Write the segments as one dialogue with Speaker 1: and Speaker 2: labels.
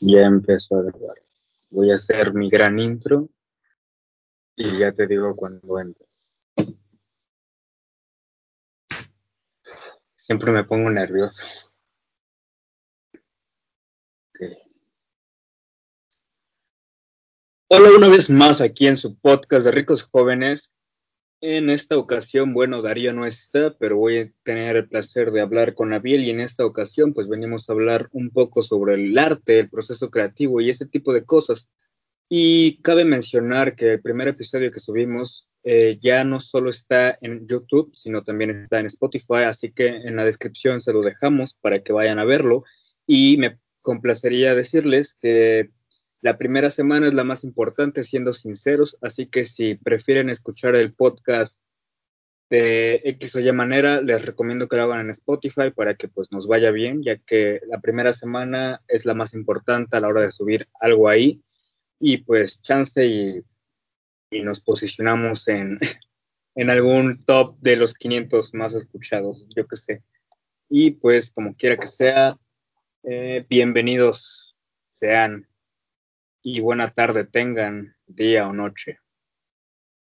Speaker 1: Ya empezó a grabar. Voy a hacer mi gran intro y ya te digo cuando entres. Siempre me pongo nervioso. Ok. Hola una vez más aquí en su podcast de ricos jóvenes. En esta ocasión, bueno, Darío no está, pero voy a tener el placer de hablar con Abiel y en esta ocasión pues venimos a hablar un poco sobre el arte, el proceso creativo y ese tipo de cosas. Y cabe mencionar que el primer episodio que subimos eh, ya no solo está en YouTube, sino también está en Spotify, así que en la descripción se lo dejamos para que vayan a verlo. Y me complacería decirles que la primera semana es la más importante, siendo sinceros, así que si prefieren escuchar el podcast de X o Y manera, les recomiendo que lo hagan en Spotify para que pues nos vaya bien, ya que la primera semana es la más importante a la hora de subir algo ahí y pues chance y, y nos posicionamos en, en algún top de los 500 más escuchados, yo que sé. Y pues como quiera que sea, eh, bienvenidos sean y buena tarde tengan, día o noche.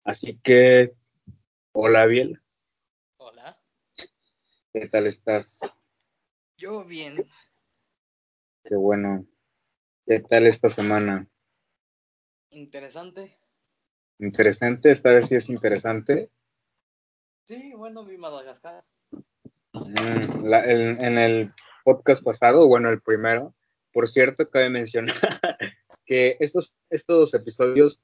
Speaker 1: Así que, hola Biel,
Speaker 2: Hola,
Speaker 1: ¿qué tal estás?
Speaker 2: yo bien.
Speaker 1: Qué bueno. ¿Qué tal esta semana?
Speaker 2: Interesante.
Speaker 1: Interesante, esta vez sí es interesante.
Speaker 2: Sí, bueno, vi Madagascar.
Speaker 1: Mm, la- el- en el podcast pasado, bueno, el primero, por cierto, cabe mencionar que estos, estos episodios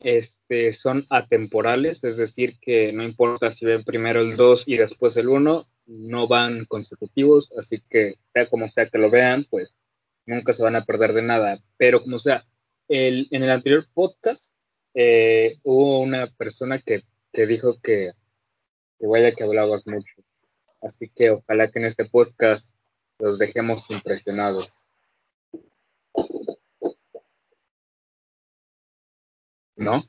Speaker 1: este, son atemporales, es decir, que no importa si ven primero el 2 y después el 1, no van consecutivos, así que sea como sea que lo vean, pues nunca se van a perder de nada. Pero como sea, el, en el anterior podcast eh, hubo una persona que, que dijo que, que vaya que hablabas mucho. Así que ojalá que en este podcast los dejemos impresionados. ¿No?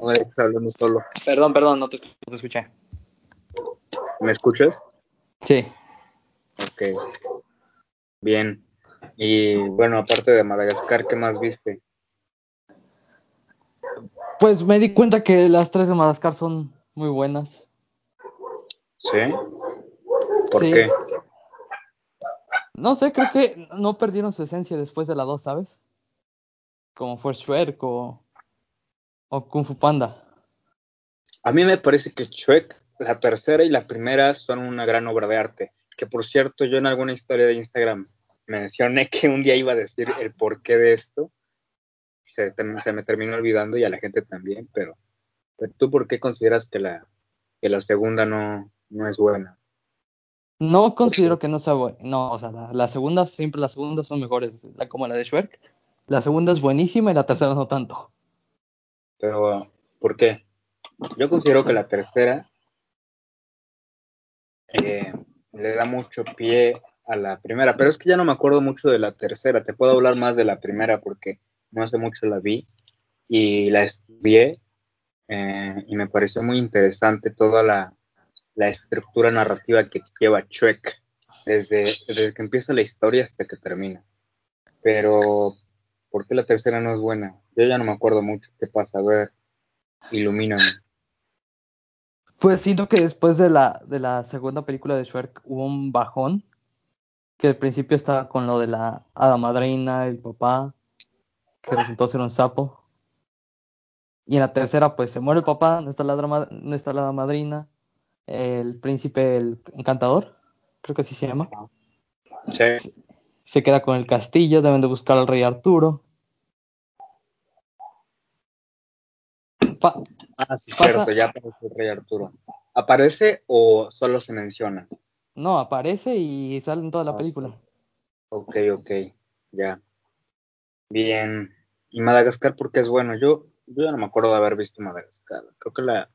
Speaker 1: No estás hablando solo.
Speaker 2: Perdón, perdón, no te, no te escuché.
Speaker 1: ¿Me escuchas?
Speaker 2: Sí.
Speaker 1: Ok. Bien. Y bueno, aparte de Madagascar, ¿qué más viste?
Speaker 2: Pues me di cuenta que las tres de Madagascar son muy buenas.
Speaker 1: ¿Sí? ¿Por
Speaker 2: Sí.
Speaker 1: qué?
Speaker 2: No sé, creo que no perdieron su esencia después de la 2, ¿sabes? Como fue Shrek o, o Kung Fu Panda.
Speaker 1: A mí me parece que Shrek, la tercera y la primera son una gran obra de arte. Que por cierto, yo en alguna historia de Instagram mencioné que un día iba a decir el porqué de esto. Se, se me terminó olvidando y a la gente también, pero, pero ¿tú por qué consideras que la, que la segunda no, no es buena?
Speaker 2: No considero que no sea buena. No, o sea, la, la segunda, siempre las segundas son mejores, la, como la de Shrek. La segunda es buenísima y la tercera no tanto.
Speaker 1: Pero, ¿por qué? Yo considero que la tercera eh, le da mucho pie a la primera, pero es que ya no me acuerdo mucho de la tercera. Te puedo hablar más de la primera porque no hace mucho la vi y la estudié eh, y me pareció muy interesante toda la, la estructura narrativa que lleva Shrek desde, desde que empieza la historia hasta que termina. Pero, ¿por qué la tercera no es buena? Yo ya no me acuerdo mucho qué pasa. A ver, ilumíname.
Speaker 2: Pues siento que después de la, de la segunda película de Shrek hubo un bajón, que al principio estaba con lo de la hada madrina, el papá, que resultó ser un sapo. Y en la tercera, pues se muere el papá, no está la, hada- no está la madrina, el príncipe, el encantador, creo que así se llama,
Speaker 1: Sí.
Speaker 2: Se queda con el castillo, deben de buscar al rey Arturo. Pa-
Speaker 1: Ah, sí,
Speaker 2: Pasa-
Speaker 1: cierto, ya aparece el rey Arturo. ¿Aparece o solo se menciona?
Speaker 2: no, aparece y sale en toda la película.
Speaker 1: Ok, ok, ya. Bien. ¿Y Madagascar por qué es bueno? Yo, yo ya no me acuerdo de haber visto Madagascar. Creo que la,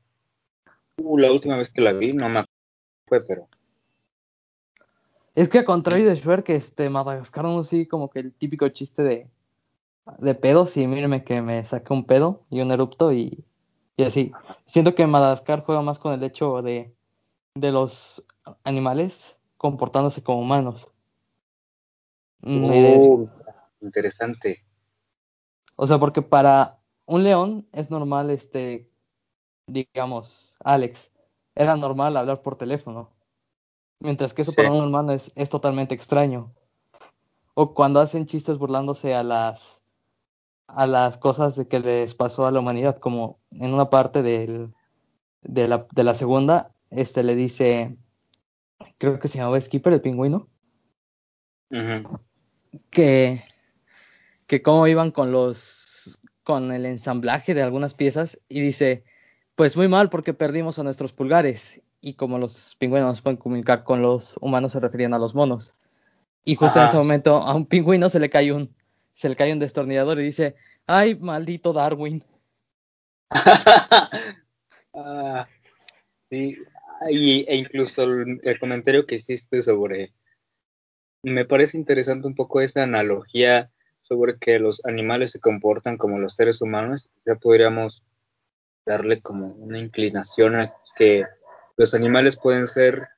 Speaker 1: uh, la última vez que la vi no me acuerdo, fue, pero
Speaker 2: Es que a contrario de Shrek, este Madagascar no sí como que el típico chiste de, de pedos y míreme que me saqué un pedo y un erupto y, y así. Siento que Madagascar juega más con el hecho de, de los animales comportándose como humanos.
Speaker 1: Oh, interesante.
Speaker 2: O sea, porque para un león es normal, este, digamos, Alex, era normal hablar por teléfono. Mientras que eso para un humano es, es totalmente extraño. O cuando hacen chistes burlándose a las a las cosas de que les pasó a la humanidad, como en una parte del, de, la, de la segunda, este le dice, creo que se llamaba Skipper, el pingüino, que, que cómo iban con los, con el ensamblaje de algunas piezas, y dice, pues muy mal porque perdimos a nuestros pulgares, y como los pingüinos pueden comunicar con los humanos, se referían a los monos. Y justo en ese momento a un pingüino se le cae un, se le cae un destornillador y dice, ay, maldito Darwin.
Speaker 1: ah, sí, e incluso el, comentario que hiciste sobre, me parece interesante un poco esa analogía sobre que los animales se comportan como los seres humanos, ya podríamos darle como una inclinación a que los animales pueden ser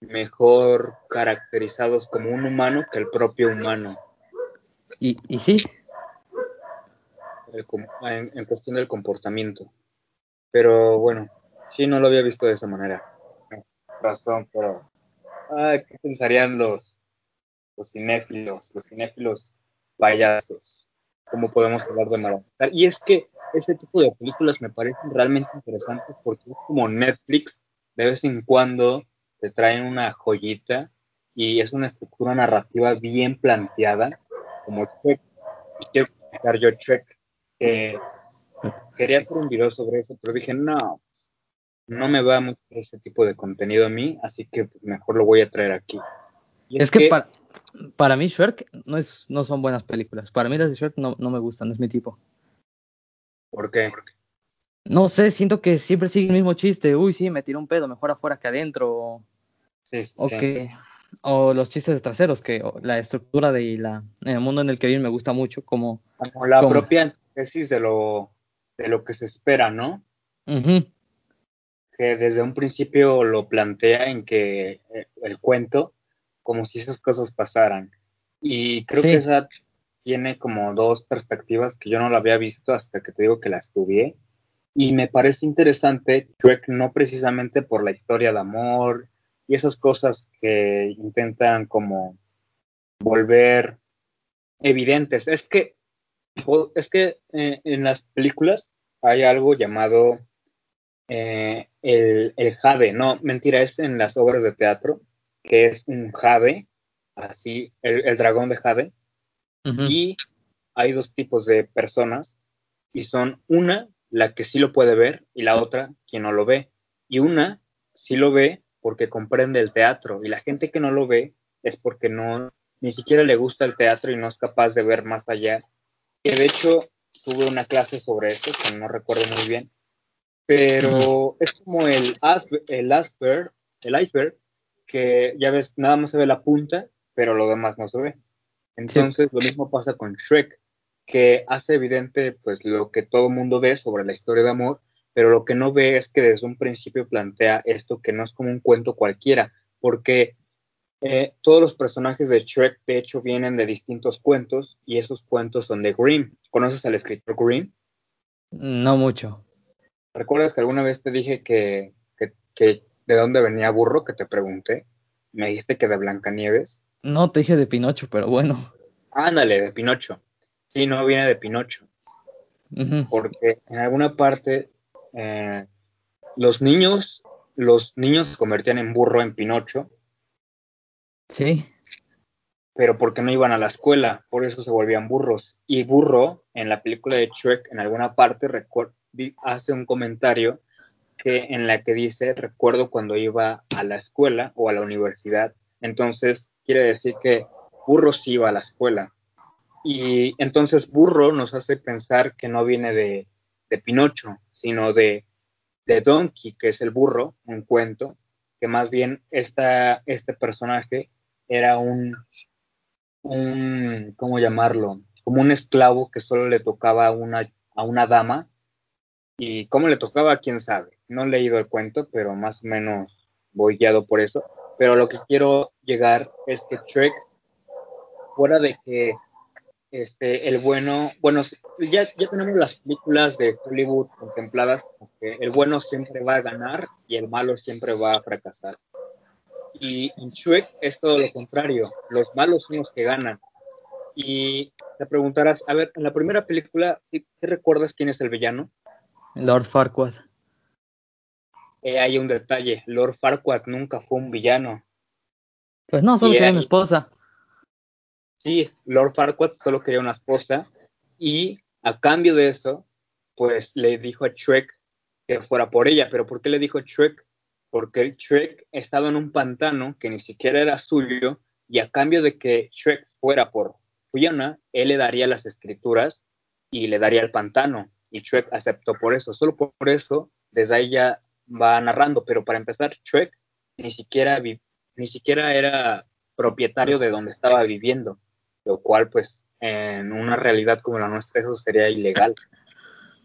Speaker 1: mejor caracterizados como un humano que el propio humano.
Speaker 2: Y, y sí.
Speaker 1: en, cuestión del comportamiento. Pero bueno, sí, no lo había visto de esa manera. razón, pero. ¿Qué pensarían los, los cinéfilos, los cinéfilos payasos? ¿Cómo podemos hablar de Madagascar? Y es que ese tipo de películas me parecen realmente interesantes porque es como Netflix, de vez en cuando te traen una joyita y es una estructura narrativa bien planteada como Trek. Quiero explicar yo Trek. quería hacer un video sobre eso, pero dije, no, no me va mucho ese tipo de contenido a mí, así que mejor lo voy a traer aquí.
Speaker 2: es, que, para, para mí Shrek no, es, no son buenas películas. Para mí las de Shrek no, no me gustan, no es mi tipo.
Speaker 1: ¿Por qué?
Speaker 2: No sé, siento que siempre sigue el mismo chiste. Uy, sí, me tiró un pedo, mejor afuera que adentro. Sí, sí, o o los chistes de traseros, que la estructura de la, el mundo en el que viven me gusta mucho, como...
Speaker 1: Como la propia tesis de lo, de lo que se espera, ¿no? Que desde un principio lo plantea en que eh, el cuento, como si esas cosas pasaran. Y creo que esa tiene como dos perspectivas que yo no la había visto hasta que te digo que la estudié. Y me parece interesante, Shrek, no precisamente por la historia de amor y esas cosas que intentan como volver evidentes. Es que, es que eh, en las películas hay algo llamado eh, el, jade, no, mentira, es en las obras de teatro, que es un jade, así, el, dragón de jade, y hay dos tipos de personas, y son una, la que sí lo puede ver, y la otra, quien no lo ve, y una sí lo ve porque comprende el teatro y la gente que no lo ve es porque no ni siquiera le gusta el teatro y no es capaz de ver más allá. Que de hecho tuve una clase sobre eso que no recuerdo muy bien, pero es como el, el iceberg, el iceberg que ya ves nada más se ve la punta, pero lo demás no se ve. Entonces lo mismo pasa con Shrek, que hace evidente pues lo que todo mundo ve sobre la historia de amor, pero lo que no ve es que desde un principio plantea esto que no es como un cuento cualquiera, porque eh, todos los personajes de Shrek de hecho vienen de distintos cuentos y esos cuentos son de Grimm. ¿Conoces al escritor Grimm?
Speaker 2: No mucho.
Speaker 1: ¿Recuerdas que alguna vez te dije que, de dónde venía Burro, que te pregunté? Me dijiste que de Blancanieves.
Speaker 2: No, te dije de Pinocho, pero bueno.
Speaker 1: Ándale, de Pinocho. Sí, no viene de Pinocho. Porque en alguna parte eh, los niños, los niños se convertían en burro en Pinocho.
Speaker 2: Sí.
Speaker 1: Pero porque no iban a la escuela, por eso se volvían burros. Y burro, en la película de Shrek, en alguna parte, hace un comentario que en la que dice, recuerdo cuando iba a la escuela o a la universidad. Entonces, quiere decir que burro sí iba a la escuela. Y entonces burro nos hace pensar que no viene de, de Pinocho, sino de, de, Donkey, que es el burro, un cuento, que más bien esta, este personaje era un, un, ¿cómo llamarlo? Como un esclavo que solo le tocaba a una, a una dama. Y cómo le tocaba, quién sabe. No he leído el cuento, pero más o menos voy guiado por eso. Pero lo que quiero llegar es que Shrek fuera de que este, el bueno, bueno, ya, ya tenemos las películas de Hollywood contempladas como que el bueno siempre va a ganar y el malo siempre va a fracasar. Y en Shrek es todo lo contrario, los malos son los que ganan. Y te preguntarás, a ver, en la primera película, ¿sí, recuerdas quién es el villano?
Speaker 2: Lord Farquaad.
Speaker 1: Eh, hay un detalle, Lord Farquaad nunca fue un villano.
Speaker 2: Pues no, solo quería una esposa.
Speaker 1: Sí, Lord Farquaad solo quería una esposa y a cambio de eso, pues le dijo a Shrek que fuera por ella. ¿Pero por qué le dijo Shrek? Porque Shrek estaba en un pantano que ni siquiera era suyo y a cambio de que Shrek fuera por Fiona, él le daría las escrituras y le daría el pantano. Y Shrek aceptó por eso. Solo por eso, desde ahí ya va narrando. Pero para empezar, Shrek ni siquiera, ni siquiera era propietario de donde estaba viviendo lo cual pues en una realidad como la nuestra eso sería ilegal.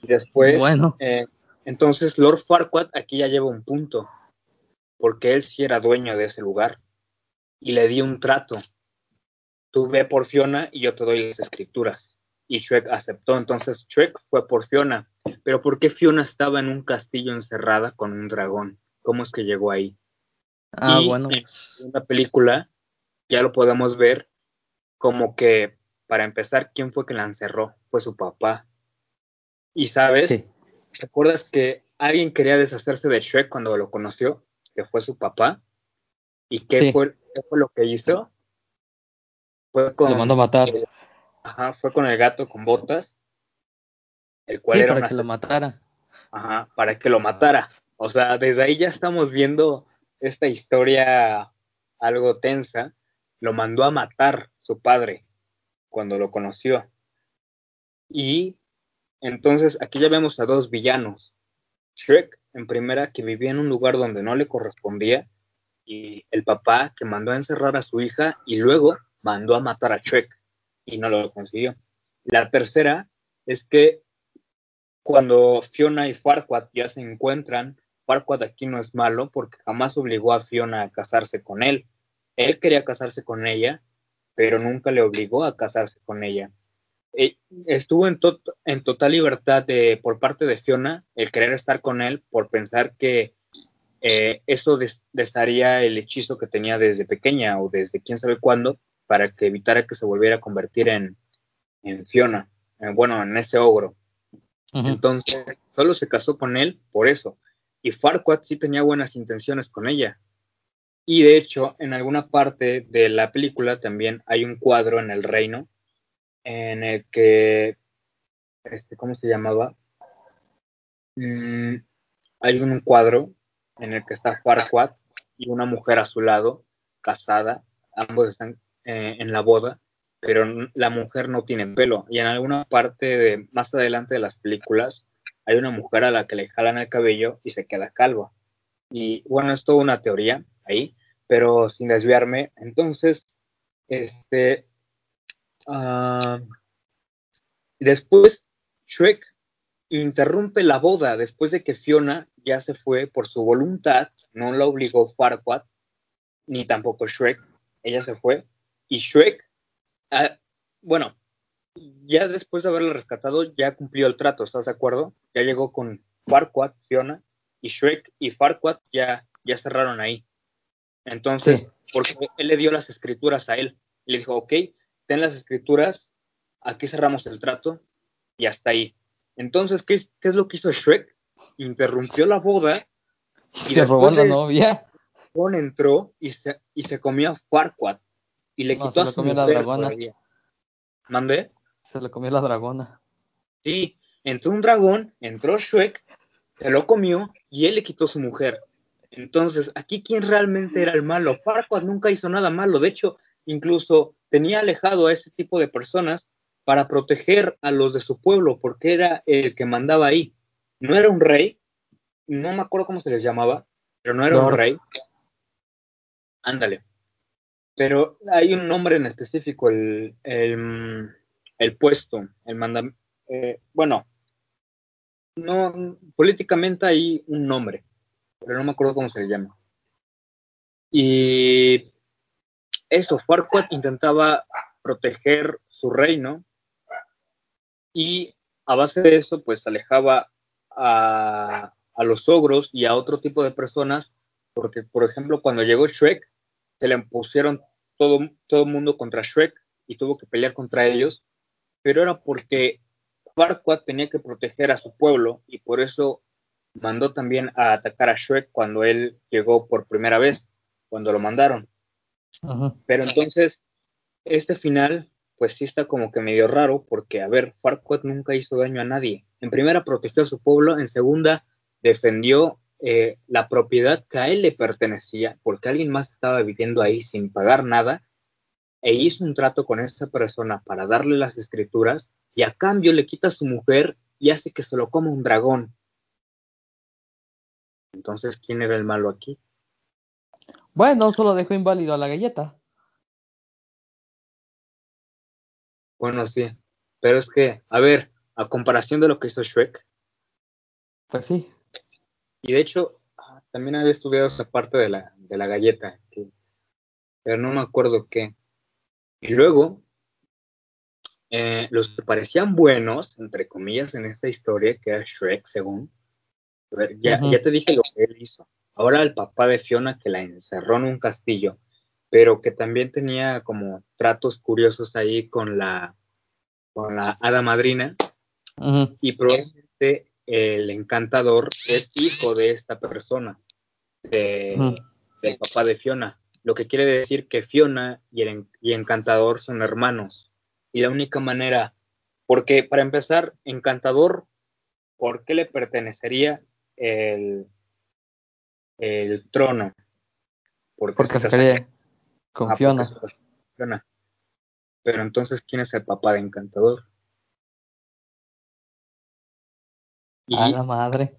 Speaker 1: Y después,
Speaker 2: bueno.
Speaker 1: Eh, entonces Lord Farquaad aquí ya lleva un punto, porque él sí era dueño de ese lugar y le di un trato. Tú ve por Fiona y yo te doy las escrituras. Y Shrek aceptó, entonces Shrek fue por Fiona. Pero ¿por qué Fiona estaba en un castillo encerrada con un dragón? ¿Cómo es que llegó ahí?
Speaker 2: Ah, bueno.
Speaker 1: En la película ya lo podemos ver como que, para empezar, ¿quién fue que la encerró? Fue su papá. Y sabes, ¿te acuerdas que alguien quería deshacerse de Shrek cuando lo conoció? Que fue su papá. ¿Y qué, fue, fue lo que hizo?
Speaker 2: Fue con, lo mandó a matar.
Speaker 1: ajá, fue con el gato con botas. El cual era
Speaker 2: para que lo matara.
Speaker 1: Ajá, para que lo matara. O sea, desde ahí ya estamos viendo esta historia algo tensa lo mandó a matar su padre cuando lo conoció. Y entonces aquí ya vemos a dos villanos. Shrek, en primera, que vivía en un lugar donde no le correspondía, y el papá que mandó a encerrar a su hija y luego mandó a matar a Shrek y no lo consiguió. La tercera es que cuando Fiona y Farquaad ya se encuentran, Farquaad aquí no es malo porque jamás obligó a Fiona a casarse con él él quería casarse con ella, pero nunca le obligó a casarse con ella. Eh, estuvo en, en, total libertad de, por parte de Fiona el querer estar con él por pensar que eh, eso desharía el hechizo que tenía desde pequeña o desde quién sabe cuándo para que evitara que se volviera a convertir en, en Fiona, eh, bueno, en ese ogro. Entonces, solo se casó con él por eso. Y Farquaad sí tenía buenas intenciones con ella, y de hecho, en alguna parte de la película también hay un cuadro en el reino en el que, este, ¿cómo se llamaba? Mm, hay un cuadro en el que está Farquaad y una mujer a su lado, casada, ambos están eh, en la boda, pero la mujer no tiene pelo. Y en alguna parte de más adelante de las películas hay una mujer a la que le jalan el cabello y se queda calva. Y bueno, es toda una teoría ahí, pero sin desviarme. Entonces, este, uh, después Shrek interrumpe la boda después de que Fiona ya se fue por su voluntad, no la obligó Farquaad, ni tampoco Shrek, ella se fue, y Shrek, uh, bueno, ya después de haberla rescatado, ya cumplió el trato, ¿estás de acuerdo? Ya llegó con Farquaad, Fiona, y Shrek y Farquaad ya, ya cerraron ahí. Entonces, porque él le dio las escrituras a él. Le dijo, ok, ten las escrituras, aquí cerramos el trato y hasta ahí. Entonces, ¿qué, qué es lo que hizo Shrek? Interrumpió la boda.
Speaker 2: Y se robó la novia.
Speaker 1: entró y se, y se comió a Farquaad. Y le quitó a su
Speaker 2: comió la dragona.
Speaker 1: ¿Mandé?
Speaker 2: Se le comió la dragona.
Speaker 1: Sí, entró un dragón, entró Shrek, se lo comió y él le quitó su mujer. Entonces, aquí quién realmente era el malo. Farquaad nunca hizo nada malo. De hecho, incluso tenía alejado a ese tipo de personas para proteger a los de su pueblo, porque era el que mandaba ahí. No era un rey, no me acuerdo cómo se les llamaba, pero no era un rey. Ándale. Pero hay un nombre en específico, el, el, puesto, el mandamiento. Eh, bueno, no, políticamente hay un nombre pero no me acuerdo cómo se llama. Y eso, Farquaad intentaba proteger su reino y a base de eso, pues alejaba a, los ogros y a otro tipo de personas, porque, por ejemplo, cuando llegó Shrek, se le impusieron todo, todo el mundo contra Shrek y tuvo que pelear contra ellos, pero era porque Farquaad tenía que proteger a su pueblo y por eso mandó también a atacar a Shrek cuando él llegó por primera vez, cuando lo mandaron.
Speaker 2: Ajá.
Speaker 1: Pero entonces, este final, pues sí está como que medio raro, porque, a ver, Farquaad nunca hizo daño a nadie. En primera, protegió a su pueblo, en segunda, defendió eh, la propiedad que a él le pertenecía, porque alguien más estaba viviendo ahí sin pagar nada, e hizo un trato con esta persona para darle las escrituras, y a cambio le quita a su mujer y hace que se lo coma un dragón. Entonces, ¿quién era el malo aquí?
Speaker 2: Bueno, solo dejó inválido a la galleta.
Speaker 1: Bueno, sí, pero es que, a ver, a comparación de lo que hizo Shrek,
Speaker 2: Pues sí.
Speaker 1: y de hecho, ah, también había estudiado esa parte de la, de la galleta, que- pero no me acuerdo qué. Y luego, eh, los que parecían buenos, entre comillas, en esta historia, que era Shrek, según, a ver, ya, ya te dije lo que él hizo. Ahora el papá de Fiona que la encerró en un castillo, pero que también tenía como tratos curiosos ahí con la, con la hada madrina, y probablemente el encantador es hijo de esta persona, de- del papá de Fiona, lo que quiere decir que Fiona y el y encantador son hermanos. Y la única manera, porque para empezar, encantador, ¿por qué le pertenecería el, el trono? Porque,
Speaker 2: Porque
Speaker 1: se Ah, porque
Speaker 2: Fiona.
Speaker 1: se casaría con Fiona. Pero entonces, ¿quién es el papá de encantador?
Speaker 2: A
Speaker 1: Y,
Speaker 2: la madre.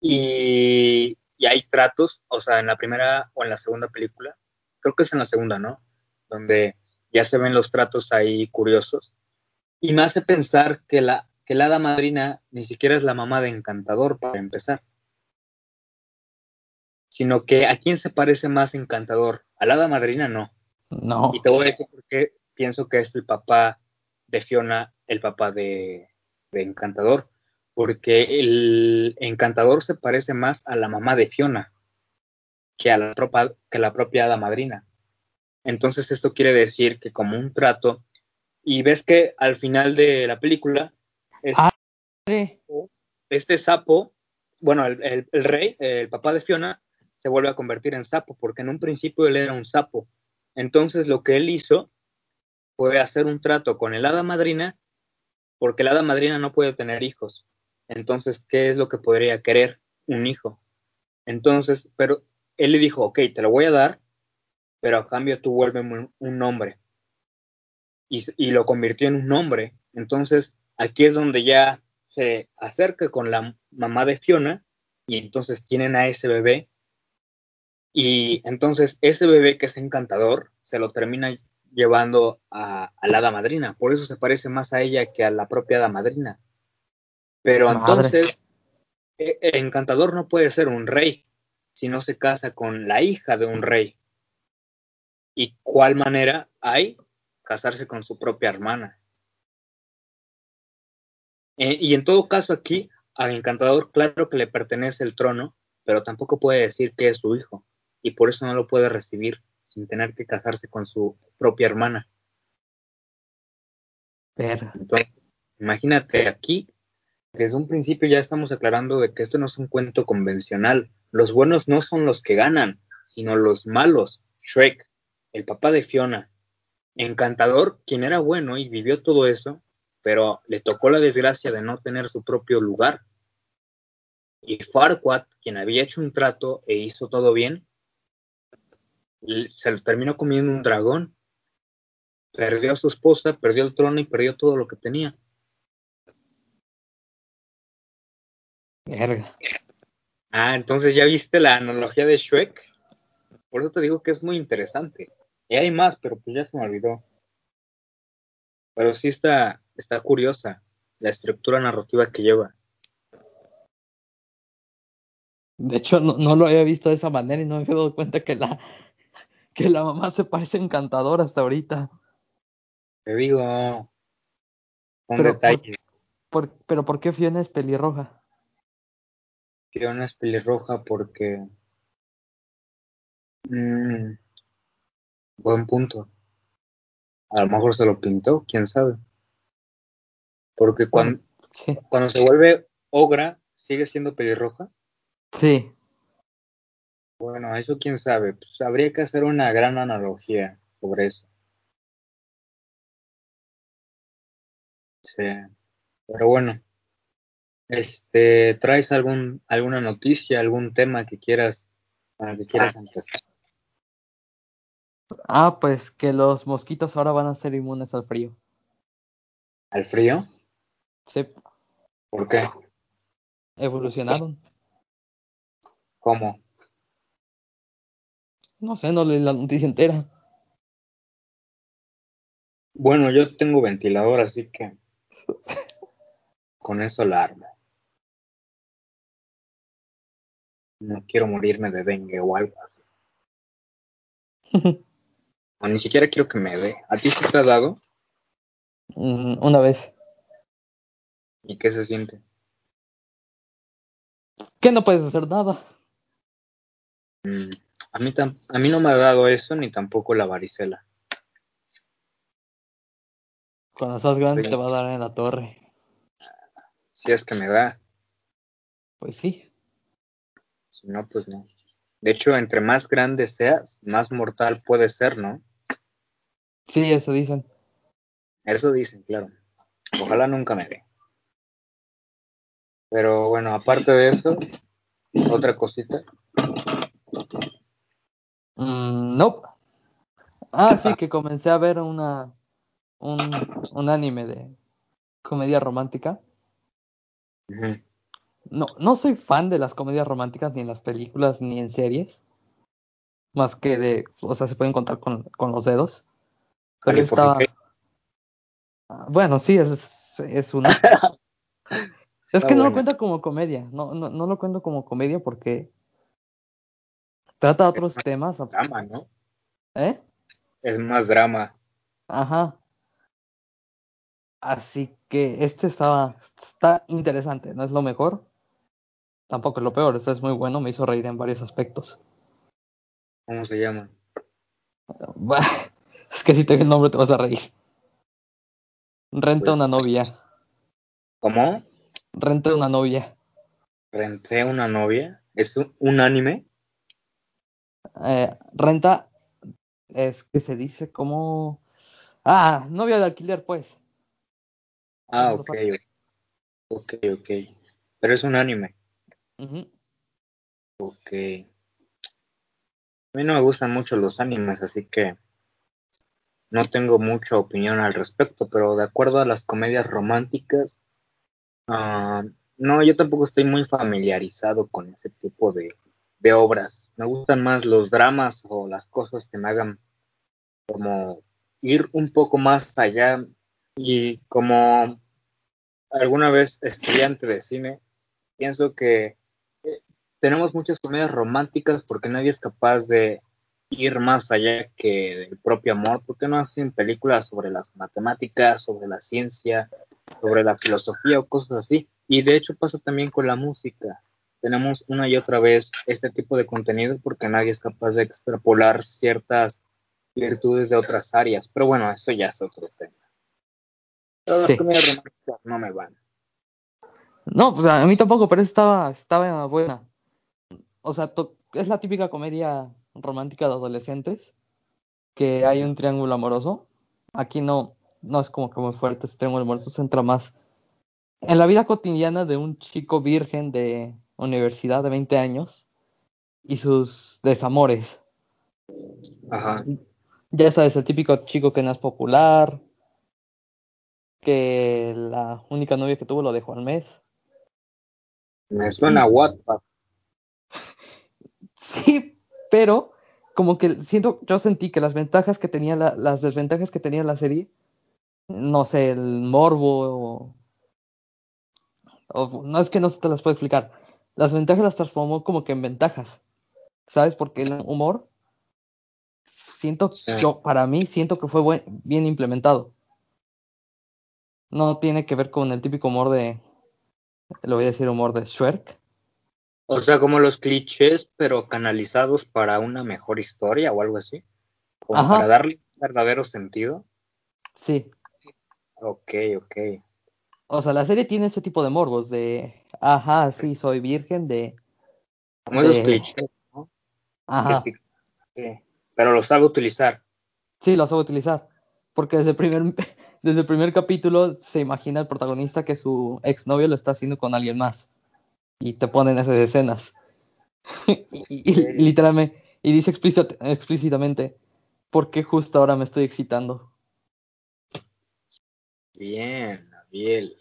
Speaker 1: y, y hay tratos, o sea, en la primera o en la segunda película, creo que es en la segunda, ¿no? Donde ya se ven los tratos ahí curiosos. Y me hace pensar que la, que la hada madrina ni siquiera es la mamá de Encantador, para empezar. Sino que a quién se parece más Encantador. A la hada madrina no.
Speaker 2: No.
Speaker 1: Y te voy a decir por qué pienso que es el papá de Fiona, el papá de, de Encantador. Porque el Encantador se parece más a la mamá de Fiona que a la, propia, que la propia hada madrina. Entonces esto quiere decir que como un trato, y ves que al final de la película, este,
Speaker 2: Ah. Sí.
Speaker 1: este sapo, bueno, el, el- el rey, el papá de Fiona, se vuelve a convertir en sapo, porque en un principio él era un sapo. Entonces lo que él hizo fue hacer un trato con el hada madrina, porque la hada madrina no puede tener hijos. Entonces, ¿qué es lo que podría querer? Un hijo. Entonces, pero él le dijo, ok, te lo voy a dar, pero a cambio tú vuélveme un, hombre. Y, y lo convirtió en un hombre. Entonces, aquí es donde ya se acerca con la mamá de Fiona y entonces tienen a ese bebé. Y entonces ese bebé que es encantador se lo termina llevando a, a la hada madrina. Por eso se parece más a ella que a la propia hada madrina. Pero
Speaker 2: Madre.
Speaker 1: entonces, e- el encantador no puede ser un rey si no se casa con la hija de un rey. ¿Y cuál manera hay? Casarse con su propia hermana. Eh, y en todo caso aquí, al encantador, claro que le pertenece el trono, pero tampoco puede decir que es su hijo. Y por eso no lo puede recibir sin tener que casarse con su propia hermana. Entonces, imagínate aquí, desde un principio ya estamos aclarando de que esto no es un cuento convencional. Los buenos no son los que ganan, sino los malos. Shrek, el papá de Fiona, Encantador, quien era bueno y vivió todo eso, pero le tocó la desgracia de no tener su propio lugar. Y Farquaad, quien había hecho un trato e hizo todo bien, se lo terminó comiendo un dragón. Perdió a su esposa, perdió el trono y perdió todo lo que tenía.
Speaker 2: Verga.
Speaker 1: Ah, entonces ya viste la analogía de Shrek. Por eso te digo que es muy interesante. Y hay más, pero pues ya se me olvidó. Pero sí está, está curiosa la estructura narrativa que lleva.
Speaker 2: De hecho, no, no lo había visto de esa manera y no me había dado cuenta que la, que la mamá se parece encantadora hasta ahorita.
Speaker 1: Te digo. Un
Speaker 2: Pero,
Speaker 1: detalle.
Speaker 2: Por, pero ¿por qué Fiona es pelirroja?
Speaker 1: Fiona es pelirroja porque. Mm, buen punto. A lo mejor se lo pintó, quién sabe. Porque cuando,
Speaker 2: Sí.
Speaker 1: cuando se vuelve ogra, sigue siendo pelirroja.
Speaker 2: Sí.
Speaker 1: Bueno, eso quién sabe. Pues habría que hacer una gran analogía sobre eso. Sí. Pero bueno. Este, ¿traes algún, alguna noticia, algún tema que quieras, para que quieras empezar?
Speaker 2: Ah, pues que los mosquitos ahora van a ser inmunes al frío.
Speaker 1: ¿Al frío?
Speaker 2: Sí,
Speaker 1: ¿Por qué?
Speaker 2: evolucionaron.
Speaker 1: ¿Cómo?
Speaker 2: No sé, no leí la noticia entera.
Speaker 1: Bueno, yo tengo ventilador, así que con eso la armo. No quiero morirme de dengue o algo así. O ni siquiera quiero que me dé. ¿A ti sí te ha dado?
Speaker 2: Mm, Una vez.
Speaker 1: ¿Y qué se siente?
Speaker 2: ¿Qué no puedes hacer nada?
Speaker 1: Mm, a, mí tam- a mí no me ha dado eso, ni tampoco la varicela.
Speaker 2: Cuando estás grande
Speaker 1: Sí.
Speaker 2: te va a dar en la torre.
Speaker 1: Si es que me da,
Speaker 2: Pues sí.
Speaker 1: si no, pues no. De hecho, entre más grande seas, más mortal puede ser, ¿no?
Speaker 2: Sí, eso dicen.
Speaker 1: Eso dicen, claro. Ojalá nunca me dé. Pero bueno, aparte de eso, otra cosita.
Speaker 2: Mm, nope. Ah, sí, que comencé a ver una un, un anime de comedia romántica. No, no soy fan de las comedias románticas ni en las películas ni en series. Más que de, o sea, se pueden contar con, con los dedos. Estaba. Bueno, sí, es, es una. Es que no lo cuento como comedia. No, no, no lo cuento como comedia porque trata otros temas.
Speaker 1: Drama, ¿no?
Speaker 2: ¿Eh?
Speaker 1: Es más drama.
Speaker 2: Ajá. Así que este estaba, está interesante, no es lo mejor, tampoco es lo peor, este es muy bueno, me hizo reír en varios aspectos.
Speaker 1: ¿Cómo se llama?
Speaker 2: Es que si te el nombre te vas a reír. Renta
Speaker 1: Pues-
Speaker 2: una novia,
Speaker 1: ¿Cómo?
Speaker 2: renta una novia.
Speaker 1: Renté una novia. ¿Es un, anime?
Speaker 2: Eh, renta es que se dice como... Ah, novia de alquiler, pues.
Speaker 1: Ah, ok. Ok, ok. Pero es un anime. Ok. A mí no me gustan mucho los animes, así que no tengo mucha opinión al respecto, pero de acuerdo a las comedias románticas, ah, no, yo tampoco estoy muy familiarizado con ese tipo de, de obras. Me gustan más los dramas o las cosas que me hagan como ir un poco más allá y como alguna vez estudiante de cine, pienso que eh, tenemos muchas comedias románticas porque nadie es capaz de ir más allá que del propio amor. ¿Por qué no hacen películas sobre las matemáticas, sobre la ciencia, sobre la filosofía o cosas así? Y de hecho pasa también con la música. Tenemos una y otra vez este tipo de contenido porque nadie es capaz de extrapolar ciertas virtudes de otras áreas. Pero bueno, eso ya es otro tema. Pero las comedias románticas no me van.
Speaker 2: No, pues a mí tampoco, pero estaba, estaba buena. O sea, es la típica comedia romántica de adolescentes, que hay un triángulo amoroso. Aquí no, no es como que muy fuerte ese triángulo amoroso, se centra más en la vida cotidiana de un chico virgen de universidad de 20 años y sus desamores.
Speaker 1: Ajá.
Speaker 2: Ya sabes, el típico chico que no es popular, que la única novia que tuvo lo dejó al mes.
Speaker 1: Me suena a Wattpad.
Speaker 2: Sí, pero como que siento, yo sentí que las ventajas que tenía la, las desventajas que tenía la serie, no sé, el morbo, o, o- no es que no se te las puedo explicar. Las ventajas las transformó como que en ventajas, ¿sabes? Porque el humor siento, yo, para mí, siento que fue bien implementado. No tiene que ver con el típico humor de, lo voy a decir humor de Shrek.
Speaker 1: O sea, como los clichés, pero canalizados para una mejor historia o algo así. Como para darle verdadero sentido.
Speaker 2: Sí.
Speaker 1: Ok, ok.
Speaker 2: O sea, la serie tiene ese tipo de morbos de, ajá, sí, soy virgen de...
Speaker 1: Como esos clichés, ¿no?
Speaker 2: Ajá.
Speaker 1: Pero los sabe utilizar.
Speaker 2: Sí, los sabe utilizar. Porque desde el primer, desde el primer capítulo se imagina el protagonista que su exnovio lo está haciendo con alguien más. Y te ponen esas escenas. y, literalmente, y dice explícitamente, ¿por qué justo ahora me estoy excitando?
Speaker 1: Bien, Abiel.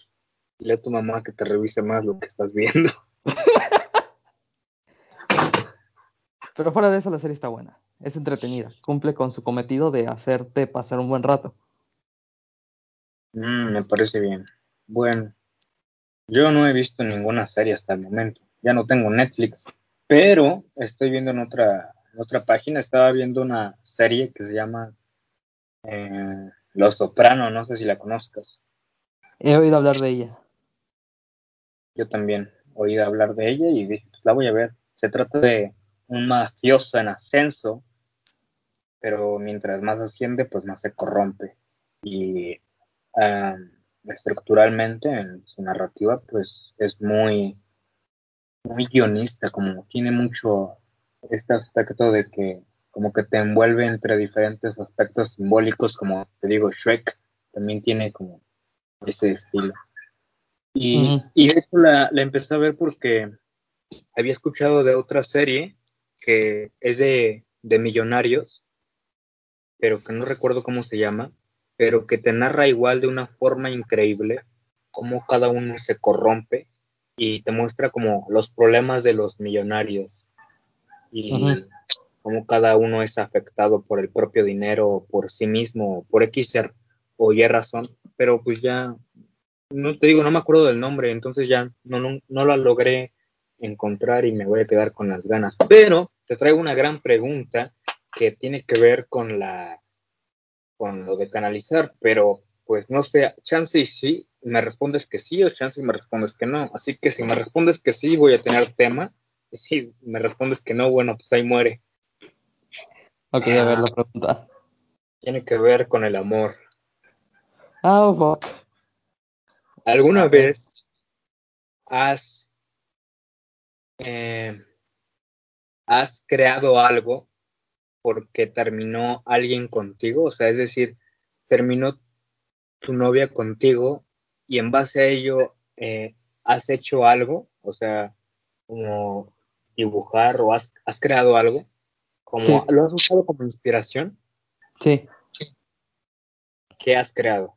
Speaker 1: Dile a tu mamá que te revise más lo que estás viendo.
Speaker 2: Pero fuera de eso, la serie está buena. Es entretenida. Cumple con su cometido de hacerte pasar un buen rato.
Speaker 1: Mm, me parece bien. Bueno, yo no he visto ninguna serie hasta el momento. Ya no tengo Netflix, pero estoy viendo en otra, otra página. Estaba viendo una serie que se llama eh, Los Soprano. No sé si la conozcas.
Speaker 2: He oído hablar de ella.
Speaker 1: Yo también he oído hablar de ella y dije, pues la voy a ver. Se trata de un mafioso en ascenso, pero mientras más asciende, pues más se corrompe. Y estructuralmente en su narrativa, pues es muy, muy guionista, como tiene mucho este aspecto de que como que te envuelve entre diferentes aspectos simbólicos, como te digo, Shrek también tiene como ese estilo. Y, y hecho la, la, empecé a ver porque había escuchado de otra serie que es de, de millonarios, pero que no recuerdo cómo se llama, pero que te narra igual de una forma increíble cómo cada uno se corrompe y te muestra como los problemas de los millonarios y cómo cada uno es afectado por el propio dinero, por sí mismo, por X o Y razón, pero pues ya, no te digo, no me acuerdo del nombre, entonces ya no, no, no la logré encontrar y me voy a quedar con las ganas. Pero te traigo una gran pregunta que tiene que ver con la con lo de canalizar, pero pues no sé, chance y sí, me respondes que sí o chance y me respondes que no. Así que si me respondes que sí, voy a tener tema. Y si me respondes que no, bueno, pues ahí muere.
Speaker 2: Ok, a ver la ah. pregunta.
Speaker 1: Tiene que ver con el amor.
Speaker 2: Ah, fuck.
Speaker 1: ¿Alguna vez has, eh, has creado algo porque terminó alguien contigo, o sea, es decir, terminó tu novia contigo y en base a ello eh, has hecho algo, o sea, como dibujar o has, creado algo, como lo has usado como inspiración.
Speaker 2: Sí.
Speaker 1: ¿Qué has creado?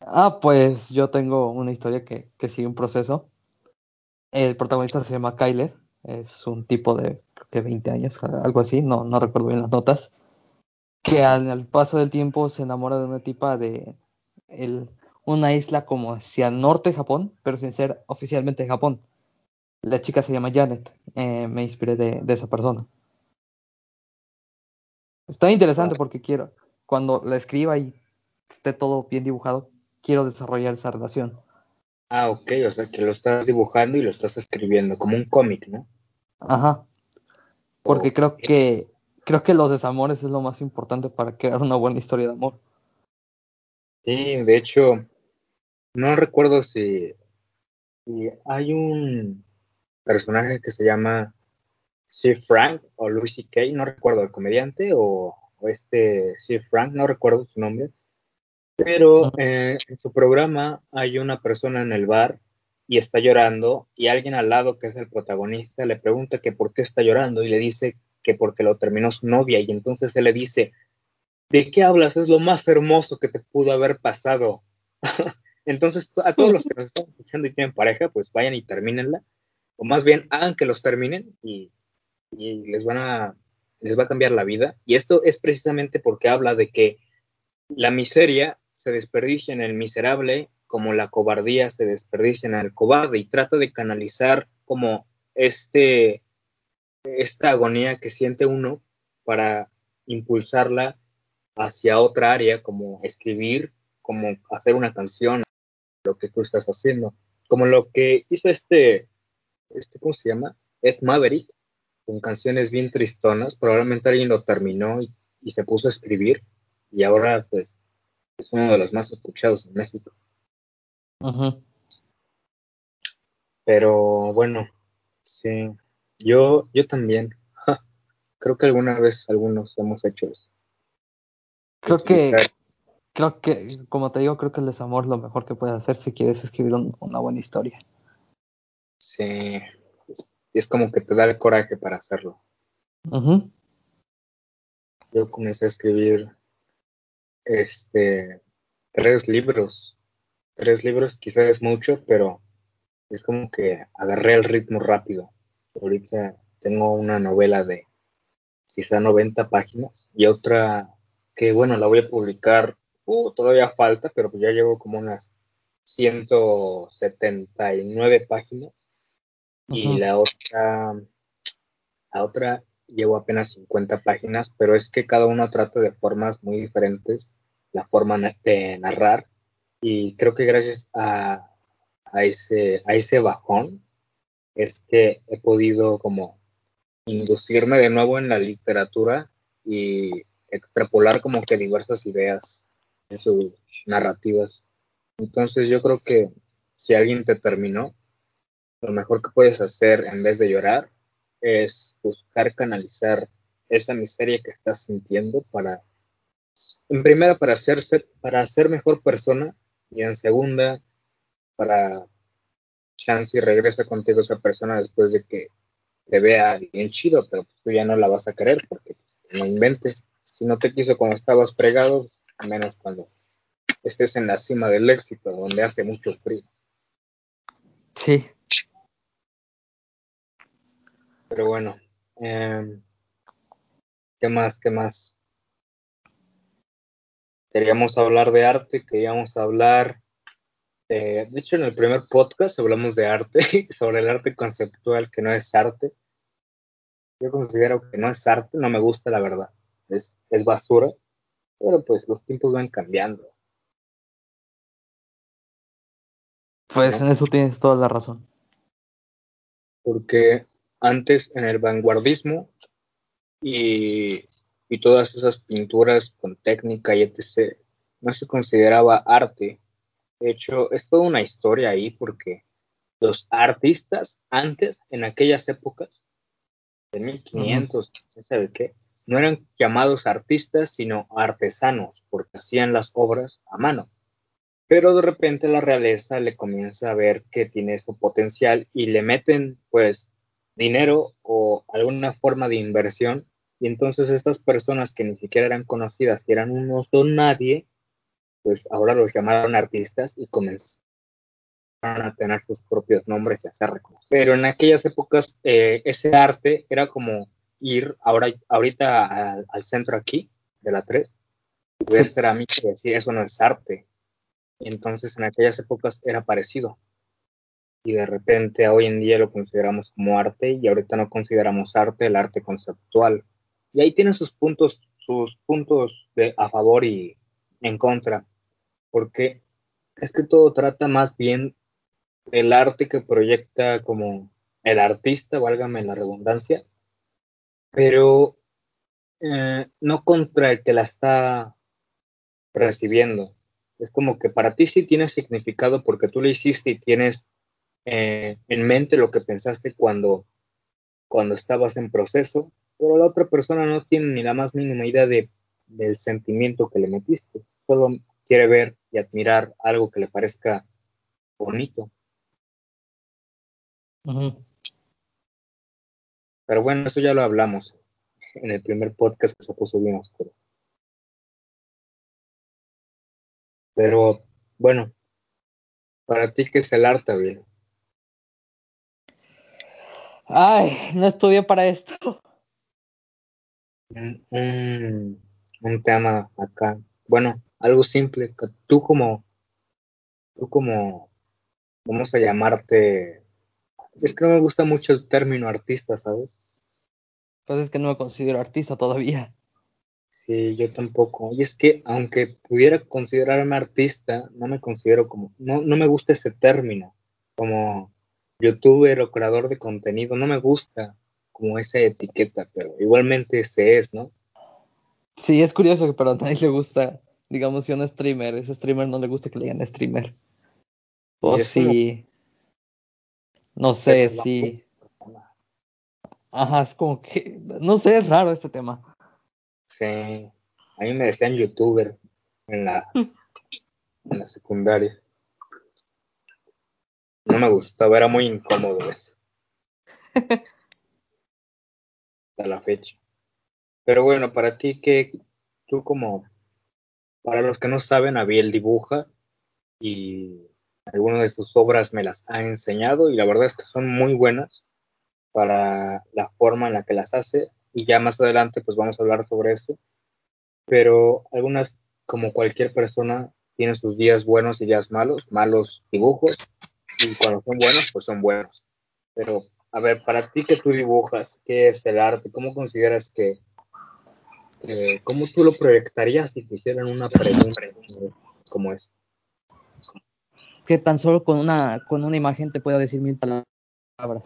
Speaker 2: Ah, pues yo tengo una historia que, que sigue un proceso. El protagonista se llama Kyler, es un tipo de que 20 años, algo así, no, no recuerdo bien las notas, que al, paso del tiempo se enamora de una tipa de el, una isla como hacia el norte de Japón, pero sin ser oficialmente Japón. La chica se llama Janet, eh, me inspiré de, esa persona. Está interesante porque quiero, cuando la escriba y esté todo bien dibujado, quiero desarrollar esa relación.
Speaker 1: Ah, ok, o sea que lo estás dibujando y lo estás escribiendo, como un cómic, ¿no?
Speaker 2: Ajá. Porque creo que creo que los desamores es lo más importante para crear una buena historia de amor.
Speaker 1: Sí, de hecho, no recuerdo si, hay un personaje que se llama Sir Frank o Louis C.K., no recuerdo el comediante o, este Sir Frank, no recuerdo su nombre, pero eh, en su programa hay una persona en el bar y está llorando y alguien al lado que es el protagonista le pregunta que por qué está llorando y le dice que porque lo terminó su novia y entonces él le dice, ¿de qué hablas? Es lo más hermoso que te pudo haber pasado. entonces a todos los que nos están escuchando y tienen pareja, pues vayan y termínenla, o más bien hagan que los terminen y, y les van a les va a cambiar la vida. Y esto es precisamente porque habla de que la miseria se desperdicia en el miserable como la cobardía se desperdicia en el cobarde y trata de canalizar como este esta agonía que siente uno para impulsarla hacia otra área, como escribir, como hacer una canción, lo que tú estás haciendo, como lo que hizo este, este ¿cómo se llama? Ed Maverick, con canciones bien tristonas, probablemente alguien lo terminó y, se puso a escribir y ahora pues es uno de los más escuchados en México. Pero bueno, sí, yo, yo también. Creo que alguna vez algunos hemos hecho eso.
Speaker 2: Creo que, creo que, como te digo, creo que el desamor es lo mejor que puedes hacer si quieres escribir una buena historia.
Speaker 1: Sí, es como que te da el coraje para hacerlo. Yo comencé a escribir este tres libros. Tres libros quizás es mucho, pero es como que agarré el ritmo rápido. Ahorita tengo una novela de quizá 90 páginas y otra que bueno, la voy a publicar, uh, todavía falta, pero ya llevo como unas 179 páginas y la otra, la otra llevo apenas 50 páginas, pero es que cada uno trata de formas muy diferentes la forma de narrar y creo que gracias a, a, ese, a ese bajón es que he podido como inducirme de nuevo en la literatura y extrapolar como que diversas ideas en sus narrativas. Entonces yo creo que si alguien te terminó, lo mejor que puedes hacer en vez de llorar es buscar canalizar esa miseria que estás sintiendo para, en primera, para, hacerse, para ser mejor persona y en segunda, para chance y regresa contigo esa persona después de que te vea bien chido, pero tú ya no la vas a querer porque no inventes. Si no te quiso cuando estabas fregado, menos cuando estés en la cima del éxito, donde hace mucho frío.
Speaker 2: Sí.
Speaker 1: Pero bueno, em, ¿qué más? ¿Qué más? Queríamos hablar de arte, queríamos hablar de hecho, en el primer podcast hablamos de arte, sobre el arte conceptual que no es arte. Yo considero que no es arte, no me gusta la verdad. Es, es basura, pero pues los tiempos van cambiando.
Speaker 2: Pues en eso tienes toda la razón.
Speaker 1: Porque antes en el vanguardismo y, y todas esas pinturas con técnica y etc., no se consideraba arte, de hecho, es toda una historia ahí porque los artistas antes, en aquellas épocas, de 1500, no sabe qué, no eran llamados artistas, sino artesanos, porque hacían las obras a mano. Pero de repente la realeza le comienza a ver que tiene su potencial y le meten, pues, dinero o alguna forma de inversión. Y entonces estas personas que ni siquiera eran conocidas, que eran unos don nadie, pues ahora los llamaron artistas y comenzaron a tener sus propios nombres y hacer reconocidos. Pero en aquellas épocas eh, ese arte era como ir ahora, ahorita al, centro aquí de la 3, ver cerámica y decir eso no es arte. Y entonces en aquellas épocas era parecido. Y de repente hoy en día lo consideramos como arte y ahorita no consideramos arte el arte conceptual. Y ahí tiene sus puntos, sus puntos de, a favor y en contra porque es que todo trata más bien del arte que proyecta como el artista, válgame la redundancia, pero eh, no contra el que la está recibiendo. Es como que para ti sí tiene significado porque tú lo hiciste y tienes eh, en mente lo que pensaste cuando, cuando estabas en proceso, pero la otra persona no tiene ni la más mínima idea de, del sentimiento que le metiste. Solo quiere ver y admirar algo que le parezca bonito. Pero bueno, eso ya lo hablamos en el primer podcast que se puso bien oscuro. Pero bueno, para ti, ¿qué es el arte, bien?
Speaker 2: Ay, no estudié para esto.
Speaker 1: Un, un tema acá. Bueno, algo simple. Tú como, tú como, vamos a llamarte, es que no me gusta mucho el término artista, ¿sabes?
Speaker 2: Pues es que no me considero artista todavía.
Speaker 1: Sí, yo tampoco. Y es que aunque pudiera considerarme artista, no me considero como, no, no me gusta ese término, como youtuber o creador de contenido, no me gusta como esa etiqueta, pero igualmente ese es, ¿no?
Speaker 2: Sí, es curioso que para nadie le gusta, digamos, si un streamer, ese streamer no le gusta que le digan streamer. O si, no sé, si... Ajá, es como que, no sé, es raro este tema.
Speaker 1: Sí, a mí me decían youtuber en la, en la secundaria. No me gustaba, era muy incómodo eso. Hasta la fecha. Pero bueno, para ti, que tú como, para los que no saben, Abiel dibuja y algunas de sus obras me las ha enseñado y la verdad es que son muy buenas para la forma en la que las hace y ya más adelante pues vamos a hablar sobre eso. Pero algunas, como cualquier persona, tienen sus días buenos y días malos, malos dibujos y cuando son buenos pues son buenos. Pero a ver, para ti que tú dibujas, ¿qué es el arte? ¿Cómo consideras que, eh, cómo tú lo proyectarías si te hicieran una pregunta como es?
Speaker 2: Que tan solo con una, con una imagen te pueda decir mil palabras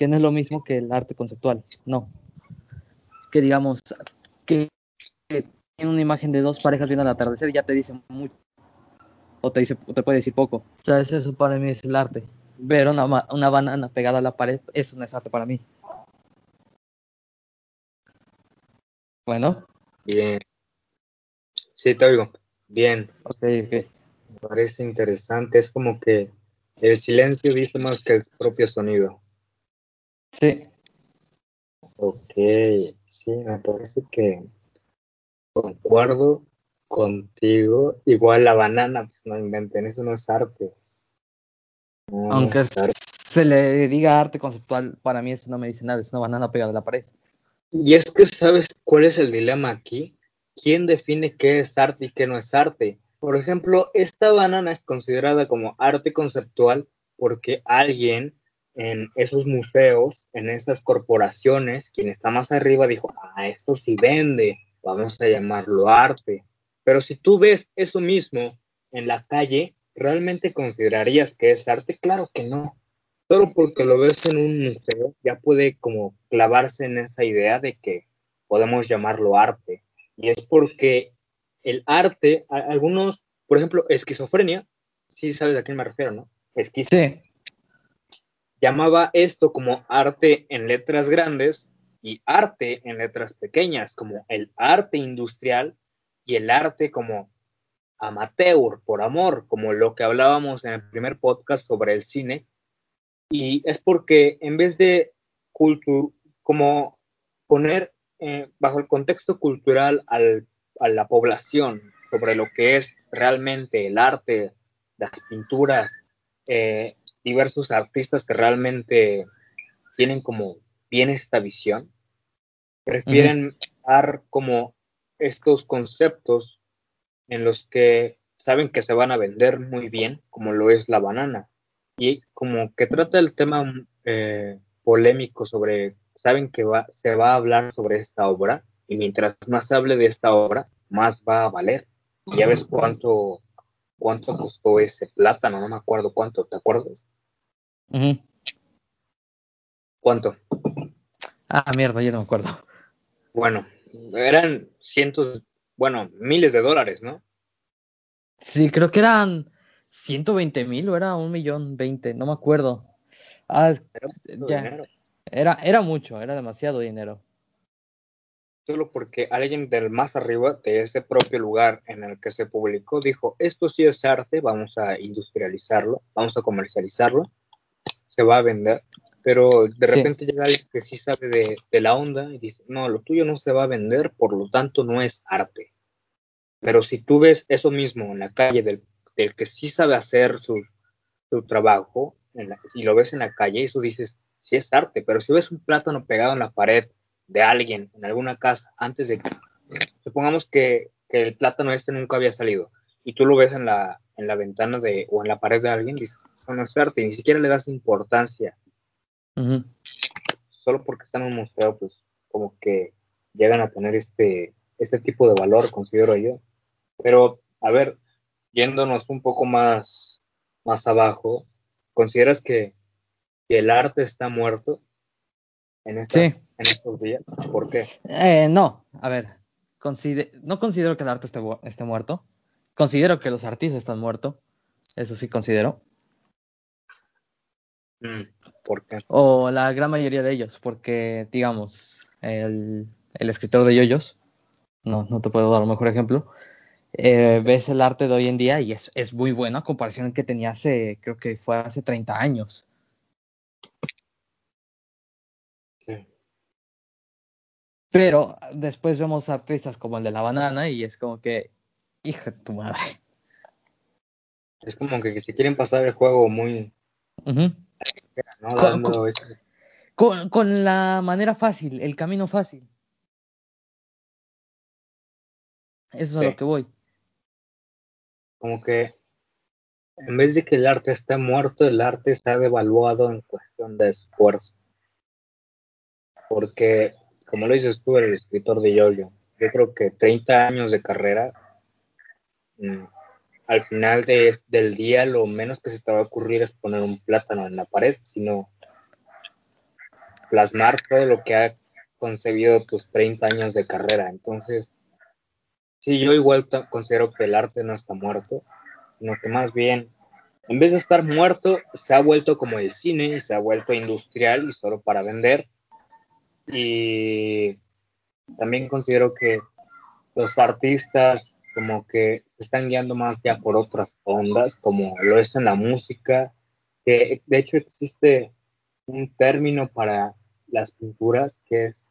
Speaker 2: que no es lo mismo que el arte conceptual, no. Que digamos, que, tiene una imagen de dos parejas viendo el atardecer y ya te dice mucho, o te, dice, te puede decir poco. O sea, eso para mí es el arte. Ver una, una banana pegada a la pared, eso no es arte para mí. Bueno.
Speaker 1: Bien. Sí, te oigo. Bien.
Speaker 2: Ok, ok.
Speaker 1: Me parece interesante. Es como que el silencio dice más que el propio sonido.
Speaker 2: Sí.
Speaker 1: Ok, sí, me parece que concuerdo contigo. Igual la banana, pues no inventen, eso no es arte.
Speaker 2: Aunque se le diga arte conceptual, para mí eso no me dice nada, es una banana pegada a la pared.
Speaker 1: Y es que, ¿sabes cuál es el dilema aquí? ¿Quién define qué es arte y qué no es arte? Por ejemplo, esta banana es considerada como arte conceptual porque alguien en esos museos, en esas corporaciones, quien está más arriba dijo, ah, esto sí vende, vamos a llamarlo arte. Pero si tú ves eso mismo en la calle, ¿realmente considerarías que es arte? Claro que no. Solo porque lo ves en un museo ya puede como clavarse en esa idea de que podemos llamarlo arte. Y es porque el arte, algunos, por ejemplo, esquizofrenia, sí sabes a quién me refiero, ¿no?
Speaker 2: Esquizofrenia. Sí
Speaker 1: llamaba esto como arte en letras grandes y arte en letras pequeñas, como el arte industrial y el arte como amateur, por amor, como lo que hablábamos en el primer podcast sobre el cine. Y es porque en vez de cultura, como poner eh, bajo el contexto cultural al, a la población sobre lo que es realmente el arte, las pinturas, eh, diversos artistas que realmente tienen como bien esta visión, prefieren uh -huh. dar como estos conceptos en los que saben que se van a vender muy bien, como lo es la banana, y como que trata el tema eh, polémico sobre, saben que va, se va a hablar sobre esta obra, y mientras más se hable de esta obra, más va a valer. Y ya ves cuánto, cuánto costó ese plátano, no me acuerdo cuánto, ¿te acuerdas?
Speaker 2: Uh -huh.
Speaker 1: ¿Cuánto?
Speaker 2: Ah, mierda, yo no me acuerdo.
Speaker 1: Bueno, eran cientos, bueno, miles de dólares, ¿no?
Speaker 2: Sí, creo que eran 120 mil o era un millón veinte, no me acuerdo. Ah,
Speaker 1: era,
Speaker 2: ya. Era, era mucho, era demasiado dinero.
Speaker 1: Solo porque alguien del más arriba de ese propio lugar en el que se publicó dijo, esto sí es arte, vamos a industrializarlo, vamos a comercializarlo, se va a vender, pero de repente sí. llega alguien que sí sabe de, de, la onda y dice, no, lo tuyo no se va a vender, por lo tanto no es arte. Pero si tú ves eso mismo en la calle del, del que sí sabe hacer su, su trabajo la, y lo ves en la calle tú dices, sí es arte, pero si ves un plátano pegado en la pared de alguien en alguna casa antes de que, supongamos que, que el plátano este nunca había salido y tú lo ves en la, en la ventana de, o en la pared de alguien, dices, eso no es arte, y ni siquiera le das importancia.
Speaker 2: Uh -huh.
Speaker 1: Solo porque está en un museo, pues como que llegan a tener este este tipo de valor, considero yo. Pero, a ver, yéndonos un poco más, más abajo, ¿consideras que, el arte está muerto en, esta, en estos días? ¿Por qué?
Speaker 2: Eh, no, a ver, no considero que el arte esté, esté muerto. Considero que los artistas están muertos. Eso sí considero.
Speaker 1: Mm,
Speaker 2: O la gran mayoría de ellos, porque, digamos, el, el escritor de yoyos, no, no te puedo dar un mejor ejemplo, eh, ves el arte de hoy en día y es, es muy bueno a comparación que tenía hace, creo que fue hace 30 años. Pero después vemos artistas como el de la banana y es como que, hija de tu madre.
Speaker 1: Es como que, si quieren pasar el juego muy...
Speaker 2: con, con, la manera fácil, el camino fácil. Eso es a lo que voy
Speaker 1: como que en vez de que el arte esté muerto, el arte está devaluado en cuestión de esfuerzo. Porque, como lo dices tú, el escritor de Yoyo, yo creo que 30 años de carrera, mm, al final de, del día lo menos que se te va a ocurrir es poner un plátano en la pared, sino plasmar todo lo que ha concebido tus 30 años de carrera. Entonces, Sí, yo igual considero que el arte no está muerto, sino que más bien, en vez de estar muerto, se ha vuelto como el cine y se ha vuelto industrial y solo para vender. Y también considero que los artistas como que se están guiando más ya por otras ondas, como lo es en la música, que de hecho existe un término para las pinturas que es,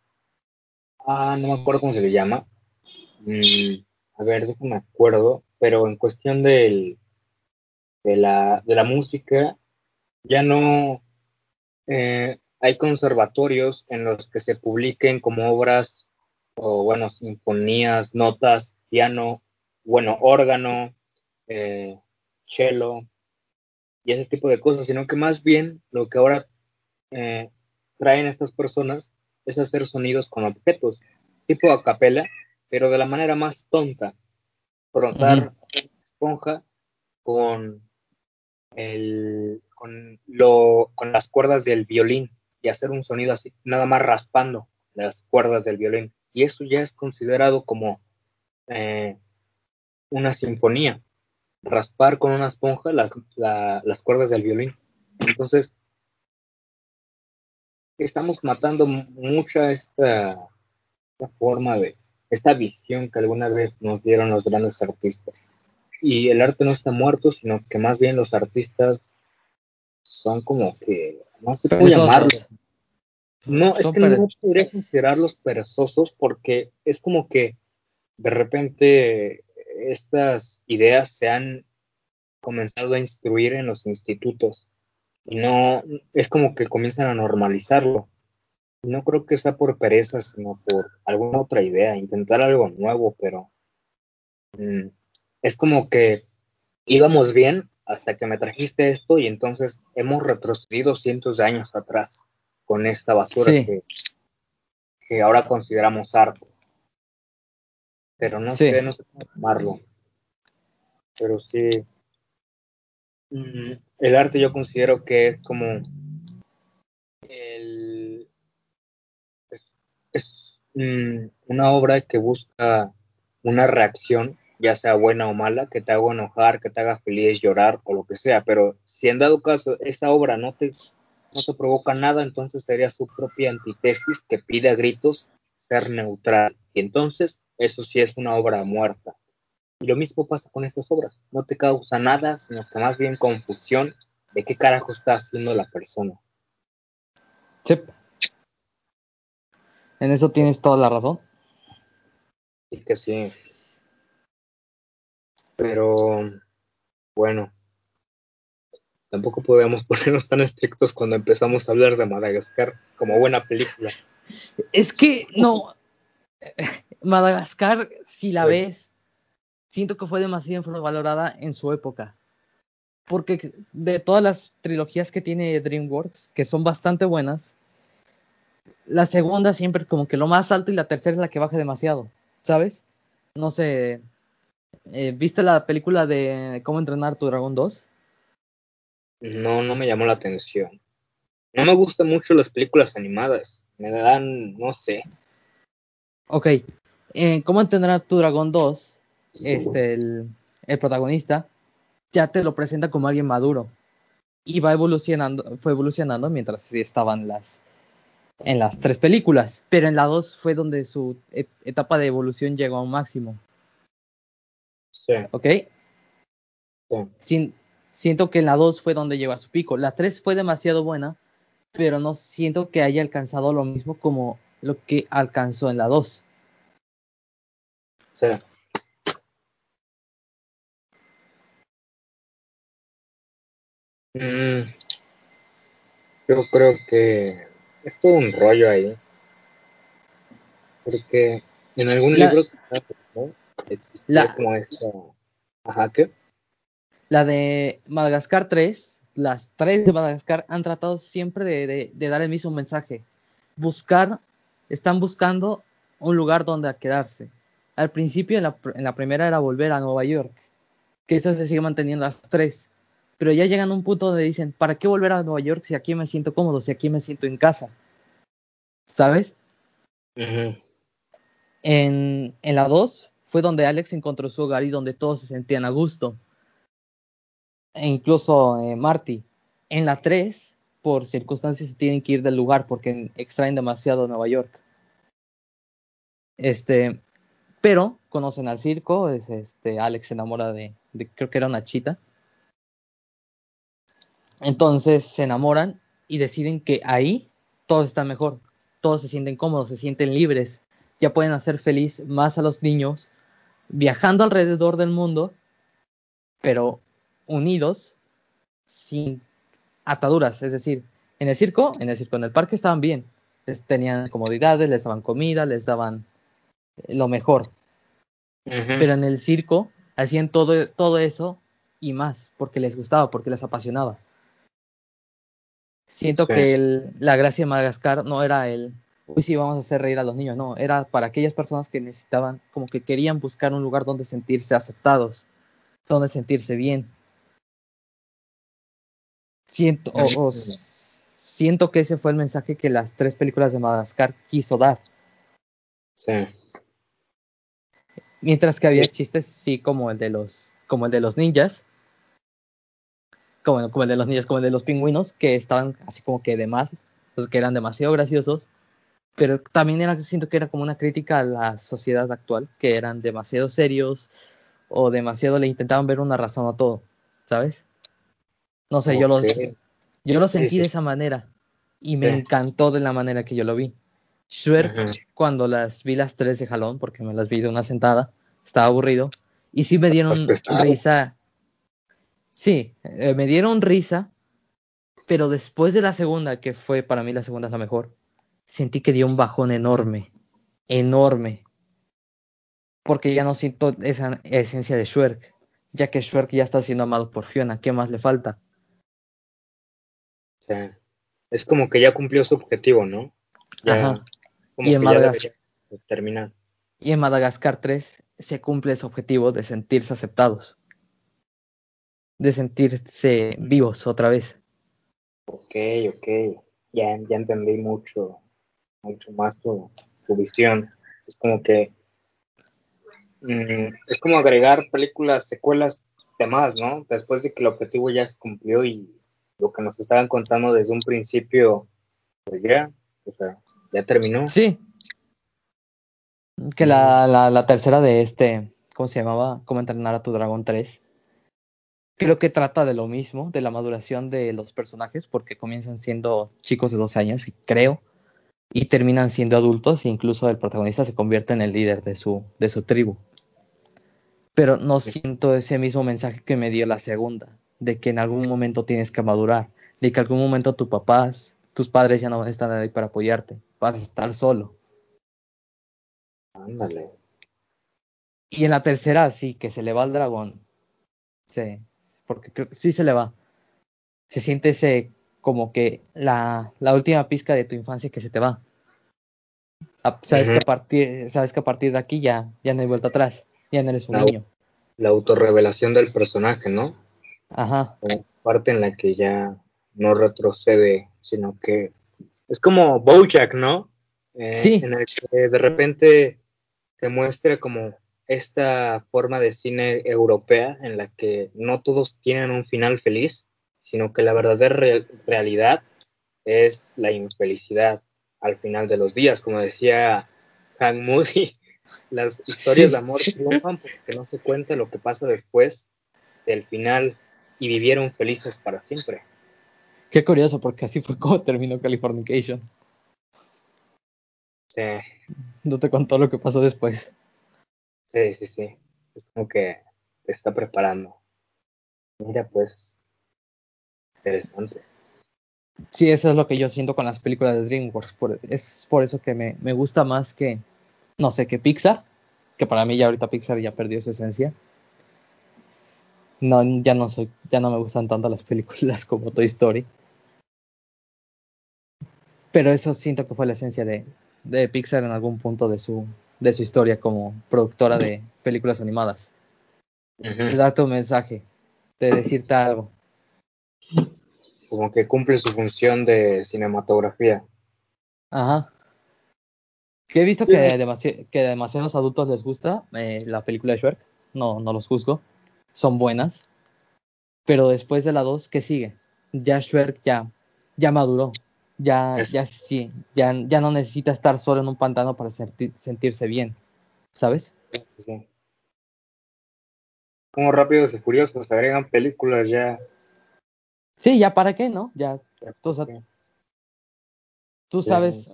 Speaker 1: ah, no me acuerdo cómo se le llama, Mm, a ver, déjame acuerdo, pero en cuestión del, de, la, de la música, ya no eh, hay conservatorios en los que se publiquen como obras o, bueno, sinfonías, notas, piano, bueno, órgano, eh, cello y ese tipo de cosas, sino que más bien lo que ahora eh, traen estas personas es hacer sonidos con objetos, tipo a capela, pero de la manera más tonta. Frotar esponja con, el, con, lo, con las cuerdas del violín y hacer un sonido así, nada más raspando las cuerdas del violín. Y eso ya es considerado como eh, una sinfonía. Raspar con una esponja las, las cuerdas del violín. Entonces, estamos matando mucha esta forma de, esta visión que alguna vez nos dieron los grandes artistas. Y el arte no está muerto, sino que más bien los artistas son como que, no sé cómo llamarlos. No, es que no podría considerarlos perezosos porque es como que de repente estas ideas se han comenzado a instruir en los institutos y no es como que comienzan a normalizarlo no creo que sea por pereza, sino por alguna otra idea, intentar algo nuevo, pero mm, es como que íbamos bien hasta que me trajiste esto y entonces hemos retrocedido cientos de años atrás con esta basura que, que, ahora consideramos arte. Pero no sé, no sé cómo llamarlo. Pero sí, mm, el arte yo considero que es como es mm, una obra que busca una reacción, ya sea buena o mala, que te haga enojar, que te haga feliz, llorar o lo que sea, pero si en dado caso esa obra no te, no te provoca nada, entonces sería su propia antítesis que pide a gritos ser neutral. Y entonces eso sí es una obra muerta. Y lo mismo pasa con estas obras. No te causa nada, sino que más bien confusión de qué carajo está haciendo la persona.
Speaker 2: Sí. En eso tienes toda la razón.
Speaker 1: Sí que sí. Pero bueno, tampoco podemos ponernos tan estrictos cuando empezamos a hablar de Madagascar como buena película.
Speaker 2: Es que no, Madagascar, si la ves, siento que fue demasiado valorada en su época. Porque de todas las trilogías que tiene DreamWorks, que son bastante buenas, la segunda siempre es como que lo más alto y la tercera es la que baja demasiado. ¿sabes? No sé, eh, ¿viste la película de Cómo entrenar tu dragón 2?
Speaker 1: No, no me llamó la atención. No me gustan mucho las películas animadas. Me dan, no sé.
Speaker 2: Ok. Eh, ¿Cómo entrenar tu dragón 2? Este, el, el protagonista ya te lo presenta como alguien maduro. Y va evolucionando, fue evolucionando mientras estaban las, en las tres películas. Pero en la 2 fue donde su et- etapa de evolución llegó a un máximo.
Speaker 1: Sí,
Speaker 2: ¿Ok?
Speaker 1: sí.
Speaker 2: Sin- siento que en la 2 fue donde llegó a su pico. La 3 fue demasiado buena, pero no siento que haya alcanzado lo mismo como lo que alcanzó en la 2.
Speaker 1: sí. Mm, yo creo que es todo un rollo ahí. Porque en algún
Speaker 2: La-
Speaker 1: libro ¿no?
Speaker 2: La-
Speaker 1: como esa. Ajá, ¿qué?
Speaker 2: La de Madagascar 3, las tres de Madagascar han tratado siempre de, de- de dar el mismo mensaje. Buscar, están buscando un lugar donde quedarse. Al principio, en la, en la primera era volver a Nueva York, que eso se sigue manteniendo las tres. Pero ya llegan a un punto donde dicen, ¿para qué volver a Nueva York si aquí me siento cómodo, si aquí me siento en casa? ¿Sabes? En, en la 2 fue donde Alex encontró su hogar y donde todos se sentían a gusto. e incluso eh, Marty. En la 3, por circunstancias, se tienen que ir del lugar porque extraen demasiado Nueva York. Este, pero conocen al circo, es, este, Alex se enamora de, de, creo que era una chita. Entonces se enamoran y deciden que ahí todo está mejor, todos se sienten cómodos, se sienten libres, ya pueden hacer feliz más a los niños viajando alrededor del mundo, pero unidos sin ataduras, es decir, en el circo, en el circo, en el parque estaban bien, les tenían comodidades, les daban comida, les daban lo mejor, pero en el circo hacían todo, todo eso y más, porque les gustaba, porque les apasionaba. Siento
Speaker 1: Sí.
Speaker 2: que el- la gracia de Madagascar no era el, uy, sí, vamos a hacer reír a los niños, no, era para aquellas personas que necesitaban, como que querían buscar un lugar donde sentirse aceptados, donde sentirse bien. Siento, o- o siento que ese fue el mensaje que las tres películas de Madagascar quiso dar.
Speaker 1: Sí.
Speaker 2: Mientras que había chistes, sí, como el de los, como el de los ninjas, como, como el de los ninjas, como el de los pingüinos, que estaban así como que de más, pues, que eran demasiado graciosos, pero también era, siento que era como una crítica a la sociedad actual, que eran demasiado serios o demasiado le intentaban ver una razón a todo, ¿sabes? No sé, yo los,
Speaker 1: Ok.
Speaker 2: yo lo sentí
Speaker 1: sí.
Speaker 2: de esa manera y me
Speaker 1: Sí.
Speaker 2: encantó de la manera que yo lo vi.
Speaker 1: Ujú.
Speaker 2: cuando las vi las tres de jalón, porque me las vi de una sentada, estaba aburrido, y sí me dieron risa. Sí, eh, me dieron risa, pero después de la segunda, que fue para mí la segunda es la mejor, sentí que dio un bajón enorme, enorme, porque ya no siento esa esencia de Shrek, ya que Shrek ya está siendo amado por Fiona, ¿qué más le falta?
Speaker 1: Sí. Es como que ya cumplió su objetivo, ¿no? Ya,
Speaker 2: Ajá.
Speaker 1: como
Speaker 2: Y en
Speaker 1: que ya
Speaker 2: Madagascar.
Speaker 1: terminar.
Speaker 2: Y en Madagascar 3 se cumple ese objetivo de sentirse aceptados, de sentirse vivos otra vez.
Speaker 1: Ok, ok. Ya, ya entendí mucho, mucho más tu, tu visión. Es como que mm, es como agregar películas, secuelas de más, ¿no? Después de que el objetivo ya se cumplió y lo que nos estaban contando desde un principio, pues ya, o sea, ya terminó.
Speaker 2: Sí. Que la, la, la tercera de este, ¿cómo se llamaba? ¿Cómo entrenar a tu dragón 3? Creo que trata de lo mismo, de la maduración de los personajes, porque comienzan siendo chicos de 12 años, creo, y terminan siendo adultos, e incluso el protagonista se convierte en el líder de su, de su tribu. Pero no siento ese mismo mensaje que me dio la segunda, de que en algún momento tienes que madurar, de que en algún momento tus papás, tus padres ya no van a estar ahí para apoyarte, vas a estar solo.
Speaker 1: Ándale.
Speaker 2: Y en la tercera, sí, que se le va al dragón. Sí, porque creo que sí se le va. Se siente ese como que la, la última pizca de tu infancia que se te va. Sabes, que a partir, sabes que a partir de aquí ya, ya no hay vuelta atrás, ya no eres un niño.
Speaker 1: La autorrevelación del personaje, ¿no?
Speaker 2: Ajá.
Speaker 1: parte en la que ya no retrocede, sino que es como Bojack, ¿no? Eh,
Speaker 2: sí.
Speaker 1: En el que de repente te muestra como esta forma de cine europea en la que no todos tienen un final feliz, sino que la verdadera realidad es la infelicidad al final de los días. Como decía Hank Moody, las historias de amor triunfan porque no se cuenta lo que pasa después del final y vivieron felices para siempre.
Speaker 2: Qué curioso, porque así fue como terminó Californication.
Speaker 1: Sí.
Speaker 2: No te contó lo que pasó después.
Speaker 1: Sí, sí, sí. Es como que te está preparando. Mira, pues. Interesante.
Speaker 2: Sí, eso es lo que yo siento con las películas de DreamWorks. es por eso que me, me gusta más que, no sé, que Pixar. Que para mí ya ahorita Pixar ya perdió su esencia. No, ya no soy, ya no me gustan tanto las películas como Toy Story. Pero eso siento que fue la esencia de, de Pixar en algún punto de su, de su historia como productora de películas animadas. De darte un mensaje, de decirte algo.
Speaker 1: Como que cumple su función de cinematografía.
Speaker 2: Ajá. Que he visto que, que a demasiados adultos les gusta eh, la película de Shrek. No, no los juzgo. Son buenas. Pero después de la 2, ¿qué sigue? Ya Shrek ya, ya maduró ya, ya sí, ya, ya no necesita estar solo en un pantano para sentirse bien, ¿sabes?
Speaker 1: Como Rápidos y Furiosos, agregan películas ya.
Speaker 2: Sí, ya para qué, ¿no? Ya, tú, tú sabes,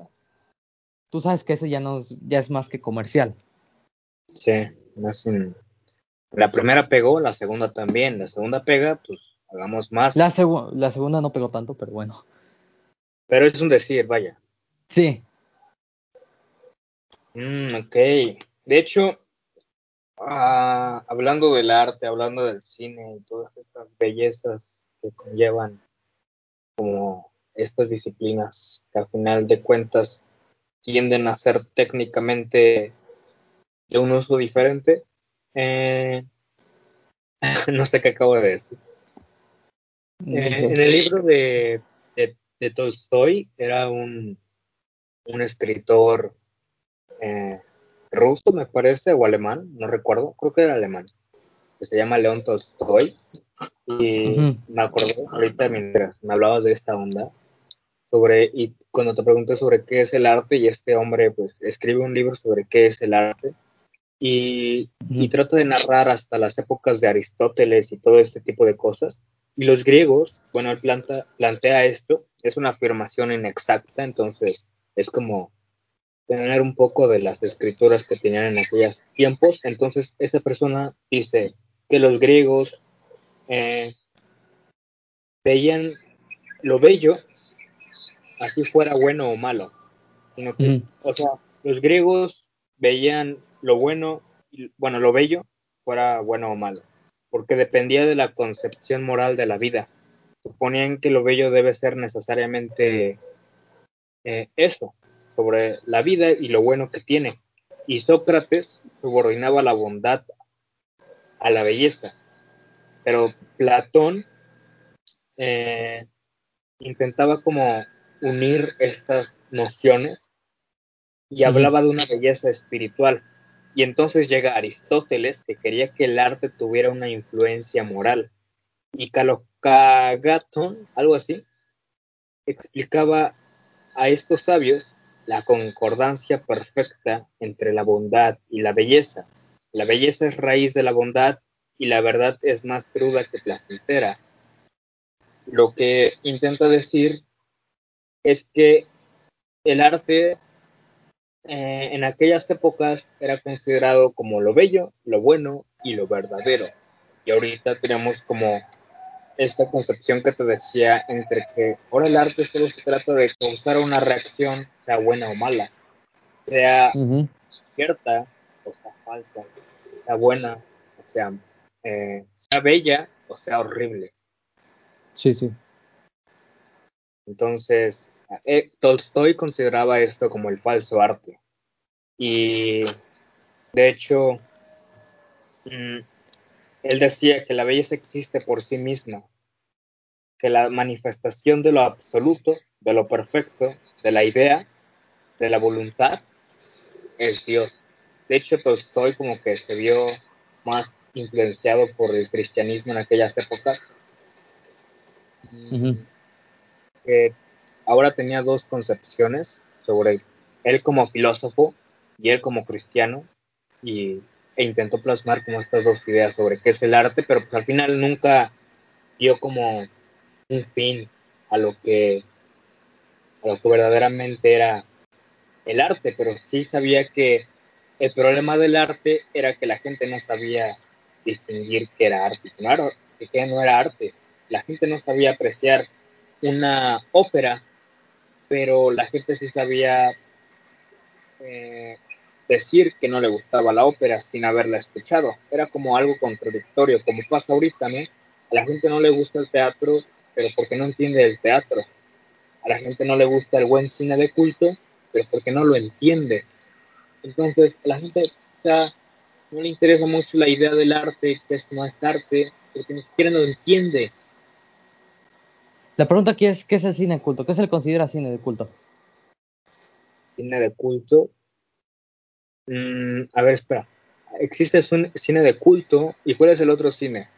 Speaker 2: tú sabes que eso ya no es, ya es más que comercial.
Speaker 1: Sí, la primera pegó, la segunda también, la segunda pega, pues hagamos más.
Speaker 2: La, la segunda no pegó tanto, pero bueno.
Speaker 1: Pero es un decir, vaya.
Speaker 2: Sí.
Speaker 1: Mm, ok. De hecho, ah, hablando del arte, hablando del cine y todas estas bellezas que conllevan como estas disciplinas que al final de cuentas tienden a ser técnicamente de un uso diferente. Eh, no sé qué acabo de decir. Eh, en el libro de de Tolstoy era un, un escritor eh, ruso, me parece, o alemán, no recuerdo, creo que era alemán, que se llama León Tolstoy. Y me acordé ahorita mientras me hablabas de esta onda, sobre, y cuando te pregunté sobre qué es el arte, y este hombre pues escribe un libro sobre qué es el arte, y, y trata de narrar hasta las épocas de Aristóteles y todo este tipo de cosas, y los griegos, bueno, él planta, plantea esto, es una afirmación inexacta, entonces es como tener un poco de las escrituras que tenían en aquellos tiempos. Entonces, esta persona dice que los griegos eh, veían lo bello, así fuera bueno o malo. Sino que, O sea, los griegos veían lo bueno, bueno, lo bello, fuera bueno o malo porque dependía de la concepción moral de la vida. Suponían que lo bello debe ser necesariamente eh, eso, sobre la vida y lo bueno que tiene. Y Sócrates subordinaba la bondad a la belleza. Pero Platón eh, intentaba como unir estas nociones y hablaba de una belleza espiritual y entonces llega Aristóteles, que quería que el arte tuviera una influencia moral. Y Calocagaton, algo así, explicaba a estos sabios la concordancia perfecta entre la bondad y la belleza. La belleza es raíz de la bondad y la verdad es más cruda que placentera. Lo que intenta decir es que el arte eh, en aquellas épocas era considerado como lo bello, lo bueno y lo verdadero. Y ahorita tenemos como esta concepción que te decía entre que ahora el arte solo se trata de causar una reacción, sea buena o mala, sea cierta o sea falsa, sea buena o sea, eh, sea bella o sea horrible.
Speaker 2: Sí, sí.
Speaker 1: Entonces, eh, Tolstoy consideraba esto como el falso arte. Y de hecho, mm, él decía que la belleza existe por sí misma, que la manifestación de lo absoluto, de lo perfecto, de la idea, de la voluntad, es Dios. De hecho, Tolstoy como que se vio más influenciado por el cristianismo en aquellas épocas. Ahora tenía dos concepciones sobre él como filósofo y él como cristiano y, e intentó plasmar como estas dos ideas sobre qué es el arte, pero pues al final nunca dio como un fin a lo que a lo que verdaderamente era el arte, pero sí sabía que el problema del arte era que la gente no sabía distinguir qué era arte y qué no era arte. La gente no sabía apreciar una ópera, pero la gente sí sabía eh, decir que no le gustaba la ópera sin haberla escuchado. Era como algo contradictorio, como pasa ahorita, ¿no? A la gente no le gusta el teatro, pero porque no entiende el teatro. A la gente no le gusta el buen cine de culto, pero porque no lo entiende. Entonces, a la gente sea, no le interesa mucho la idea del arte, que esto no es arte, porque ni siquiera lo entiende.
Speaker 2: La pregunta aquí es, ¿qué es el cine de culto? ¿Qué se le considera cine de culto?
Speaker 1: Cine de culto. Mm, a ver, espera. Existe un cine de culto, ¿y cuál es el otro cine?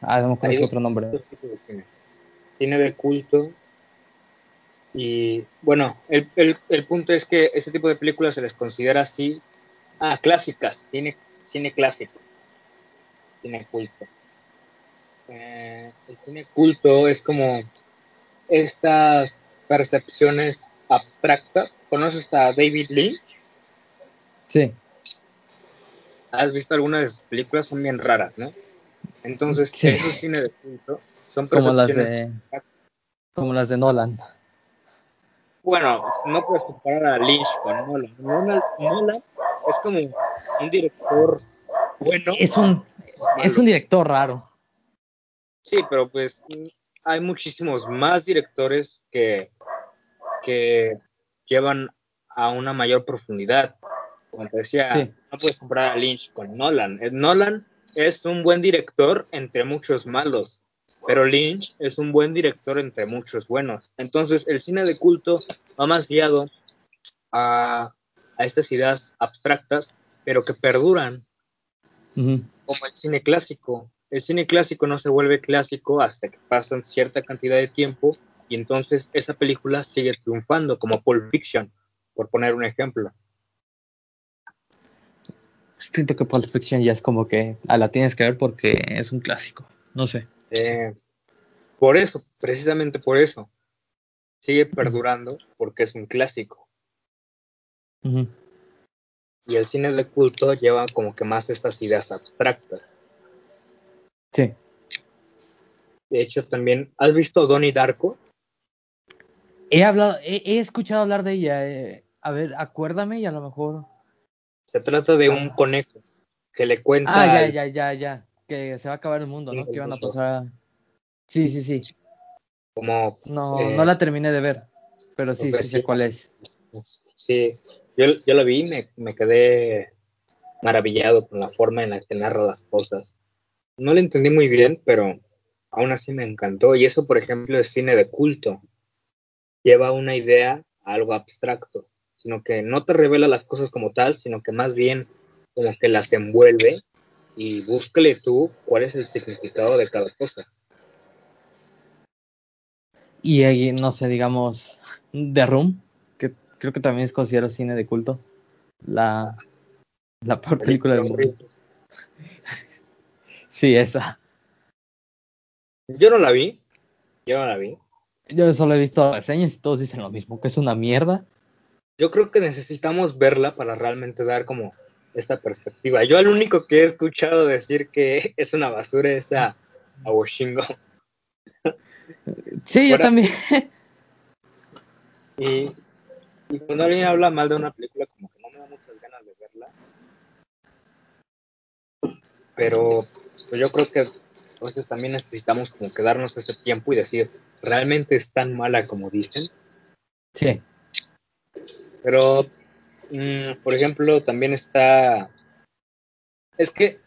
Speaker 2: Ah, no me otro nombre.
Speaker 1: dos tipos de cine. Cine de culto. Y bueno, el, el- el punto es que ese tipo de películas se les considera así. Ah, clásicas, cine, cine clásico. Cine culto. Eh, el cine culto es como estas percepciones abstractas. ¿Conoces a David Lynch?
Speaker 2: Sí,
Speaker 1: ¿Has visto algunas de sus películas? Son bien raras, ¿no? Entonces,
Speaker 2: Sí.
Speaker 1: esos cine de culto son
Speaker 2: como las
Speaker 1: percepciones
Speaker 2: de como las de Nolan.
Speaker 1: Bueno, no puedes comparar a Lynch con Nolan. Nolan, Nolan es como un director bueno.
Speaker 2: Es un es un director raro.
Speaker 1: Sí, pero pues hay muchísimos más directores que, que llevan a una mayor profundidad. Como te decía,
Speaker 2: Sí.
Speaker 1: no puedes comparar a Lynch con Nolan. Eh, Nolan es un buen director entre muchos malos, pero Lynch es un buen director entre muchos buenos. Entonces, el cine de culto va más guiado a, a estas ideas abstractas, pero que perduran, como el cine clásico. El cine clásico no se vuelve clásico hasta que pasan cierta cantidad de tiempo y entonces esa película sigue triunfando, como Pulp Fiction, por poner un ejemplo.
Speaker 2: Siento que Pulp Fiction ya es como que ah, la tienes que ver porque es un clásico. No sé.
Speaker 1: Eh, por eso, precisamente por eso, sigue perdurando porque es un clásico. Y el cine de culto lleva como que más estas ideas abstractas.
Speaker 2: Sí.
Speaker 1: De hecho, también, ¿has visto Donnie Darko?
Speaker 2: He hablado, he, he escuchado hablar de ella. eh, a ver, acuérdame y a lo mejor.
Speaker 1: Se trata de un conejo que le cuenta
Speaker 2: Ah, ya, ya, ya, ya. Que se va a acabar el mundo, ¿no?
Speaker 1: Sí,
Speaker 2: Que iban a pasar. a- Sí, sí, sí.
Speaker 1: como
Speaker 2: No,
Speaker 1: eh,
Speaker 2: no la terminé de ver. Pero sí,
Speaker 1: los
Speaker 2: sí sé cuál es.
Speaker 1: Sí, yo, yo lo vi y me, me quedé maravillado con la forma en la que narra las cosas. No lo entendí muy bien, pero aún así me encantó. Y eso, por ejemplo, es cine de culto. Lleva una idea a algo abstracto, sino que no te revela las cosas como tal, sino que más bien como que las envuelve y búscale tú cuál es el significado de cada cosa.
Speaker 2: Y ahí, no sé, digamos, The Room, que creo que también es considerado cine de culto. La, la peor película del mundo. Sí, esa.
Speaker 1: Yo no la vi, yo no la vi.
Speaker 2: Yo solo he visto reseñas y todos dicen lo mismo, que es una mierda.
Speaker 1: Yo creo que necesitamos verla para realmente dar como esta perspectiva. Yo al único que he escuchado decir que es una basura es a, a Washingo.
Speaker 2: Sí, yo también.
Speaker 1: Y, y cuando alguien habla mal de una película, como que no me da muchas ganas de verla. Pero pues yo creo que Entonces también necesitamos como quedarnos ese tiempo y decir, ¿realmente es tan mala como dicen?
Speaker 2: Sí.
Speaker 1: Pero, mm, por ejemplo, también está... Es que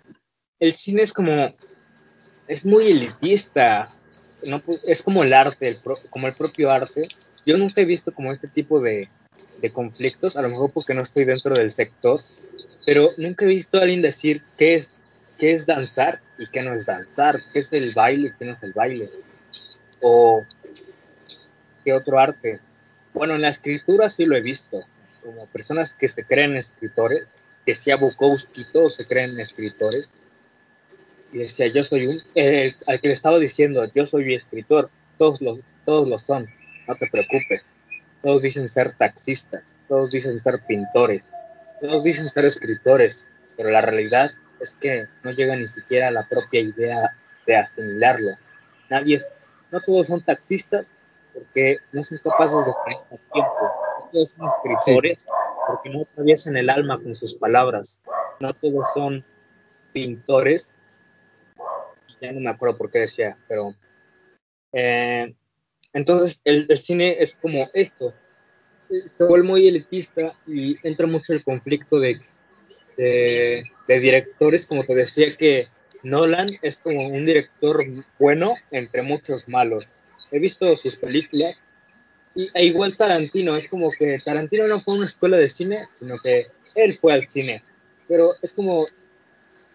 Speaker 1: el cine es como... Es muy elitista. No, es como el arte, el como el propio arte. Yo nunca he visto como este tipo de, de conflictos, a lo mejor porque no estoy dentro del sector, pero nunca he visto a alguien decir qué es, qué es danzar y qué no es danzar, qué es el baile y qué no es el baile, o qué otro arte. Bueno, en la escritura sí lo he visto, como personas que se creen escritores, decía Bukowski, todos se creen escritores, y decía, yo soy un, al que le estaba diciendo, yo soy escritor, todos lo, todos lo son, no te preocupes. Todos dicen ser taxistas, todos dicen ser pintores, todos dicen ser escritores, pero la realidad es que no llega ni siquiera a la propia idea de asimilarlo. Nadie es, no todos son taxistas porque no son capaces de tener tiempo. No todos son escritores porque no atraviesan el alma con sus palabras. No todos son pintores. Ya no me acuerdo por qué decía, pero eh, entonces, el, cine es como esto. Se vuelve muy elitista y entra mucho el conflicto de, de, directores, como te decía, que Nolan es como un director bueno entre muchos malos. He visto sus películas y, e igual Tarantino, es como que Tarantino no fue a una escuela de cine, sino que él fue al cine. Pero es como,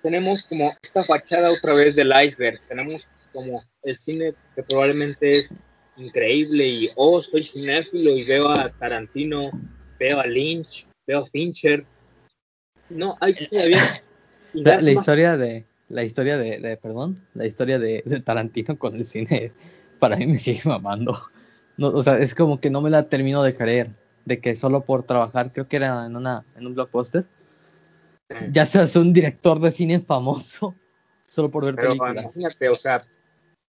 Speaker 1: tenemos como esta fachada otra vez del iceberg, tenemos como el cine que probablemente es increíble y, oh, soy cinéfilo y veo a Tarantino, veo a Lynch, veo a Fincher. No, hay todavía...
Speaker 2: La, la historia de, la historia de, perdón, la historia de, Tarantino con el cine, para mí me sigue mamando. No, o sea, es como que no me la termino de creer, de que solo por trabajar, creo que era en, una, en un blockbuster, ya seas un director de cine famoso, solo por ver
Speaker 1: Pero,
Speaker 2: películas.
Speaker 1: Imagínate, o sea,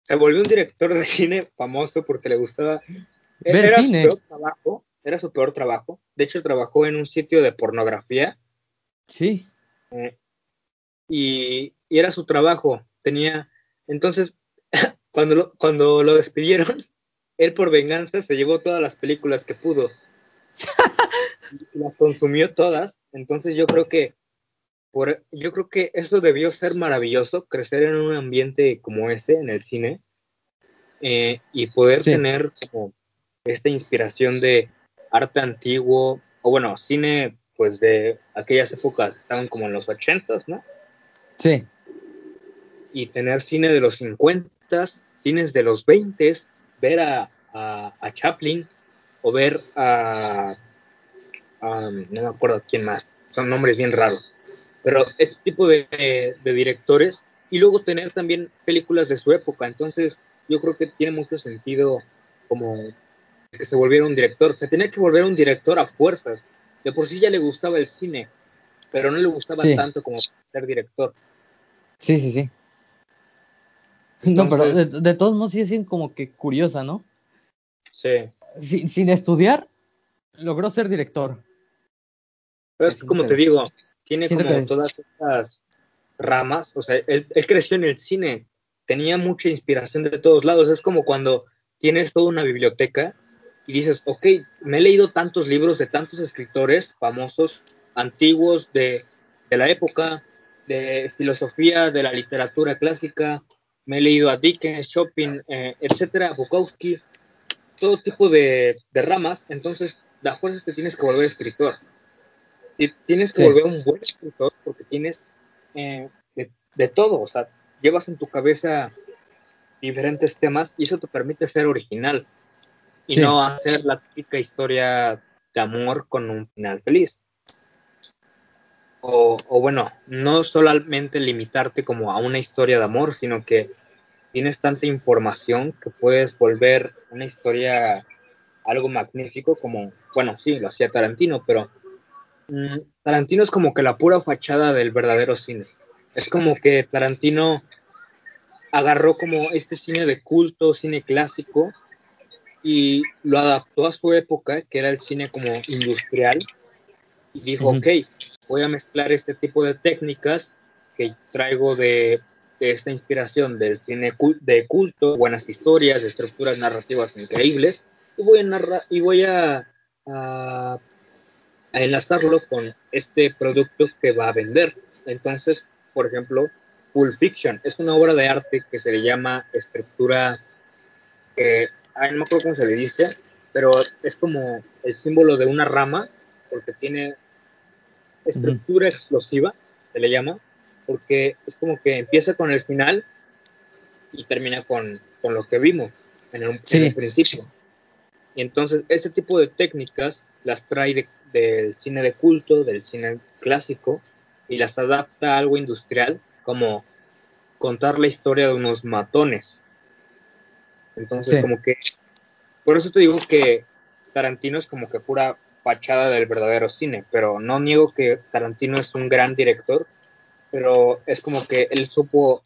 Speaker 1: se volvió un director de cine famoso porque le gustaba.
Speaker 2: Ver
Speaker 1: era
Speaker 2: cine.
Speaker 1: su peor trabajo. Era su peor trabajo. De hecho, trabajó en un sitio de pornografía.
Speaker 2: Sí.
Speaker 1: Eh, y, era su trabajo. Tenía. Entonces, cuando lo, cuando lo despidieron, él por venganza se llevó todas las películas que pudo. las consumió todas. Entonces, yo creo que yo creo que esto debió ser maravilloso, crecer en un ambiente como ese, en el cine, eh, y poder tener como esta inspiración de arte antiguo, o bueno, cine pues de aquellas épocas, estaban como en los ochentas, ¿no?
Speaker 2: Sí.
Speaker 1: Y tener cine de los 50, cines de los 20, ver a, a, Chaplin o ver a, a, no me acuerdo quién más, son nombres bien raros pero este tipo de, directores y luego tener también películas de su época. Entonces, yo creo que tiene mucho sentido como que se volviera un director. Se tenía que volver un director a fuerzas. De por sí ya le gustaba el cine, pero no le gustaba tanto como ser director.
Speaker 2: Sí, sí, sí. no, pero de, todos modos sí es como que curiosa, ¿no?
Speaker 1: Sí.
Speaker 2: Sin, sin estudiar, logró ser director.
Speaker 1: Pero es como te digo, tiene como todas estas ramas, o sea, él, creció en el cine, tenía mucha inspiración de todos lados, es como cuando tienes toda una biblioteca y dices, ok, me he leído tantos libros de tantos escritores famosos, antiguos, de, la época, de filosofía, de la literatura clásica, me he leído a Dickens, Chopin, eh, etcétera, Bukowski, todo tipo de, de ramas, entonces la fuerza es que tienes que volver escritor. Tienes que volver un buen escritor porque tienes eh, de, todo, o sea, llevas en tu cabeza diferentes temas y eso te permite ser original y no hacer la típica historia de amor con un final feliz. O, o, bueno, no solamente limitarte como a una historia de amor, sino que tienes tanta información que puedes volver una historia algo magnífico como, bueno, sí, lo hacía Tarantino, pero Mm, Tarantino es como que la pura fachada del verdadero cine. Es como que Tarantino agarró como este cine de culto, cine clásico, y lo adaptó a su época, que era el cine como industrial, y dijo, ok, voy a mezclar este tipo de técnicas que traigo de, de esta inspiración del cine de culto, buenas historias, estructuras narrativas increíbles, y voy a narrar y voy a, a, a enlazarlo con este producto que va a vender. Entonces, por ejemplo, Pulp Fiction es una obra de arte que se le llama estructura, eh, no me acuerdo cómo se le dice, pero es como el símbolo de una rama, porque tiene estructura explosiva, se le llama, porque es como que empieza con el final y termina con, con lo que vimos en el,
Speaker 2: Sí.
Speaker 1: en el principio. Y entonces, este tipo de técnicas las trae de- del cine de culto, del cine clásico, y las adapta a algo industrial, como contar la historia de unos matones. Entonces,
Speaker 2: Sí.
Speaker 1: como que, por eso te digo que Tarantino es como que pura fachada del verdadero cine, pero no niego que Tarantino es un gran director, pero es como que él supo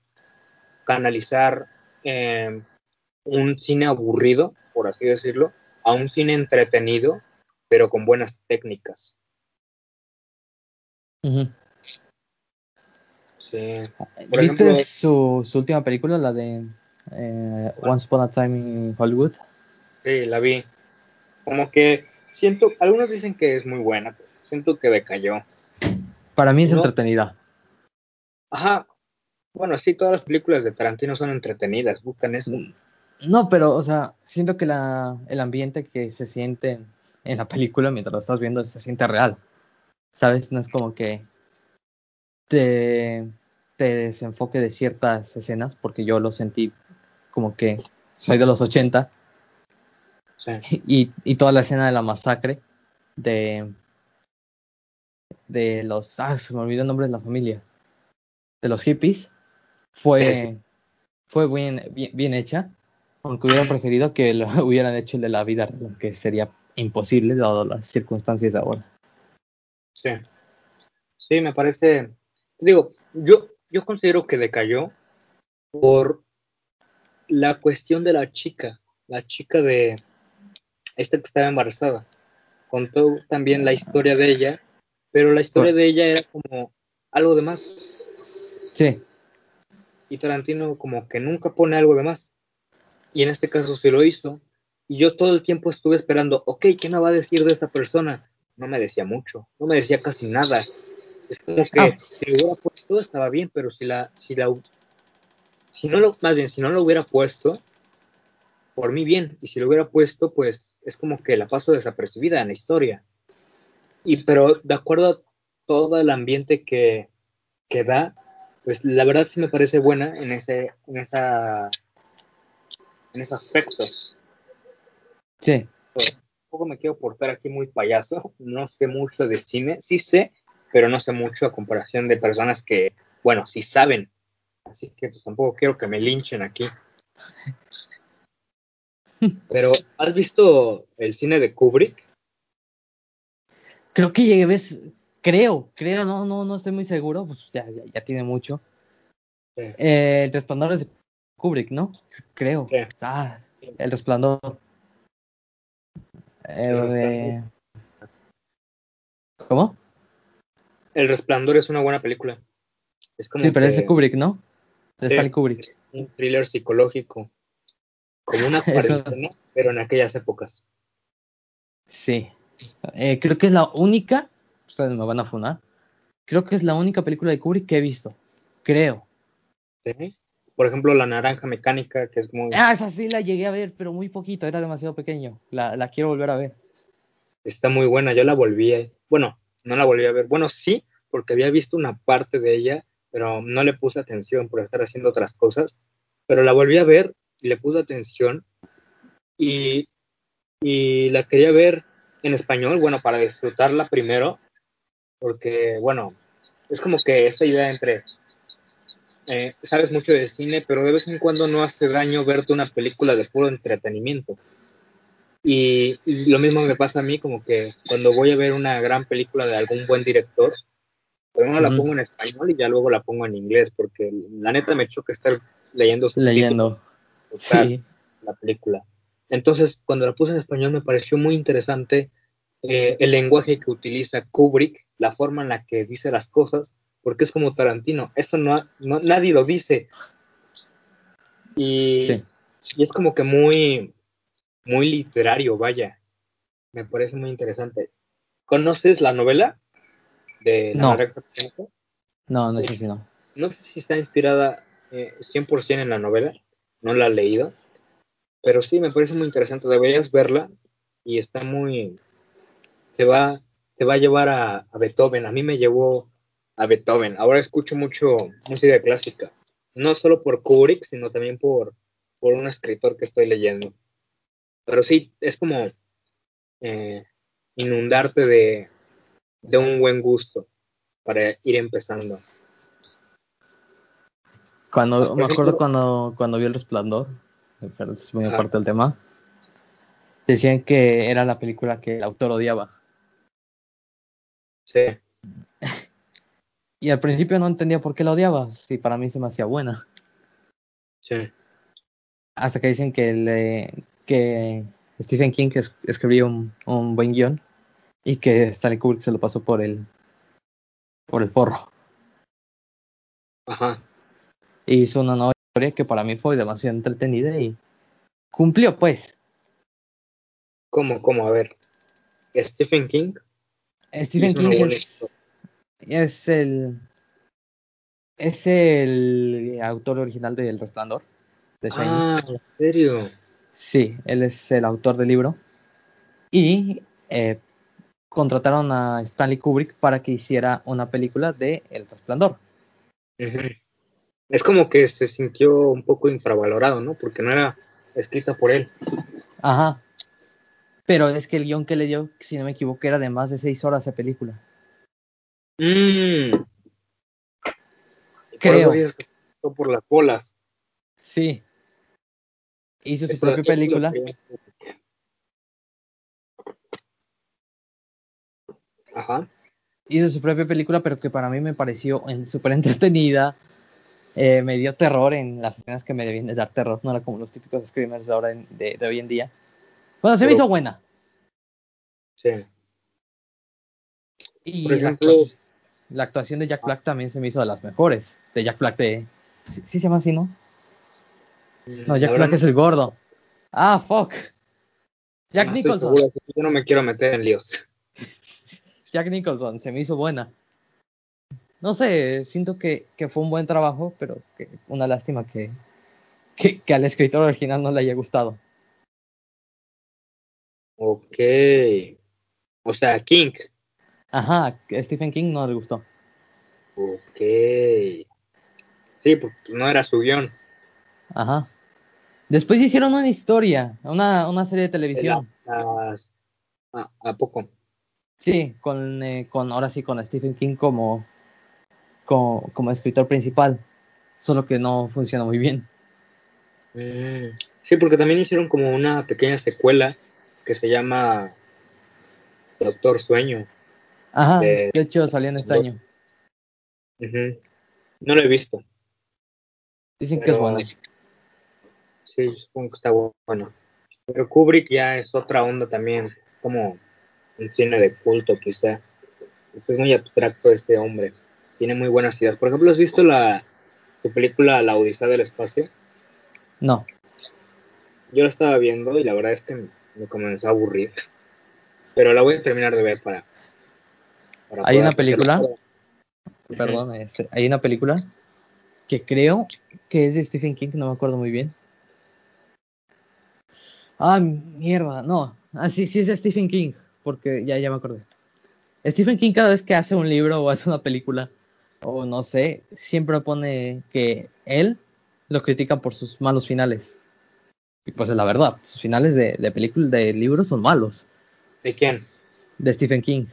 Speaker 1: canalizar eh, un cine aburrido, por así decirlo, a un cine entretenido, pero con buenas técnicas. Sí. Por
Speaker 2: ¿Viste
Speaker 1: ejemplo-
Speaker 2: su, su última película, la de eh, Once Upon a Time in Hollywood?
Speaker 1: Sí, la vi. Como que siento, algunos dicen que es muy buena, pero siento que decayó.
Speaker 2: Para mí es
Speaker 1: No.
Speaker 2: entretenida.
Speaker 1: Ajá. Bueno, sí, todas las películas de Tarantino son entretenidas, buscan eso.
Speaker 2: No, pero, o sea, siento que la, el ambiente que se siente en, en la película mientras lo estás viendo se siente real. ¿Sabes? No es como que te, te desenfoque de ciertas escenas, porque yo lo sentí como que soy de los 80
Speaker 1: Sí.
Speaker 2: y, y toda la escena de la masacre de, de los. Ah, se me olvidó el nombre de la familia. De los hippies. Fue, fue bien, bien, bien hecha. Aunque hubiera preferido que lo hubieran hecho el de la vida, que sería imposible dado las circunstancias de ahora.
Speaker 1: Sí. Sí, me parece. Digo, yo, yo considero que decayó por la cuestión de la chica, la chica de esta que estaba embarazada. Contó también la historia de ella, pero la historia de ella era como algo de más.
Speaker 2: Sí,
Speaker 1: Y Tarantino como que nunca pone algo de más. Y en este caso sí lo hizo. Y yo todo el tiempo estuve esperando, ok, ¿qué me va a decir de esta persona? No me decía mucho, no me decía casi nada. Es como que
Speaker 2: Ah.
Speaker 1: si lo hubiera puesto estaba bien, pero si la, si la, si no lo, más bien, si no lo hubiera puesto, por mí bien. Y si lo hubiera puesto, pues es como que la paso desapercibida en la historia. Y pero de acuerdo a todo el ambiente que, que da, pues la verdad sí me parece buena en ese, en esa, en ese aspecto.
Speaker 2: sí.
Speaker 1: Un poco me quiero portar aquí muy payaso, no sé mucho de cine, sí sé, pero no sé mucho a comparación de personas que, bueno, sí saben. Así que pues tampoco quiero que me linchen aquí. Pero, ¿has visto el cine de Kubrick?
Speaker 2: Creo que llegué, ves, creo, creo, no, no, no estoy muy seguro, pues ya, ya, ya tiene mucho.
Speaker 1: Sí.
Speaker 2: Eh, el resplandor es de Kubrick, ¿no? Creo.
Speaker 1: Sí.
Speaker 2: Ah, el resplandor. Eh, eh, ¿Cómo?
Speaker 1: El Resplandor es una buena película. Es como
Speaker 2: Sí, pero es de
Speaker 1: que-
Speaker 2: Kubrick, ¿no? De Stanley Kubrick.
Speaker 1: es un thriller psicológico. Como una cuarentena, pero en aquellas épocas.
Speaker 2: Sí. Eh, creo que es la única, ustedes me van a funar, creo que es la única película de Kubrick que he visto. Creo.
Speaker 1: ¿sí? Por ejemplo, La Naranja Mecánica, que es muy.
Speaker 2: Ah, esa sí la llegué a ver, pero muy poquito, era demasiado pequeño. La, la quiero volver a ver.
Speaker 1: Está muy buena. Yo la volví a. Bueno, no la volví a ver. Bueno, sí, porque había visto una parte de ella, pero no le puse atención por estar haciendo otras cosas. Pero la volví a ver y le puse atención. Y, y la quería ver en español, bueno, para disfrutarla primero. Porque, bueno, es como que esta idea entre eh, sabes mucho de cine, pero de vez en cuando no hace daño verte una película de puro entretenimiento. Y, y lo mismo me pasa a mí, como que cuando voy a ver una gran película de algún buen director, primero la pongo en español y ya luego la pongo en inglés, porque la neta me choca estar leyendo
Speaker 2: Leyendo. Sí.
Speaker 1: la película. Entonces, cuando la puse en español me pareció muy interesante eh, el lenguaje que utiliza Kubrick, la forma en la que dice las cosas, porque es como Tarantino. Eso no, no nadie lo dice. Y,
Speaker 2: Sí.
Speaker 1: y es como que muy, muy literario, vaya. Me parece muy interesante. ¿Conoces la novela de la
Speaker 2: No. No, no sé si no.
Speaker 1: No sé si está inspirada eh, 100% en la novela, no la he leído, pero sí me parece muy interesante. Deberías verla y está muy. Te va, te va a llevar a, a Beethoven. A mí me llevó a Beethoven. Ahora escucho mucho música clásica, no solo por Kubrick, sino también por, por un escritor que estoy leyendo. Pero sí, es como eh, inundarte de, de un buen gusto para ir empezando.
Speaker 2: Cuando, me acuerdo cuando, cuando vi El Resplandor, pero es muy aparte del tema, decían que era la película que el autor odiaba.
Speaker 1: Sí.
Speaker 2: Y al principio no entendía por qué la odiaba, si para mí se me hacía buena.
Speaker 1: Sí.
Speaker 2: Hasta que dicen que, le, que Stephen King es- escribió un, un buen guion y que Stanley Kubrick se lo pasó por el, por el forro.
Speaker 1: Ajá.
Speaker 2: Y hizo una nueva historia que para mí fue demasiado entretenida y cumplió, pues.
Speaker 1: ¿Cómo, cómo? A ver. Stephen King.
Speaker 2: Stephen King es, es el es el autor original de El Resplandor de Shining.
Speaker 1: Ah, ¿en serio?
Speaker 2: Sí, él es el autor del libro. Y eh, contrataron a Stanley Kubrick para que hiciera una película de El Resplandor.
Speaker 1: Es como que se sintió un poco infravalorado, ¿no? Porque no era escrita por él.
Speaker 2: Ajá. Pero es que el guion que le dio, si no me equivoco, era de más de seis horas de película.
Speaker 1: Mm. Por
Speaker 2: Creo.
Speaker 1: eso pasó por las bolas.
Speaker 2: Sí. Hizo su
Speaker 1: Eso-
Speaker 2: propia
Speaker 1: eso es lo
Speaker 2: película.
Speaker 1: que- Ajá.
Speaker 2: hizo su propia película, pero que para mí me pareció súper entretenida. Eh, me dio terror en las escenas que me debían de dar terror, no era como los típicos screamers de, ahora en- de, de hoy en día. Bueno, se me hizo buena.
Speaker 1: Sí.
Speaker 2: Y
Speaker 1: Por
Speaker 2: la, actuación, la actuación de Jack Black también se me hizo de las mejores. De Jack Black de... Sí, sí se llama así, ¿no? No,
Speaker 1: La
Speaker 2: Jack Black
Speaker 1: no-
Speaker 2: es el gordo. Ah, fuck. Jack
Speaker 1: no
Speaker 2: Nicholson.
Speaker 1: seguro, Yo no me quiero meter en líos.
Speaker 2: Jack Nicholson, se me hizo buena. No sé, siento que, que fue un buen trabajo, pero que una lástima que, que, que al escritor original no le haya gustado.
Speaker 1: Ok. O sea, King.
Speaker 2: Ajá, Stephen King no le gustó.
Speaker 1: Ok. Sí, pues no era su guion.
Speaker 2: Ajá. Después hicieron una historia, una, una serie de televisión.
Speaker 1: Las- ¿A, ¿A poco?
Speaker 2: Sí, con, eh, con ahora sí con Stephen King como, como, como escritor principal. Solo que no funciona muy bien.
Speaker 1: Mm, Sí, porque también hicieron como una pequeña secuela que se llama Doctor Sueño.
Speaker 2: Ajá,
Speaker 1: De-
Speaker 2: de hecho salió en este año.
Speaker 1: No lo he visto.
Speaker 2: Dicen que es buena.
Speaker 1: Sí, supongo que está bueno. Pero Kubrick ya es otra onda también, como un cine de culto quizá. Es muy abstracto este hombre. Tiene muy buenas ideas. Por ejemplo, ¿has visto la su película La Odisea del Espacio?
Speaker 2: No,
Speaker 1: Yo la estaba viendo y la verdad es que me- me comenzó a aburrir. Pero la voy a terminar de ver para. para
Speaker 2: Hay una película, perdón, este, hay una película que creo que es de Stephen King, no me acuerdo muy bien. Ah, mierda, no. Ah, sí, sí es de Stephen King, porque ya, ya me acordé. Stephen King cada vez que hace un libro o hace una película, o no sé, siempre pone que él lo critica por sus malos finales. Y pues es la verdad, sus finales de, de película, de libros son malos,
Speaker 1: ¿De quién?
Speaker 2: de Stephen King.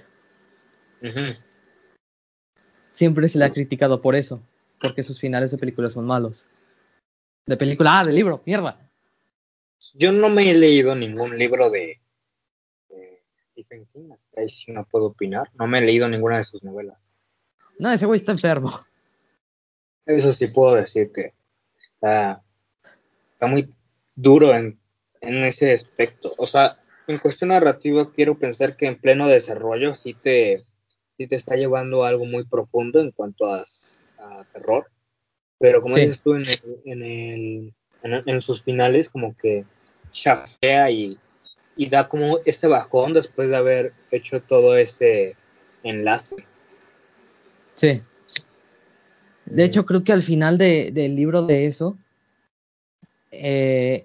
Speaker 2: Siempre se le ha criticado por eso, porque sus finales de película son malos. De película, ah, de libro, mierda.
Speaker 1: Yo no me he leído ningún libro de, ahí sí no puedo opinar. No me he leído ninguna de sus novelas.
Speaker 2: No, ese güey está enfermo.
Speaker 1: Eso sí puedo decir que está, está muy duro en, en ese aspecto. O sea, en cuestión narrativa quiero pensar que en pleno desarrollo sí te, sí sí te está llevando a algo muy profundo en cuanto a, a terror, pero como
Speaker 2: Sí.
Speaker 1: dices tú en, el- en, el, en, en sus finales, como que chafea y, y da como este bajón después de haber hecho todo ese enlace.
Speaker 2: Sí. De hecho, creo que al final de- del libro de eso, eh,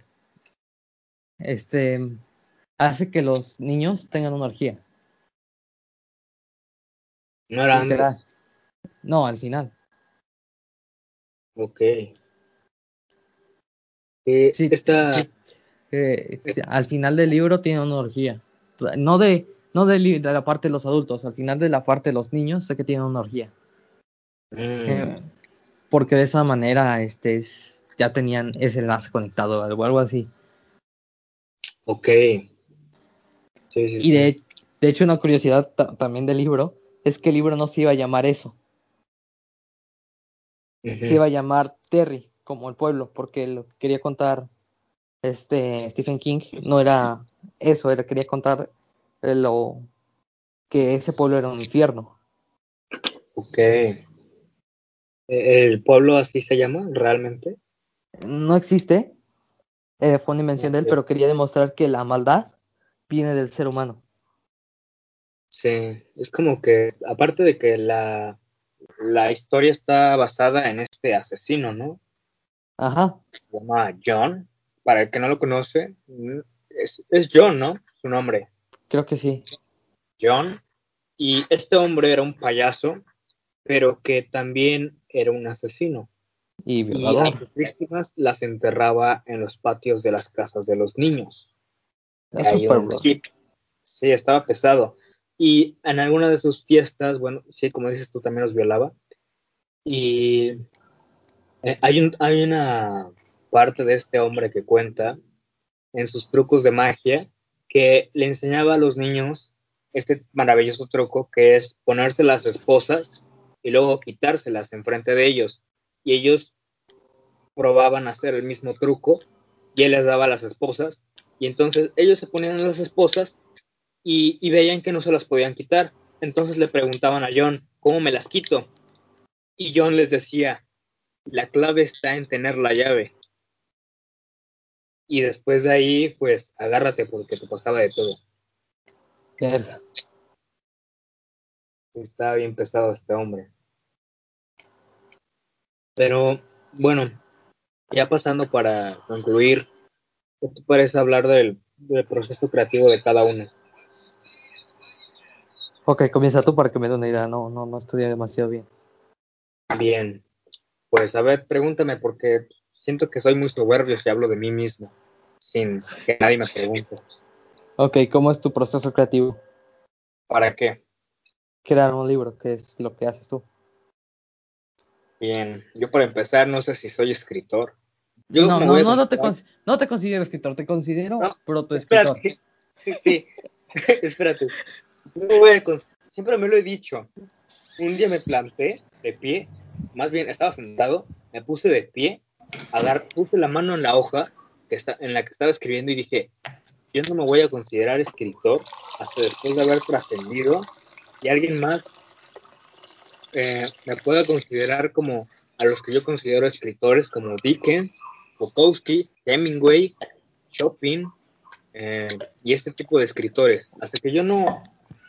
Speaker 2: este, hace que los niños tengan una orgía.
Speaker 1: no era antes.
Speaker 2: No, al final.
Speaker 1: Ok. Eh,
Speaker 2: Sí,
Speaker 1: esta,
Speaker 2: sí. Eh, al final del libro tiene una orgía. No de, no li- de la parte de los adultos, al final de la parte de los niños sé que tienen una orgía.
Speaker 1: mm,
Speaker 2: Eh, porque de esa manera este, es- ya tenían ese enlace conectado o algo así.
Speaker 1: ok. Sí, sí,
Speaker 2: Y de, de hecho una curiosidad ta- también del libro es que el libro no se iba a llamar eso, se iba a llamar Terry, como el pueblo, porque lo que quería contar este Stephen King no era eso, era quería contar eh, lo que ese pueblo era un infierno.
Speaker 1: Ok. Eh, ¿El pueblo así se llama realmente?
Speaker 2: No existe, eh, fue una invención de él, pero quería demostrar que la maldad viene del ser humano.
Speaker 1: Sí, es como que, aparte de que la, la historia está basada en este asesino, ¿no?
Speaker 2: Ajá,
Speaker 1: Se llama John. Para el que no lo conoce, es, es John, ¿no? Su nombre,
Speaker 2: creo que sí.
Speaker 1: John. Y este hombre era un payaso, pero que también era un asesino.
Speaker 2: Y
Speaker 1: Y a
Speaker 2: violador.
Speaker 1: sus víctimas las enterraba en los patios de las casas de los niños. Un chip. Sí, estaba pesado. Y en alguna de sus fiestas, bueno, sí, como dices tú, también los violaba. Y eh, hay, un, hay una parte de este hombre que cuenta en sus trucos de magia que le enseñaba a los niños este maravilloso truco que es ponerse las esposas y luego quitárselas enfrente de ellos. Y ellos probaban hacer el mismo truco y él les daba las esposas y entonces ellos se ponían las esposas y, y veían que no se las podían quitar. Entonces le preguntaban a John, ¿cómo me las quito? Y John les decía, la clave está en tener la llave. Y después de ahí, pues agárrate porque te pasaba de todo.
Speaker 2: Verga.
Speaker 1: Está bien pesado este hombre. Pero bueno, ya pasando para concluir, ¿qué te parece hablar del, del proceso creativo de cada uno?
Speaker 2: Ok, comienza tú para que me dé una idea. No, no, no estudié demasiado bien.
Speaker 1: Bien, pues a ver, pregúntame porque siento que soy muy soberbio si hablo de mí mismo, sin que nadie me pregunte.
Speaker 2: Ok, ¿cómo es tu proceso creativo?
Speaker 1: ¿Para qué?
Speaker 2: Crear un libro, ¿qué es lo que haces tú?
Speaker 1: Bien, yo para empezar no sé si soy escritor. Yo
Speaker 2: no, no, no, no, te no te considero escritor, te considero
Speaker 1: No,
Speaker 2: protoescritor.
Speaker 1: Espérate, sí, espérate. Voy a cons- Siempre me lo he dicho. Un día me planté de pie, más bien estaba sentado, me puse de pie, agar- puse la mano en la hoja que está, en la que estaba escribiendo y dije, yo no me voy a considerar escritor hasta después de haber trascendido y alguien más eh, me pueda considerar como a los que yo considero escritores como Dickens, Bukowski, Hemingway, Chopin eh, y este tipo de escritores. Hasta que yo no,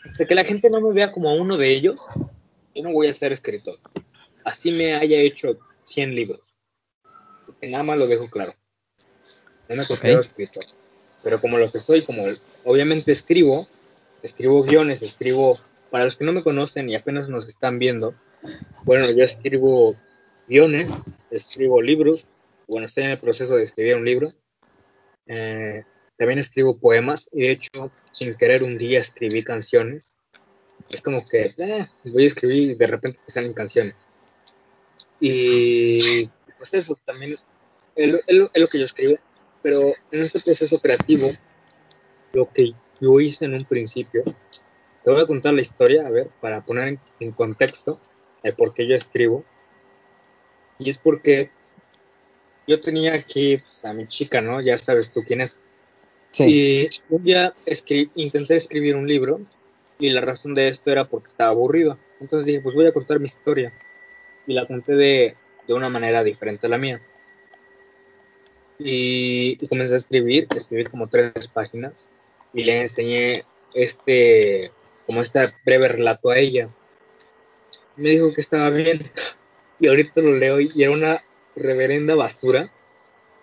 Speaker 1: hasta que la gente no me vea como uno de ellos, yo no voy a ser escritor. Así me haya hecho 100 libros. Nada más lo dejo claro. No me considero
Speaker 2: Ok.
Speaker 1: escritor. Pero como lo que soy, como obviamente escribo, escribo guiones, escribo, para los que no me conocen y apenas nos están viendo, bueno, yo escribo guiones, escribo libros, bueno, estoy en el proceso de escribir un libro, eh, también escribo poemas y de hecho, sin querer un día escribí canciones. Es como que eh, voy a escribir y de repente te salen canciones. Y pues eso también es lo, es lo- es lo que yo escribo, pero en este proceso creativo, lo que yo hice en un principio, te voy a contar la historia, a ver, para poner en, en contexto el por qué yo escribo. Y es porque yo tenía aquí pues, a mi chica, ¿no? Ya sabes tú quién es.
Speaker 2: Sí.
Speaker 1: Y un día escri- intenté escribir un libro Y la razón de esto era porque estaba aburrido. Entonces dije, pues voy a contar mi historia. Y la conté de, de una manera diferente a la mía. Y, y comencé a escribir, escribir como tres páginas. Y le enseñé este, como este breve relato a ella. Me dijo que estaba bien. Y ahorita lo leo y era una reverenda basura.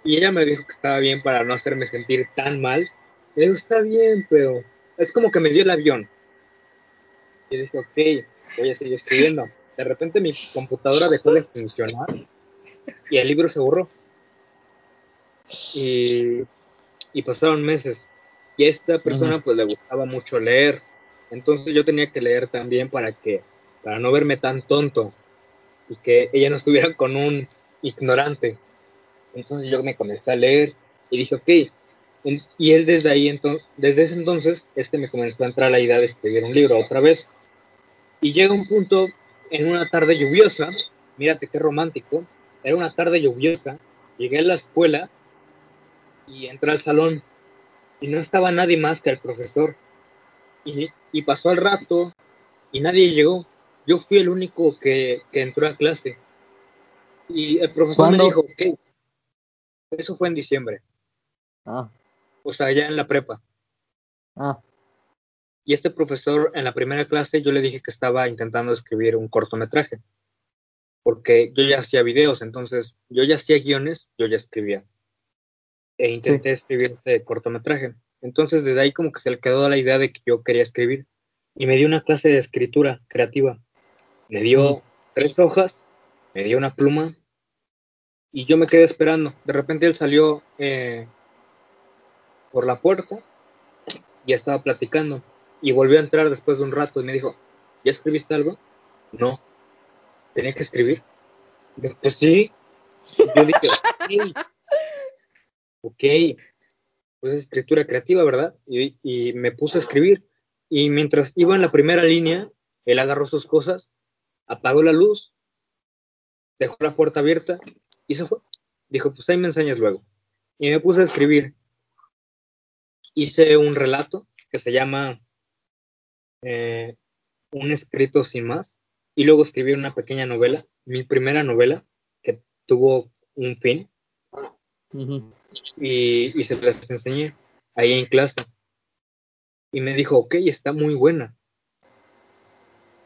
Speaker 1: Y ella me dijo que estaba bien para no hacerme sentir tan mal. Me dijo, está bien, pero es como que me dio el avión. Y dije, ok, voy a seguir escribiendo. De repente mi computadora dejó de funcionar y el libro se borró. Y, y pasaron meses. Y a esta persona pues le gustaba mucho leer. Entonces yo tenía que leer también para que, para no verme tan tonto y que ella no estuviera con un ignorante. Entonces yo me comencé a leer y dije, ok. Y es desde ahí, entonces, desde ese entonces, es que me comenzó a entrar la idea de escribir un libro otra vez. Y llega un punto en una tarde lluviosa, mírate qué romántico, era una tarde lluviosa, llegué a la escuela y entré al salón y no estaba nadie más que el profesor. Y, y pasó el rato y nadie llegó. Yo fui el único que, que entró a clase. Y el profesor
Speaker 2: ¿Cuándo?
Speaker 1: me dijo, ok, eso fue en diciembre,
Speaker 2: Ah,
Speaker 1: o sea, ya en la prepa.
Speaker 2: ah,
Speaker 1: Y este profesor en la primera clase yo le dije que estaba intentando escribir un cortometraje, porque yo ya hacía videos, entonces yo ya hacía guiones, yo ya escribía. E intenté escribir este cortometraje. Entonces desde ahí como que se le quedó la idea de que yo quería escribir. Y me dio una clase de escritura creativa. Me dio
Speaker 2: Mm.
Speaker 1: tres hojas, me dio una pluma y yo me quedé esperando. De repente él salió eh, por la puerta y estaba platicando. Y volvió a entrar después de un rato y me dijo, ¿ya escribiste algo? No. ¿Tenía que escribir? Yo, pues sí. Yo dije, ok. Ok. Pues es escritura creativa, ¿verdad? Y, me puse a escribir. Y mientras iba en la primera línea, él agarró sus cosas, apagó la luz, dejó la puerta abierta y se fue. Dijo, pues ahí me enseñas luego. Y me puse a escribir. Hice un relato que se llama eh, Un escrito sin más. Y luego escribí una pequeña novela, mi primera novela, que tuvo un fin. Y, y se las enseñé ahí en clase. Y me dijo, ok, está muy buena.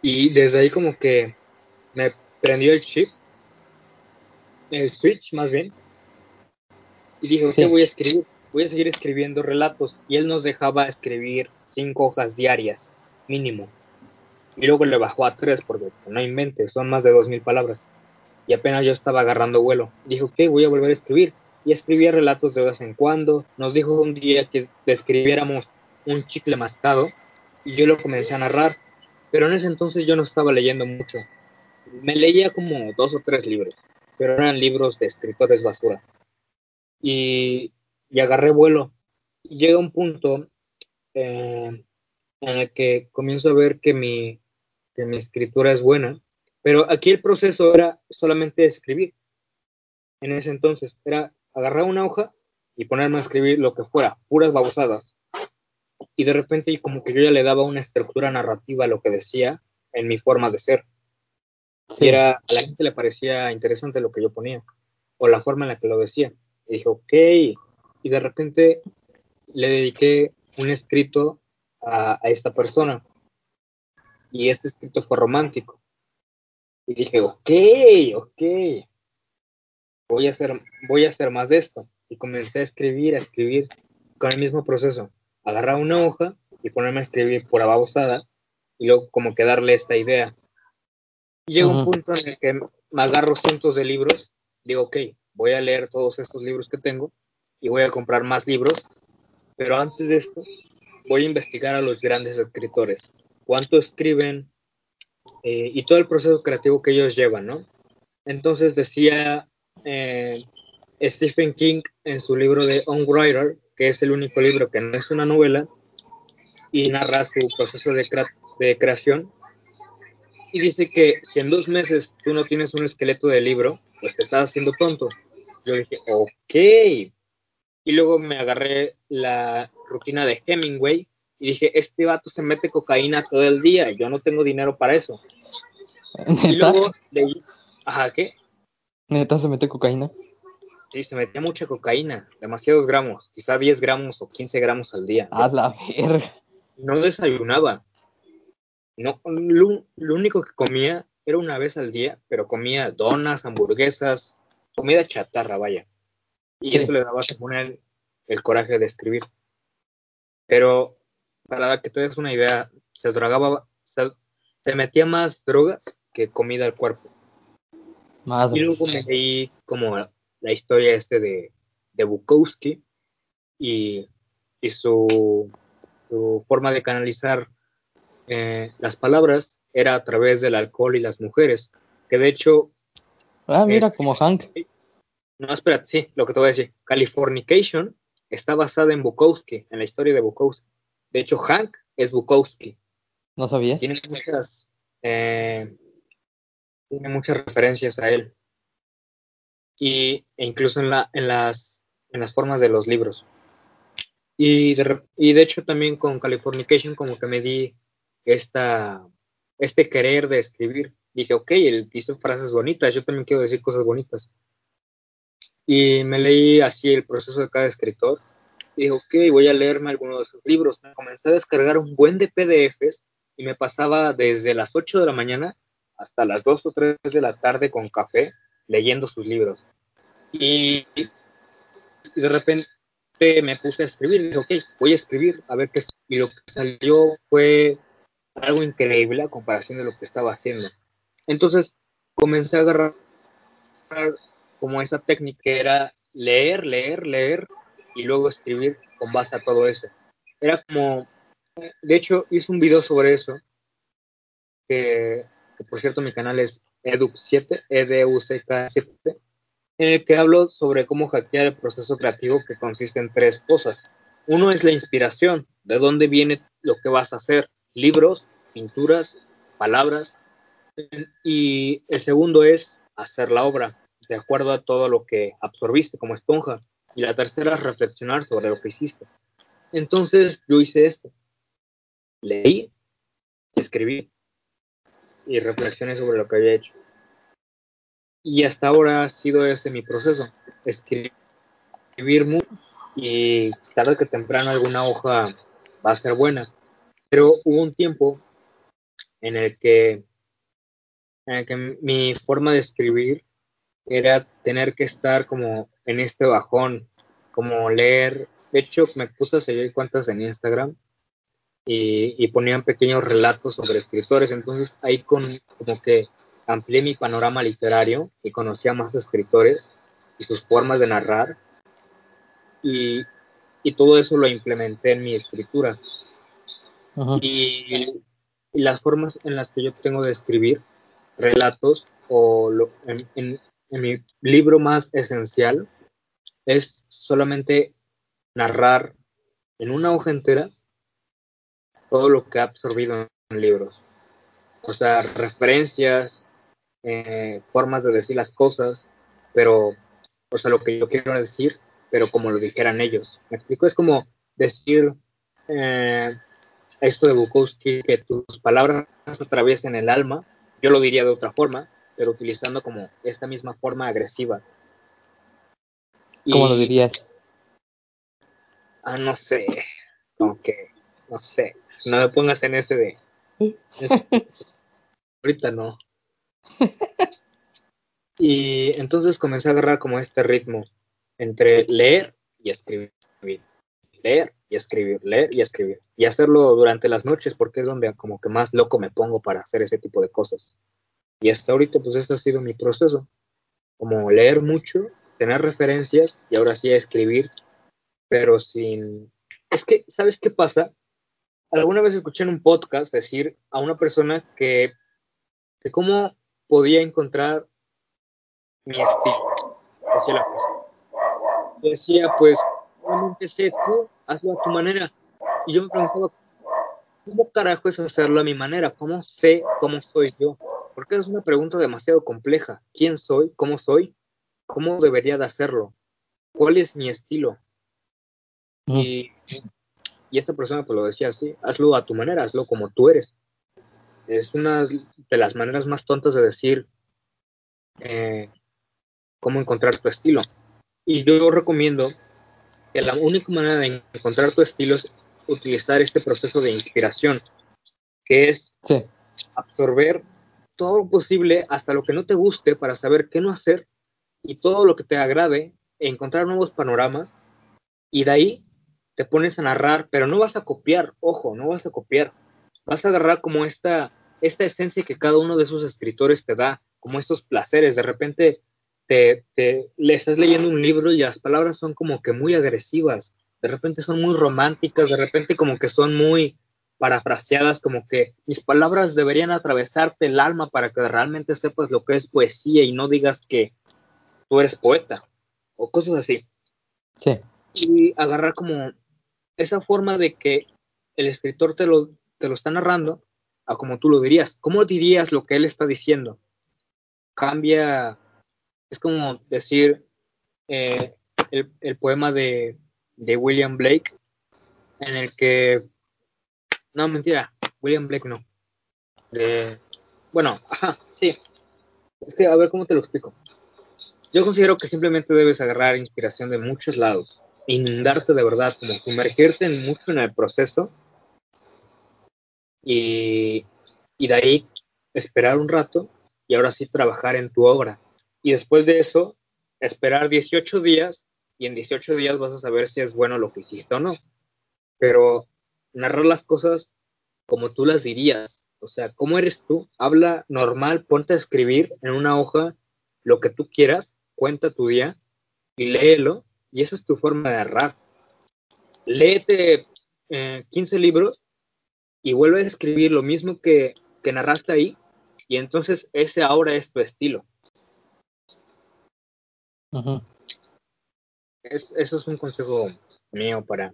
Speaker 1: Y desde ahí como que me prendió el chip, el switch más bien. Y dije, ok,
Speaker 2: Sí.
Speaker 1: voy a escribir, voy a seguir escribiendo relatos. Y él nos dejaba escribir cinco hojas diarias, mínimo. Y luego le bajó a tres, porque no invente, son más de dos mil palabras. Y apenas yo estaba agarrando vuelo. Dijo, ok, voy a volver a escribir. Y escribía relatos de vez en cuando. Nos dijo un día que describiéramos un chicle mascado. Y yo lo comencé a narrar. Pero en ese entonces yo no estaba leyendo mucho. Me leía como dos o tres libros. Pero eran libros de escritores basura. Y, y agarré vuelo. Llega un punto eh, en el que comienzo a ver que mi, que mi escritura es buena. Pero aquí el proceso era solamente escribir. En ese entonces era agarrar una hoja y ponerme a escribir lo que fuera, puras babosadas. Y de repente como que yo ya le daba una estructura narrativa a lo que decía en mi forma de ser.
Speaker 2: Sí.
Speaker 1: Y era, a la gente le parecía interesante lo que yo ponía, o la forma en la que lo decía. Y dije, ok. Y de repente le dediqué un escrito a, a esta persona. Y este escrito fue romántico. Y dije, ok, ok. Voy a hacer, voy a hacer más de esto. Y comencé a escribir, a escribir con el mismo proceso. Agarrar una hoja y ponerme a escribir por ababosada y luego como que darle esta idea. Llega un punto en el que me agarro cientos de libros, digo, ok, voy a leer todos estos libros que tengo y voy a comprar más libros, pero antes de esto voy a investigar a los grandes escritores, cuánto escriben eh, y todo el proceso creativo que ellos llevan, ¿no? Entonces decía eh, Stephen King en su libro de On Writer, que es el único libro que no es una novela, y narra su proceso de, crea de creación y dice que si en dos meses tú no tienes un esqueleto de libro, pues te estás haciendo tonto. Yo dije, ok. Y luego me agarré la rutina de Hemingway y dije, este vato se mete cocaína todo el día, yo no tengo dinero para eso. Y luego leí, ajá, ¿qué?
Speaker 2: ¿Neta se mete cocaína?
Speaker 1: Sí, se metía mucha cocaína, demasiados gramos, quizá 10 gramos o 15 gramos al día.
Speaker 2: A la verga.
Speaker 1: No desayunaba. No, lo, lo único que comía era una vez al día, pero comía donas, hamburguesas, comida chatarra, vaya. Y
Speaker 2: Sí.
Speaker 1: eso le daba según él el coraje de escribir. Pero para que te des una idea, se drogaba, se, se metía más drogas que comida al cuerpo. Y
Speaker 2: Madre.
Speaker 1: luego me leí como la historia este de, de Bukowski y, y su, su forma de canalizar eh, las palabras era a través del alcohol y las mujeres. Que de hecho,
Speaker 2: Ah, mira, como Hank.
Speaker 1: no, espérate, sí, lo que te voy a decir. Californication está basada en Bukowski, en la historia de Bukowski. De hecho, Hank es Bukowski.
Speaker 2: ¿No sabías?
Speaker 1: Tiene muchas, eh, tiene muchas referencias a él. Y, e incluso en, la, en, las, en las formas de los libros. Y de, y de hecho también con Californication como que me di esta, este querer de escribir. Dije, ok, él dice frases bonitas, yo también quiero decir cosas bonitas. Y me leí así el proceso de cada escritor. Y dije, ok, voy a leerme algunos de sus libros. Me comencé a descargar un buen de PDFs y me pasaba desde las 8 de la mañana hasta las 2 o 3 de la tarde con café leyendo sus libros. Y, de repente me puse a escribir. Dije, ok, voy a escribir a ver qué. Y lo que salió fue algo increíble a comparación de lo que estaba haciendo. Entonces comencé a agarrar como esa técnica que era leer, leer, leer y luego escribir con base a todo eso. Era como, de hecho, hice un video sobre eso, que, que por cierto mi canal es Educ7, EDUCK7, en el que hablo sobre cómo hackear el proceso creativo que consiste en tres cosas. Uno es la inspiración, de dónde viene lo que vas a hacer, libros, pinturas, palabras. Y el segundo es hacer la obra, de acuerdo a todo lo que absorbiste como esponja. Y la tercera es reflexionar sobre lo que hiciste. Entonces yo hice esto. Leí, escribí y reflexioné sobre lo que había hecho. Y hasta ahora ha sido ese mi proceso. Escribir mucho y tarde que temprano alguna hoja va a ser buena. Pero hubo un tiempo en el que, en el que mi forma de escribir era tener que estar como en este bajón, como leer. De hecho, me puse a seguir cuentas en Instagram y, y ponían pequeños relatos sobre escritores. Entonces ahí con, como que amplié mi panorama literario y conocía más escritores y sus formas de narrar. Y, y todo eso lo implementé en mi escritura. Y, y las formas en las que yo tengo de escribir relatos o lo, en, en, en mi libro más esencial es solamente narrar en una hoja entera todo lo que he absorbido en libros. O sea, referencias, eh, formas de decir las cosas, pero, o sea, lo que yo quiero decir, pero como lo dijeran ellos. ¿Me explico? Es como decir eh, esto de Bukowski, que tus palabras atraviesen el alma, yo lo diría de otra forma, pero utilizando como esta misma forma agresiva.
Speaker 2: ¿Cómo lo dirías?
Speaker 1: Ah, no sé, como que, no sé, no me pongas en ese de... ahorita no. Y entonces comencé a agarrar como este ritmo entre leer y escribir, leer y escribir, leer y escribir. Y hacerlo durante las noches porque es donde como que más loco me pongo para hacer ese tipo de cosas. Y hasta ahorita pues este ha sido mi proceso. Como leer mucho, tener referencias y ahora sí escribir, pero sin... Es que, ¿sabes qué pasa? Alguna vez escuché en un podcast decir a una persona que, que cómo podía encontrar mi estilo. Decía la persona. Decía, pues, realmente sé tú, hazlo a tu manera. Y yo me preguntaba, ¿cómo carajo es hacerlo a mi manera? ¿Cómo sé cómo soy yo? Porque es una pregunta demasiado compleja. ¿Quién soy? ¿Cómo soy? ¿Cómo debería de hacerlo? ¿Cuál es mi estilo?
Speaker 2: Ujú.
Speaker 1: Y, y esta persona pues lo decía así, hazlo a tu manera, hazlo como tú eres. Es una de las maneras más tontas de decir eh, cómo encontrar tu estilo. Y yo recomiendo que la única manera de encontrar tu estilo es utilizar este proceso de inspiración, que es absorber todo lo posible hasta lo que no te guste para saber qué no hacer y todo lo que te agrade, encontrar nuevos panoramas y de ahí te pones a narrar, pero no vas a copiar, ojo, no vas a copiar, vas a agarrar como esta, esta esencia que cada uno de esos escritores te da, como estos placeres, de repente te, te, le estás leyendo un libro y las palabras son como que muy agresivas, de repente son muy románticas, de repente como que son muy parafraseadas, como que mis palabras deberían atravesarte el alma para que realmente sepas lo que es poesía y no digas que tú eres poeta o cosas así.
Speaker 2: Sí.
Speaker 1: Y agarrar como esa forma de que el escritor te lo, te lo está narrando a como tú lo dirías. ¿Cómo dirías lo que él está diciendo? Cambia, es como decir eh, el, el, poema de, de, William Blake, en el que, no, mentira, William Blake no. De, bueno, ajá, sí. Es que, a ver, ¿cómo te lo explico? Yo considero que simplemente debes agarrar inspiración de muchos lados inundarte de verdad, como sumergirte mucho en el proceso y, y de ahí esperar un rato y ahora sí trabajar en tu obra. Y después de eso, esperar 18 días y en 18 días vas a saber si es bueno lo que hiciste o no. Pero narrar las cosas como tú las dirías, o sea, ¿cómo eres tú? Habla normal, ponte a escribir en una hoja lo que tú quieras, cuenta tu día y léelo y esa es tu forma de narrar. Léete 15 eh, libros y vuelve a escribir lo mismo que, que narraste ahí y entonces ese ahora es tu estilo. es, eso es un consejo mío para,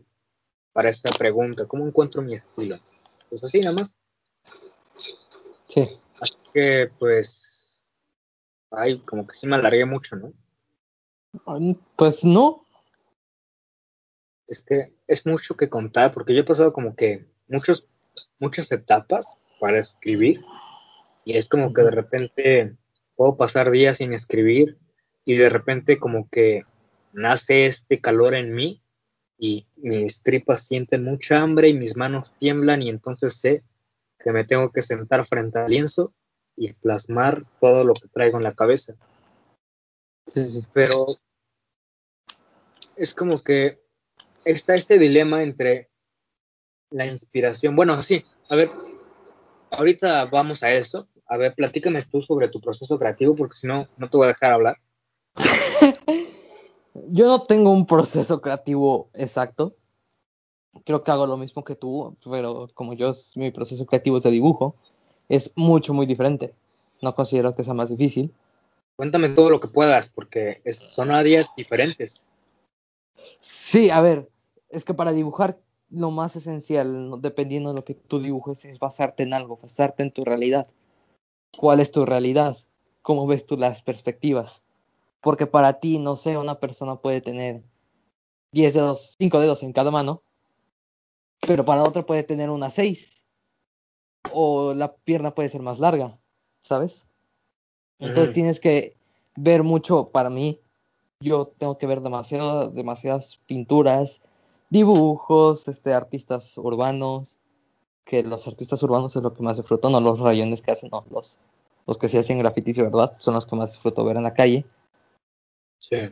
Speaker 1: para esta pregunta. ¿Cómo encuentro mi estilo? Pues así nada más.
Speaker 2: Sí.
Speaker 1: Así que pues, ay, como que sí me alargué mucho, ¿no?
Speaker 2: Pues no,
Speaker 1: es que es mucho que contar, porque yo he pasado como que muchos, muchas etapas para escribir y es como que de repente puedo pasar días sin escribir y de repente como que nace este calor en mí y mis tripas sienten mucha hambre y mis manos tiemblan y entonces sé que me tengo que sentar frente al lienzo y plasmar todo lo que traigo en la cabeza.
Speaker 2: Sí, sí.
Speaker 1: Pero es como que está este dilema entre la inspiración. Bueno, sí, a ver, ahorita vamos a eso. A ver, platícame tú sobre tu proceso creativo, porque si no, no te voy a dejar hablar.
Speaker 2: Yo no tengo un proceso creativo exacto. Creo que hago lo mismo que tú, pero como yo, mi proceso creativo es de dibujo, es mucho, muy diferente. No considero que sea más difícil.
Speaker 1: Cuéntame todo lo que puedas, porque son áreas diferentes.
Speaker 2: Sí, a ver, es que para dibujar lo más esencial, dependiendo de lo que tú dibujes, es basarte en algo, basarte en tu realidad. ¿Cuál es tu realidad? ¿Cómo ves tú las perspectivas? Porque para ti, no sé, una persona puede tener 10 dedos, 5 dedos en cada mano, pero para otra puede tener una 6. O la pierna puede ser más larga, ¿sabes? Entonces tienes que ver mucho, para mí, yo tengo que ver demasiado, demasiadas pinturas, dibujos, este, artistas urbanos, que los artistas urbanos es lo que más disfruto, no los rayones que hacen, no, los, los que se hacen grafitis verdad, son los que más disfruto ver en la calle.
Speaker 1: Sí.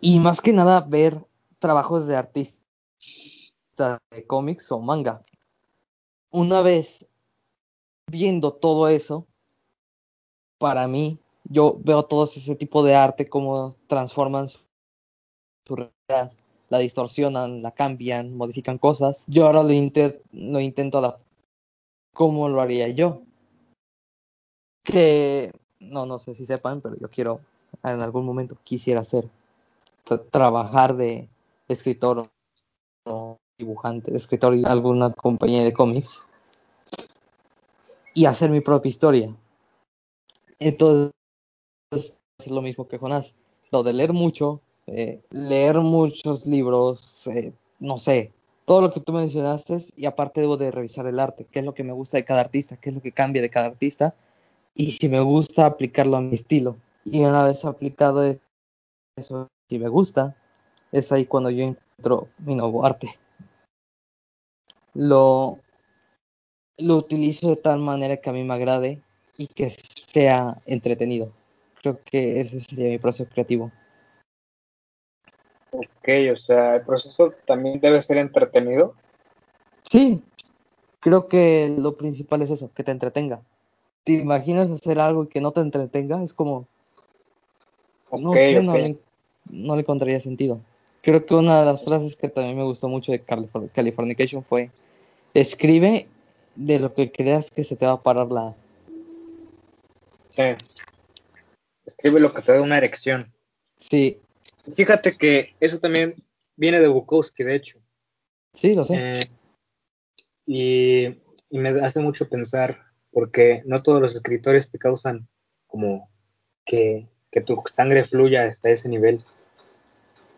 Speaker 2: Y más que nada ver trabajos de artistas de cómics o manga. Una vez viendo todo eso, para mí, yo veo todo ese tipo de arte, cómo transforman su realidad la distorsionan, la cambian, modifican cosas. Yo ahora lo, lo intento adaptar. ¿Cómo lo haría yo? Que no, no sé si sepan, pero yo quiero, en algún momento quisiera hacer, trabajar de escritor o dibujante, de escritor en alguna compañía de cómics y hacer mi propia historia. Entonces, es lo mismo que Jonás, lo de leer mucho, eh, leer muchos libros, eh, no sé, todo lo que tú mencionaste y aparte debo de revisar el arte, qué es lo que me gusta de cada artista, qué es lo que cambia de cada artista y si me gusta aplicarlo a mi estilo. Y una vez aplicado eso, si me gusta, es ahí cuando yo encuentro mi nuevo arte. Lo, lo utilizo de tal manera que a mí me agrade y que sea entretenido. Creo que ese sería mi proceso creativo.
Speaker 1: Ok, o sea, el proceso también debe ser entretenido.
Speaker 2: Sí, creo que lo principal es eso, que te entretenga. ¿Te imaginas hacer algo que no te entretenga? Es como... no sé, no, le, no le encontraría sentido. Creo que una de las frases que también me gustó mucho de Californication fue, escribe de lo que creas que se te va a parar la...
Speaker 1: Sí. Escribe lo que te da una erección.
Speaker 2: Sí.
Speaker 1: Fíjate que eso también viene de Bukowski, de hecho.
Speaker 2: Sí, lo sé.
Speaker 1: Eh, y, y, me hace mucho pensar, porque no todos los escritores te causan como que, que tu sangre fluya hasta ese nivel.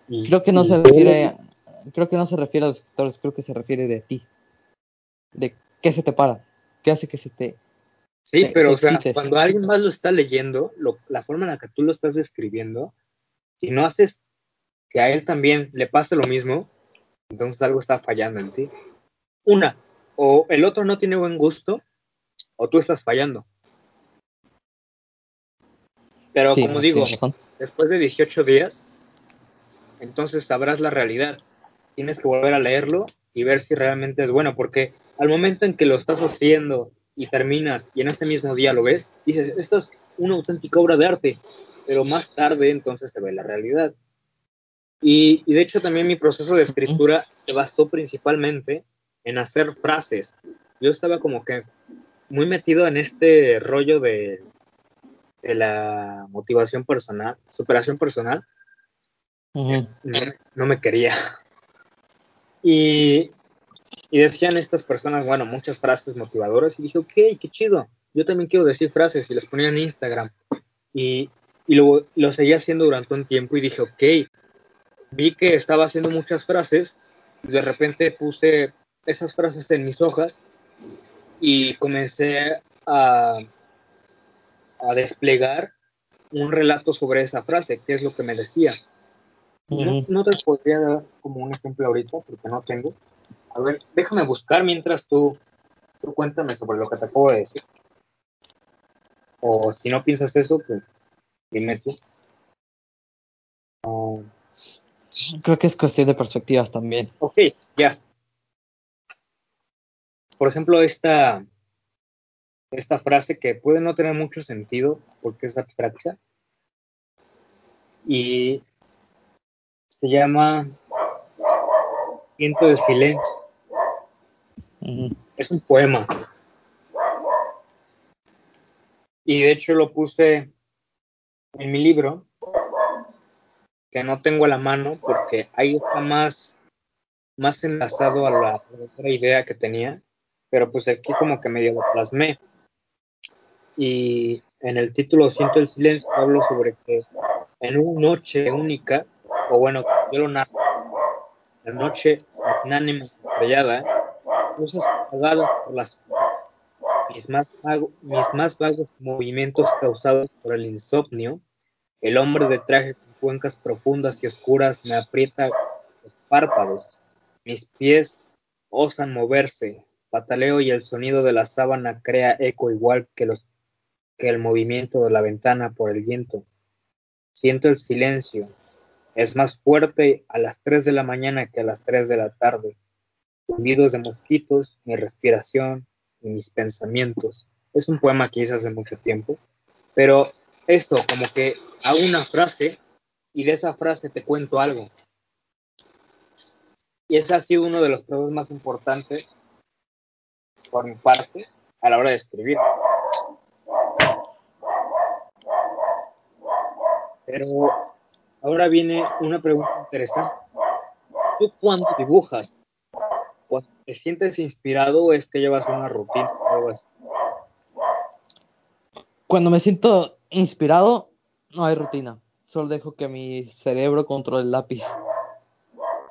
Speaker 2: Y, creo que no se refiere, creo que no se refiere a los escritores, creo que se refiere de ti. De qué se te para, qué hace que se te
Speaker 1: Sí, pero o sea, cuando alguien más lo está leyendo, lo, la forma en la que tú lo estás describiendo, si no haces que a él también le pase lo mismo, entonces algo está fallando en ti. Una, o el otro no tiene buen gusto, o tú estás fallando. Pero
Speaker 2: sí,
Speaker 1: como digo, después de 18 días, entonces sabrás la realidad. Tienes que volver a leerlo y ver si realmente es bueno, porque al momento en que lo estás haciendo y terminas y en ese mismo día lo ves, dices, esto es una auténtica obra de arte, pero más tarde entonces se ve la realidad. Y, y de hecho también mi proceso de escritura se basó principalmente en hacer frases. Yo estaba como que muy metido en este rollo de, de la motivación personal, superación personal.
Speaker 2: Uh -huh.
Speaker 1: no, no, me quería. Y, y decían estas personas, bueno, muchas frases motivadoras y dije, ok, qué chido, yo también quiero decir frases y las ponía en Instagram. Y, y lo, lo seguía haciendo durante un tiempo y dije, ok, vi que estaba haciendo muchas frases, de repente puse esas frases en mis hojas y comencé a, a desplegar un relato sobre esa frase, qué es lo que me decía. Uh -huh. no, no, te podría dar como un ejemplo ahorita, porque no tengo. A ver, déjame buscar mientras tú, tú cuéntame sobre lo que te puedo decir. O si no piensas eso, pues dime tú.
Speaker 2: Uh, Creo que es cuestión de perspectivas también.
Speaker 1: Ok, ya. Por ejemplo, esta, esta frase que puede no tener mucho sentido porque es abstracta y se llama Viento del Silencio.
Speaker 2: -huh.
Speaker 1: Es un poema. Y de hecho lo puse en mi libro, que no tengo a la mano porque ahí está más, más enlazado a la otra idea que tenía, pero pues aquí como que medio lo plasmé. Y en el título Siento el silencio hablo sobre que en una noche única, o bueno, yo lo narro, la noche magnánima estrellada, luces apagadas por las mis más, vago, mis más vagos movimientos causados por el insomnio, el hombre de traje con cuencas profundas y oscuras me aprieta los párpados, mis pies osan moverse, pataleo y el sonido de la sábana crea eco igual que, el movimiento de la ventana por el viento. Siento el silencio, es más fuerte a las 3 de la mañana que a las 3 de la tarde. Zumbidos de mosquitos, mi respiración, y mis pensamientos. Es un poema que hice hace mucho tiempo, pero esto, como que hago una frase y de esa frase te cuento algo. Y ese ha sido uno de los problemas más importantes por mi parte a la hora de escribir. Pero ahora viene una pregunta interesante. ¿Tú cuándo dibujas? cuando te sientes inspirado o es que llevas una rutina o algo así?
Speaker 2: Cuando me siento inspirado, no hay rutina. Solo dejo que mi cerebro controle el lápiz.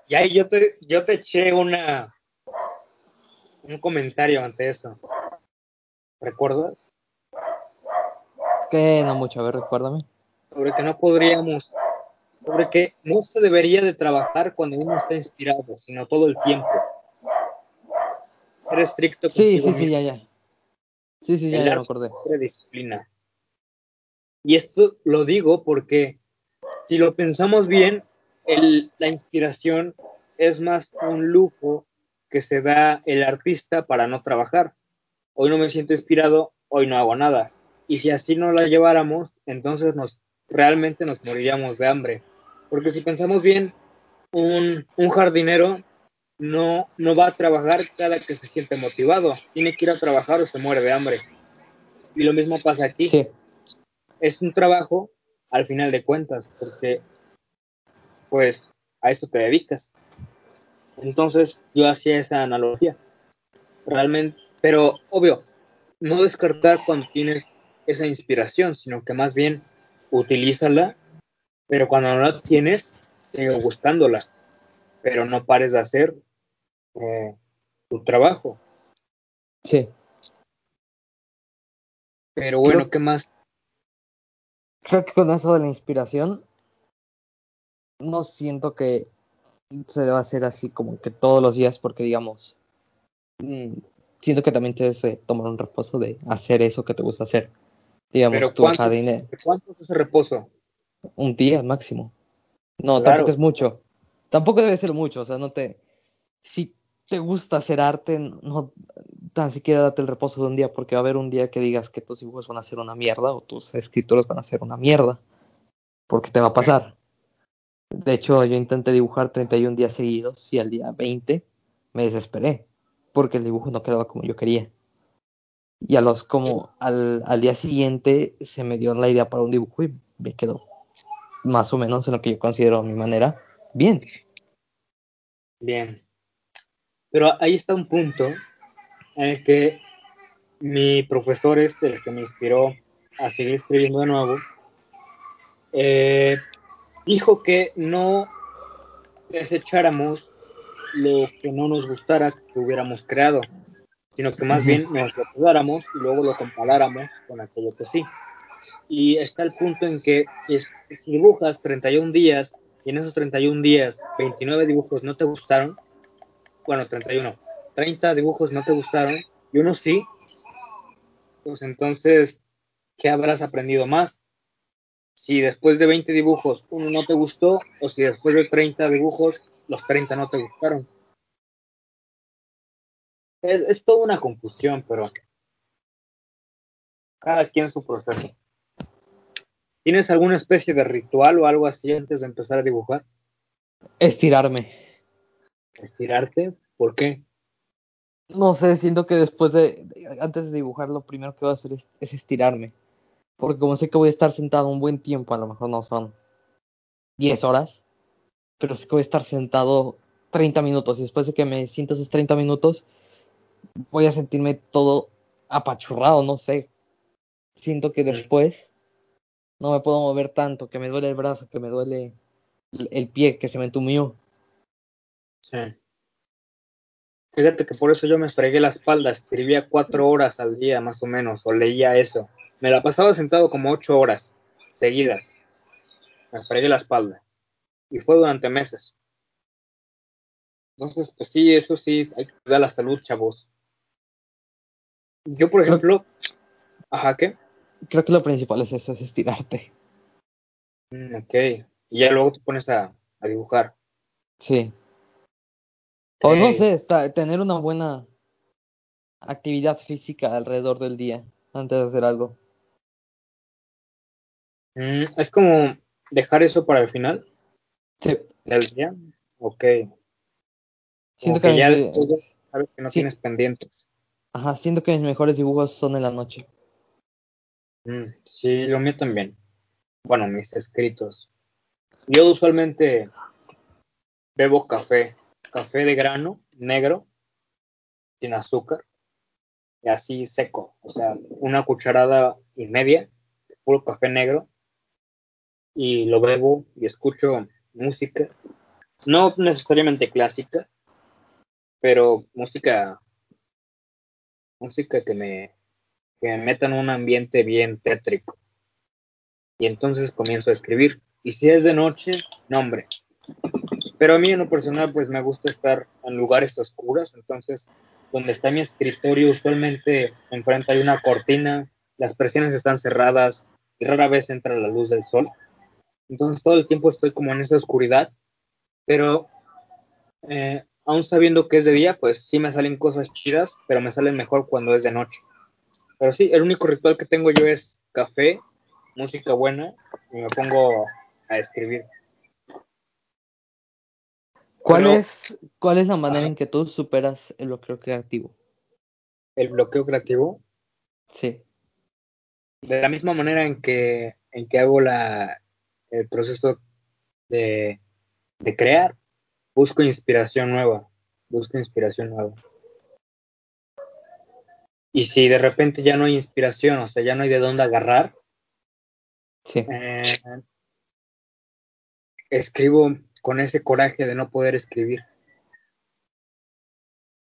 Speaker 1: Y ahí yo te, yo te eché una un comentario ante eso. ¿Recuerdas?
Speaker 2: Que no mucho, a ver, recuérdame.
Speaker 1: Sobre que no podríamos, sobre que no se debería de trabajar cuando uno está inspirado, sino todo el tiempo. Ser estricto
Speaker 2: Sí, sí, sí, ya, ya. Sí, sí, ya,
Speaker 1: El
Speaker 2: ya me acordé.
Speaker 1: de disciplina. Y esto lo digo porque si lo pensamos bien, la inspiración es más un lujo que se da el artista para no trabajar. Hoy no me siento inspirado, hoy no hago nada. Y si así no la lleváramos, entonces nos realmente nos moriríamos de hambre. Porque si pensamos bien, un, un jardinero no, no va a trabajar cada que se siente motivado. Tiene que ir a trabajar o se muere de hambre. Y lo mismo pasa aquí.
Speaker 2: Sí,
Speaker 1: Es un trabajo al final de cuentas, porque pues a eso te dedicas. Entonces yo hacía esa analogía. Realmente, pero obvio, no descartar cuando tienes esa inspiración, sino que más bien utilízala, pero cuando no la tienes, sigue gustándola, pero no pares de hacer eh, tu trabajo.
Speaker 2: sí.
Speaker 1: Pero bueno, ¿qué más?
Speaker 2: Creo que con eso de la inspiración, no siento que se deba hacer así como que todos los días, porque digamos, mm, siento que también te de tomar un reposo de hacer eso que te gusta hacer. Digamos,
Speaker 1: Pero
Speaker 2: tu
Speaker 1: ¿cuánto, ¿cuánto es ese reposo?
Speaker 2: un día máximo. No,
Speaker 1: Claro.
Speaker 2: tampoco es mucho. Tampoco debe ser mucho, o sea, no te... Si te gusta hacer arte, no tan siquiera date el reposo de un día, porque va a haber un día que digas que tus dibujos van a ser una mierda o tus escrituras van a ser una mierda, porque te va a pasar. De hecho, yo intenté dibujar 31 días seguidos y al día 20 me desesperé, porque el dibujo no quedaba como yo quería. Y a los como al, al día siguiente se me dio la idea para un dibujo y me quedó más o menos en lo que yo considero a mi manera bien.
Speaker 1: Bien. Pero ahí está un punto en el que mi profesor este, el que me inspiró a seguir escribiendo de nuevo, eh, dijo que no desecháramos lo que no nos gustara que hubiéramos creado, sino que más bien nos lo quedáramos y luego lo comparáramos con aquello que sí. Y está el punto en que si dibujas 31 días y en esos 31 días 29 dibujos no te gustaron, bueno, 31, 30 dibujos no te gustaron y uno sí, pues entonces, ¿qué habrás aprendido más? Si después de 20 dibujos uno no te gustó o si después de 30 dibujos los 30 no te gustaron. Es, es toda una confusión, pero cada quien su proceso. ¿Tienes alguna especie de ritual o algo así antes de empezar a dibujar?
Speaker 2: Estirarme.
Speaker 1: ¿Estirarte? ¿Por qué?
Speaker 2: No sé, siento que después de, de- antes de dibujar, lo primero que voy a hacer es, es estirarme. Porque como sé que voy a estar sentado un buen tiempo, a lo mejor no son 10 horas, pero sé que voy a estar sentado 30 minutos. Y después de que me sienta esos 30 minutos, voy a sentirme todo apachurrado, no sé. Siento que después no me puedo mover tanto, que me duele el brazo, que me duele el, el pie, que se me entumió.
Speaker 1: Sí. Fíjate que por eso yo me fregué la espalda, escribía cuatro horas al día más o menos, o leía eso. Me la pasaba sentado como ocho horas seguidas. Me fregué la espalda. Y fue durante meses. Entonces, pues sí, eso sí, hay que cuidar la salud, chavos. Yo, por
Speaker 2: Creo-
Speaker 1: ejemplo, ajá, ¿qué?
Speaker 2: Creo que lo principal es eso, es estirarte.
Speaker 1: Mm, ok. Y ya luego te pones a, a dibujar.
Speaker 2: Sí. O no sé, está, tener una buena actividad física alrededor del día antes de hacer algo.
Speaker 1: Mm, es como dejar eso para el final
Speaker 2: Sí.
Speaker 1: del día. Ok.
Speaker 2: Siento que,
Speaker 1: que ya ya sabes que no
Speaker 2: sí.
Speaker 1: tienes pendientes.
Speaker 2: Ajá, siento que mis mejores dibujos son en la noche.
Speaker 1: Mm, sí, lo mío también. Bueno, mis escritos. Yo usualmente bebo café, café de grano, negro, sin azúcar, y así seco. O sea, una cucharada y media de puro café negro, y lo bebo y escucho música no necesariamente clásica, pero música, música que me, que me meta en un ambiente bien tétrico. Y entonces comienzo a escribir. Y si es de noche, no hombre. Pero a mí en lo personal pues me gusta estar en lugares oscuros, entonces donde está mi escritorio usualmente enfrente hay una cortina, las presiones están cerradas y rara vez entra la luz del sol. Entonces todo el tiempo estoy como en esa oscuridad, pero eh, aún sabiendo que es de día, pues sí me salen cosas chidas, pero me salen mejor cuando es de noche. Pero sí, el único ritual que tengo yo es café, música buena y me pongo a escribir.
Speaker 2: ¿Cuál,
Speaker 1: Pero-
Speaker 2: es, ¿Cuál es la manera en que tú superas el bloqueo creativo?
Speaker 1: El bloqueo creativo,
Speaker 2: Sí.
Speaker 1: de la misma manera en que, en que hago la, el proceso de, de crear, busco inspiración nueva, busco inspiración nueva. Y si de repente ya no hay inspiración, o sea, ya no hay de dónde agarrar,
Speaker 2: Sí.
Speaker 1: eh, escribo con ese coraje de no poder escribir.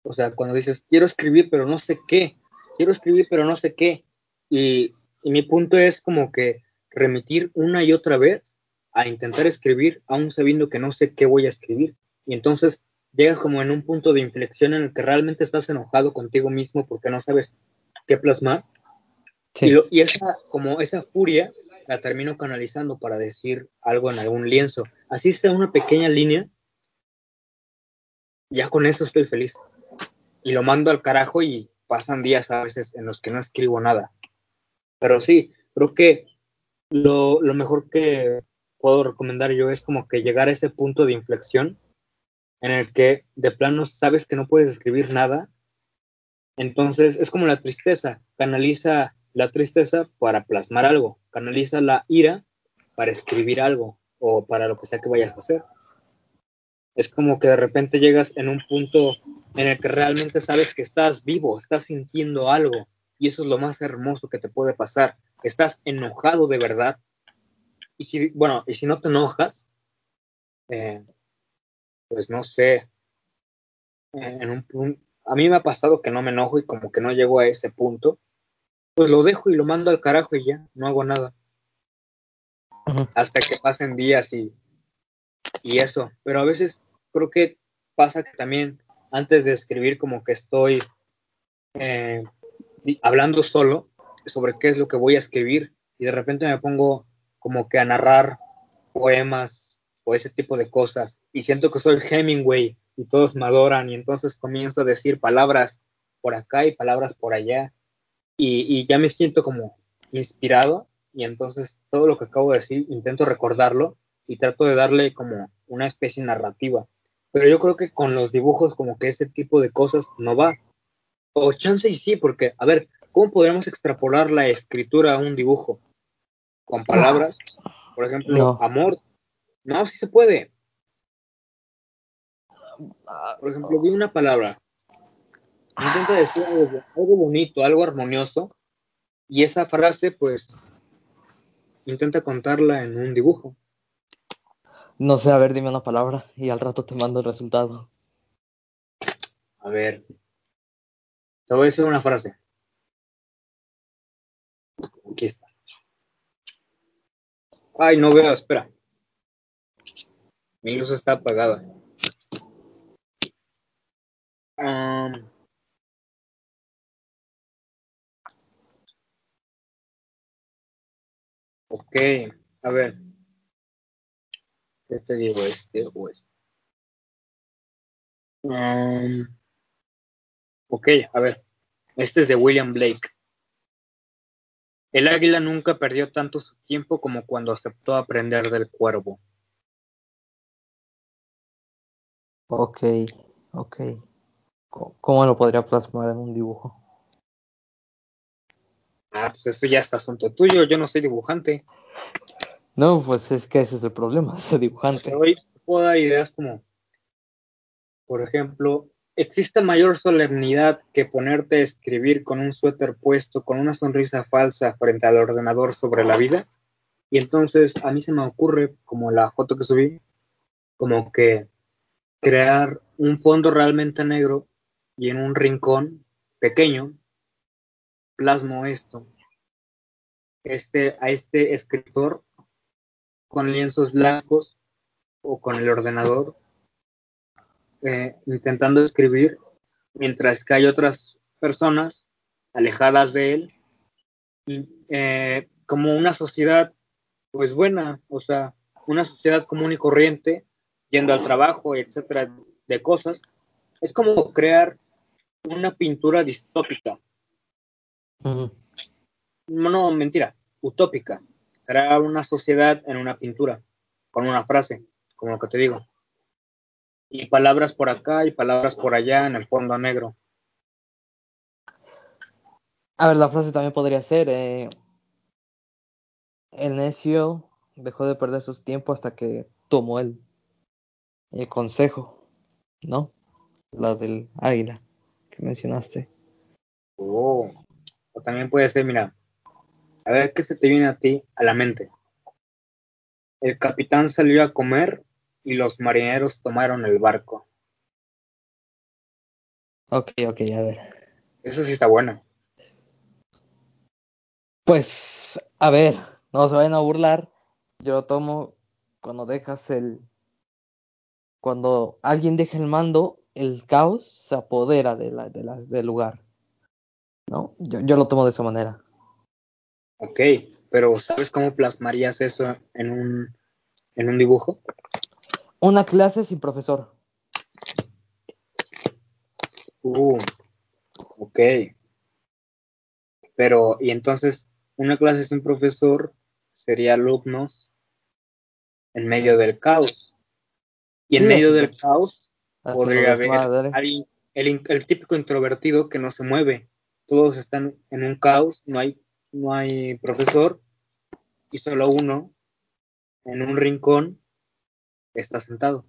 Speaker 1: O sea, cuando dices, quiero escribir, pero no sé qué, quiero escribir, pero no sé qué. Y, y mi punto es como que remitir una y otra vez a intentar escribir, aún sabiendo que no sé qué voy a escribir. Y entonces llegas como en un punto de inflexión en el que realmente estás enojado contigo mismo porque no sabes qué plasmar.
Speaker 2: Sí.
Speaker 1: Y, lo- y esa, como esa furia la termino canalizando para decir algo en algún lienzo. Así sea una pequeña línea, ya con eso estoy feliz. Y lo mando al carajo y pasan días a veces en los que no escribo nada. Pero sí, creo que lo, lo mejor que puedo recomendar yo es como que llegar a ese punto de inflexión en el que de plano sabes que no puedes escribir nada. Entonces es como la tristeza, canaliza la tristeza para plasmar algo, canaliza la ira para escribir algo o para lo que sea que vayas a hacer. Es como que de repente llegas en un punto en el que realmente sabes que estás vivo, estás sintiendo algo y eso es lo más hermoso que te puede pasar. Estás enojado de verdad y si, bueno, y si no te enojas, eh, pues no sé, a mí me ha pasado que no me enojo y como que no llego a ese punto, pues lo dejo y lo mando al carajo y ya, no hago nada. Hasta que pasen días y, y eso. Pero a veces creo que pasa que también antes de escribir como que estoy eh, hablando solo sobre qué es lo que voy a escribir y de repente me pongo como que a narrar poemas o ese tipo de cosas y siento que soy Hemingway y todos me adoran y entonces comienzo a decir palabras por acá y palabras por allá y, y ya me siento como inspirado y entonces todo lo que acabo de decir intento recordarlo y trato de darle como una especie narrativa. Pero yo creo que con los dibujos como que ese tipo de cosas no va. O chance y sí, porque, a ver, ¿cómo podríamos extrapolar la escritura a un dibujo? Con palabras, por ejemplo,
Speaker 2: No.
Speaker 1: amor. No, sí se puede.
Speaker 2: Ah,
Speaker 1: Por ejemplo, di una palabra. Intenta decir algo, algo bonito, algo armonioso, y esa frase, pues, intenta contarla en un dibujo.
Speaker 2: No sé, a ver, dime una palabra y al rato te mando el resultado.
Speaker 1: A ver, te voy a decir una frase. Aquí está. Ay, no veo, espera. Mi luz está apagada. Um, ok, a ver. ¿Qué te digo? Este o este. Um, ok, a ver. Este es de William Blake. El águila nunca perdió tanto su tiempo como cuando aceptó aprender del cuervo.
Speaker 2: Ok, ok. ¿Cómo lo podría plasmar en un dibujo?
Speaker 1: Ah, pues eso ya es asunto tuyo, yo no soy dibujante.
Speaker 2: No, pues es que ese es el problema,
Speaker 1: Te
Speaker 2: dibujante.
Speaker 1: doy, puedo dar ideas como, por ejemplo, existe mayor solemnidad que ponerte a escribir con un suéter puesto, con una sonrisa falsa frente al ordenador sobre la vida. Y entonces a mí se me ocurre, como la foto que subí, como que crear un fondo realmente negro y en un rincón pequeño plasmo esto. Este, a este escritor con lienzos blancos o con el ordenador eh, intentando escribir, mientras que hay otras personas alejadas de él, eh, como una sociedad pues buena, o sea, una sociedad común y corriente, yendo al trabajo, etcétera, de cosas, es como crear una pintura distópica. No, no, mentira, utópica. Crear una sociedad en una pintura, con una frase, como lo que te digo. Y palabras por acá y palabras por allá en el fondo negro.
Speaker 2: A ver, la frase también podría ser, eh, el necio dejó de perder su tiempo hasta que tomó el, el consejo, ¿no? La del águila que mencionaste.
Speaker 1: Oh, o también puede ser, mira, a ver qué se te viene a ti a la mente. El capitán salió a comer y los marineros tomaron el barco.
Speaker 2: Ok, ok, a ver.
Speaker 1: Eso sí está bueno.
Speaker 2: Pues, a ver, no se vayan a burlar. Yo lo tomo cuando dejas el. Cuando alguien deja el mando, el caos se apodera de la, de la, del lugar. ¿No? Yo, yo lo tomo de esa manera.
Speaker 1: Ok, pero ¿sabes cómo plasmarías eso en un, en un dibujo?
Speaker 2: Una clase sin profesor.
Speaker 1: Uh, ok. Pero, y entonces, una clase sin profesor sería alumnos en medio del caos. Y en
Speaker 2: Sí,
Speaker 1: medio del caos podría haber
Speaker 2: desmadre.
Speaker 1: alguien, el, el típico introvertido que no se mueve. Todos están en un caos, no hay, no hay profesor y solo uno en un rincón está sentado.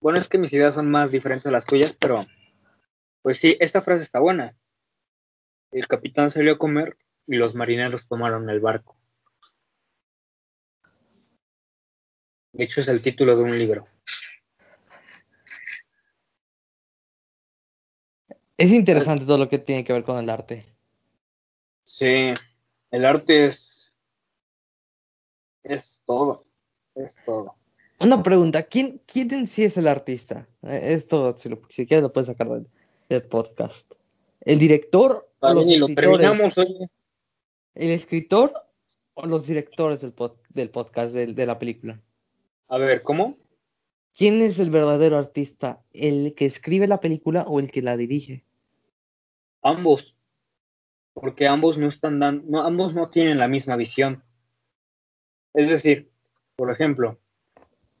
Speaker 1: Bueno, es que mis ideas son más diferentes a las tuyas, pero pues sí, esta frase está buena. El capitán salió a comer y los marineros tomaron el barco. De hecho, es el título de un libro.
Speaker 2: Es interesante todo lo que tiene que ver con el arte.
Speaker 1: Sí, el arte es. Es todo. Es todo.
Speaker 2: Una pregunta, ¿quién, quién en sí es el artista? Eh, Esto, si, lo- si quieres, lo puedes sacar del, del podcast. ¿El director o los
Speaker 1: lo terminamos.
Speaker 2: ¿El escritor o los directores del, pod- del podcast, del- de la película?
Speaker 1: A ver, ¿cómo?
Speaker 2: ¿Quién es el verdadero artista? ¿El que escribe la película o el que la dirige?
Speaker 1: Ambos. Porque ambos no están dando. No, ambos no tienen la misma visión. Es decir, por ejemplo,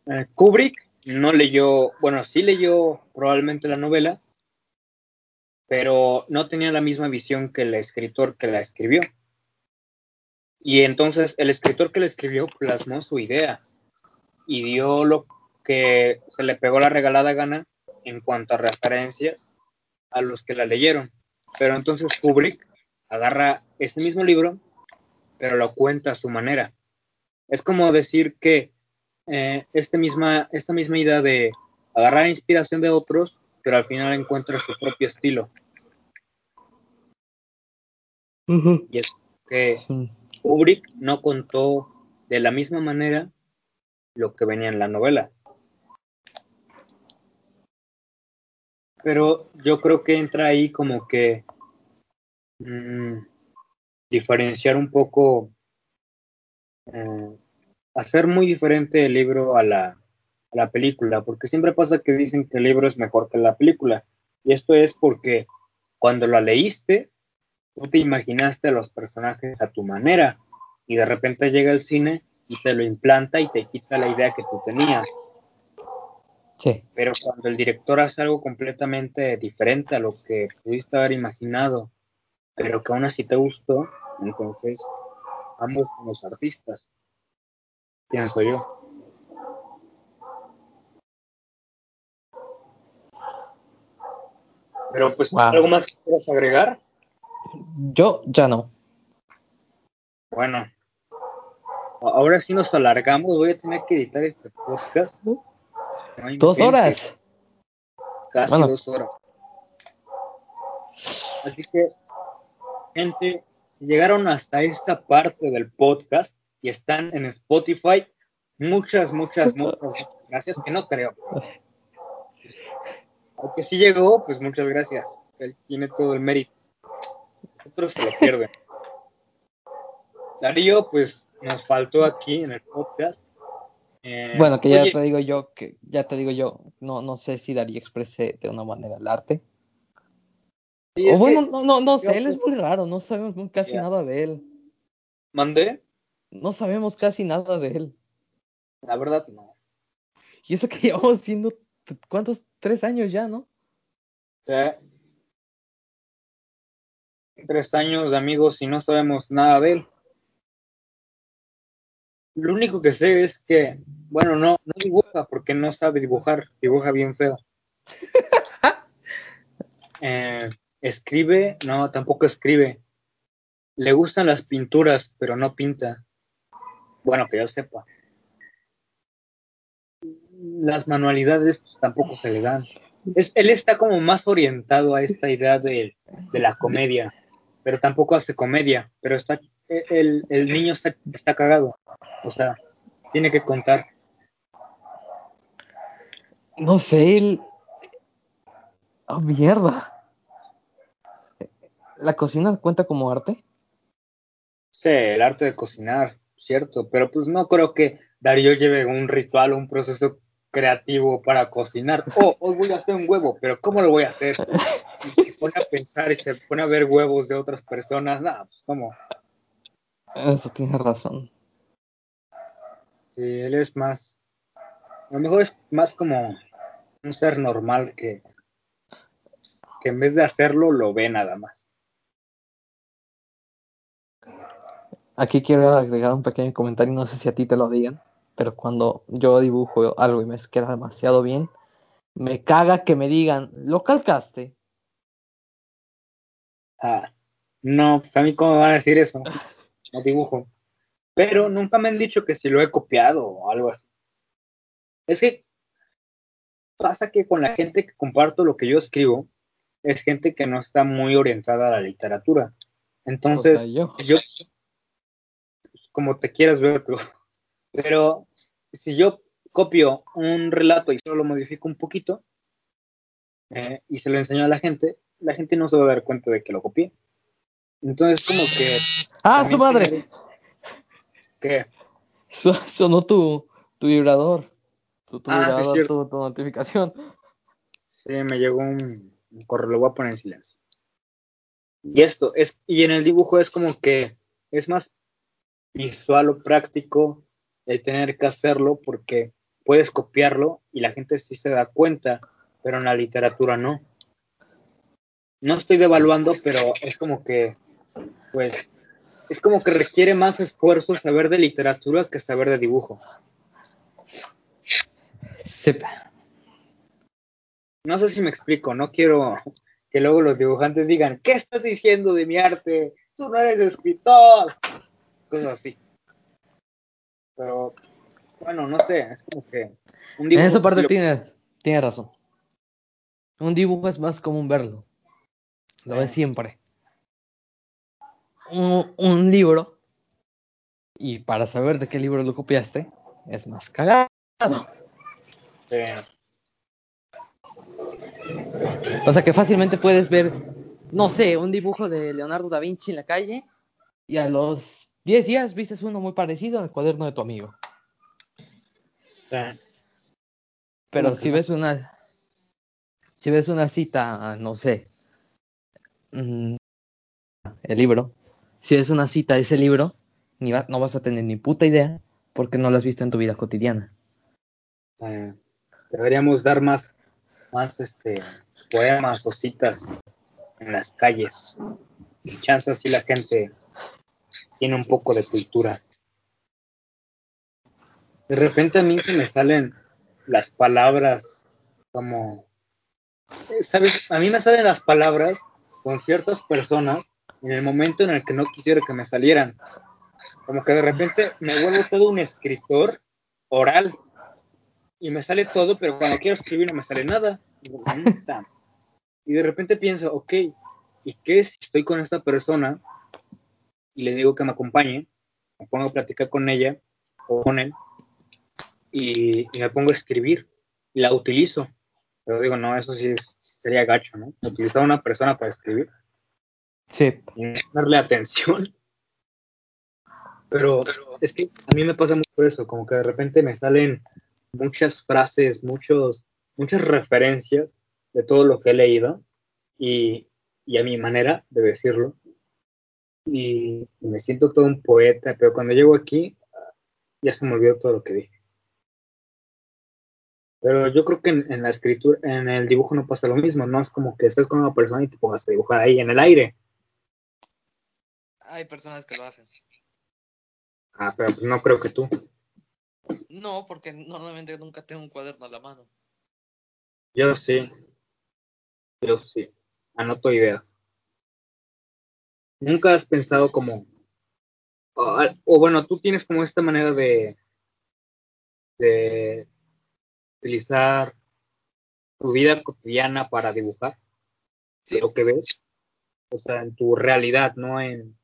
Speaker 1: eh, Kubrick no leyó. Bueno, sí leyó probablemente la novela, pero no tenía la misma visión que el escritor que la escribió. Y entonces el escritor que la escribió plasmó su idea y dio lo que se le pegó la regalada gana en cuanto a referencias a los que la leyeron. Pero entonces Kubrick agarra ese mismo libro, pero lo cuenta a su manera. Es como decir que eh, este misma, esta misma idea de agarrar inspiración de otros, pero al final encuentras tu propio estilo. Y es que. Kubrick no contó de la misma manera lo que venía en la novela. Pero yo creo que entra ahí como que mm, diferenciar un poco, eh, hacer muy diferente el libro a la, a la película, porque siempre pasa que dicen que el libro es mejor que la película. Y esto es porque cuando la leíste, tú te imaginaste a los personajes a tu manera y de repente llega el cine y te lo implanta y te quita la idea que tú tenías.
Speaker 2: Sí.
Speaker 1: Pero cuando el director hace algo completamente diferente a lo que pudiste haber imaginado, pero que aún así te gustó, entonces ambos somos artistas, pienso yo. Pero pues,
Speaker 2: Wow.
Speaker 1: ¿algo más que quieras agregar?
Speaker 2: Yo ya no.
Speaker 1: Bueno, ahora sí nos alargamos, voy a tener que editar este podcast. No
Speaker 2: Dos horas.
Speaker 1: Casi
Speaker 2: Bueno.
Speaker 1: dos horas. Así que, gente, si llegaron hasta esta parte del podcast y están en Spotify, muchas, muchas, muchas gracias, que no creo. Aunque sí llegó, pues muchas gracias. Él tiene todo el mérito. Otros se lo pierden. Darío, pues nos faltó aquí en el podcast. Eh,
Speaker 2: Bueno, que ya
Speaker 1: oye,
Speaker 2: te digo yo, que ya te digo yo, no, no sé si Darío exprese de una manera el arte. O bueno,
Speaker 1: que-
Speaker 2: no, no, no sé, él es muy raro, no sabemos casi nada de él.
Speaker 1: mandé,
Speaker 2: No sabemos casi nada de él.
Speaker 1: la verdad no.
Speaker 2: Y eso que llevamos siendo, ¿cuántos? Tres años ya, ¿no?
Speaker 1: Tres años de amigos y no sabemos nada de él. Lo único que sé es que, bueno, no, no dibuja porque no sabe dibujar, dibuja bien feo. Eh, escribe, no, tampoco escribe. Le gustan las pinturas, pero no pinta. Bueno, que yo sepa. Las manualidades pues, tampoco se le dan. Es, él está como más orientado a esta idea de, de la comedia, pero tampoco hace comedia, pero está el, el niño está, está cagado. O sea, tiene que contar.
Speaker 2: No sé, él... Oh, mierda. ¿La cocina cuenta como arte?
Speaker 1: Sí, el arte de cocinar, cierto, pero pues no creo que Darío lleve un ritual, un proceso creativo para cocinar. Oh, hoy voy a hacer un huevo, pero ¿cómo lo voy a hacer? Y se pone a pensar y se pone a ver huevos de otras personas. Nada, pues cómo.
Speaker 2: Eso tienes razón.
Speaker 1: Sí, él es más, a lo mejor es más como un ser normal que, que en vez de hacerlo lo ve nada más.
Speaker 2: Aquí quiero agregar un pequeño comentario, no sé si a ti te lo digan, pero cuando yo dibujo algo y me queda demasiado bien, me caga que me digan, ¿lo calcaste?
Speaker 1: Ah, no, pues a mí cómo me van a decir eso, no dibujo. Pero nunca me han dicho que si lo he copiado o algo así. Es que pasa que con la gente que comparto lo que yo escribo, es gente que no está muy orientada a la literatura. Entonces,
Speaker 2: O sea, yo.
Speaker 1: yo, como te quieras ver tú, pero si yo copio un relato y solo lo modifico un poquito eh, y se lo enseño a la gente, la gente no se va a dar cuenta de que lo copié. Entonces, como que...
Speaker 2: ¡Ah, su madre!
Speaker 1: ¿Qué?
Speaker 2: Sonó tu, tu vibrador. Tu, tu
Speaker 1: Ah,
Speaker 2: vibrador, tu notificación.
Speaker 1: Sí, me llegó un, un correo, lo voy a poner en silencio. Y esto es, y en el dibujo es como que es más visual o práctico el tener que hacerlo porque puedes copiarlo y la gente sí se da cuenta, pero en la literatura no. No estoy devaluando, pero es como que, pues, es como que requiere más esfuerzo saber de literatura que saber de dibujo.
Speaker 2: Sepa.
Speaker 1: No sé si me explico, no quiero que luego los dibujantes digan, ¿qué estás diciendo de mi arte? Tú no eres escritor. Cosas así. Pero, bueno, no sé, es como que un
Speaker 2: En
Speaker 1: dibujo
Speaker 2: esa
Speaker 1: sí
Speaker 2: parte
Speaker 1: lo-
Speaker 2: tienes, tienes razón. Un dibujo es más común verlo. Lo ves
Speaker 1: Eh.
Speaker 2: siempre. Un, un libro, y para saber de qué libro lo copiaste, es más cagado. O sea que fácilmente puedes ver, no sé, un dibujo de Leonardo da Vinci en la calle y a los 10 días vistes uno muy parecido en el cuaderno de tu amigo. Pero si ves una, si ves una cita, no sé, mm, el libro, si ves una cita de ese libro, ni va- no vas a tener ni puta idea porque no la has visto en tu vida cotidiana.
Speaker 1: deberíamos dar más, más este, poemas o citas en las calles. Y chance así la gente tiene un poco de cultura. De repente a mí se me salen las palabras como, ¿sabes? A mí me salen las palabras con ciertas personas en el momento en el que no quisiera que me salieran. Como que de repente me vuelvo todo un escritor oral. y me sale todo, pero cuando quiero escribir no me sale nada. Y de repente pienso, ok, ¿y qué si estoy con esta persona y le digo que me acompañe? Me pongo a platicar con ella o con él y, me pongo a escribir y la utilizo. Pero digo, no, eso sí sería gacho, ¿no? Utilizar a una persona para escribir.
Speaker 2: Sí.
Speaker 1: Darle atención. Pero es que a mí me pasa mucho eso, como que de repente me salen muchas frases, muchos, muchas referencias de todo lo que he leído y, y a mi manera de decirlo. Y, me siento todo un poeta, pero cuando llego aquí ya se me olvidó todo lo que dije. Pero yo creo que en, la escritura, en el dibujo no pasa lo mismo, no es como que estés con una persona y te pongas a dibujar ahí en el aire.
Speaker 3: Hay personas que lo hacen.
Speaker 1: Ah, pero pues no creo que tú.
Speaker 3: No, porque normalmente nunca tengo un cuaderno a la mano.
Speaker 1: Yo sí. Yo sí. Anoto ideas. ¿Nunca has pensado como... O, bueno, tú tienes como esta manera de... de utilizar tu vida cotidiana para dibujar lo que ves, o sea, en tu realidad, no en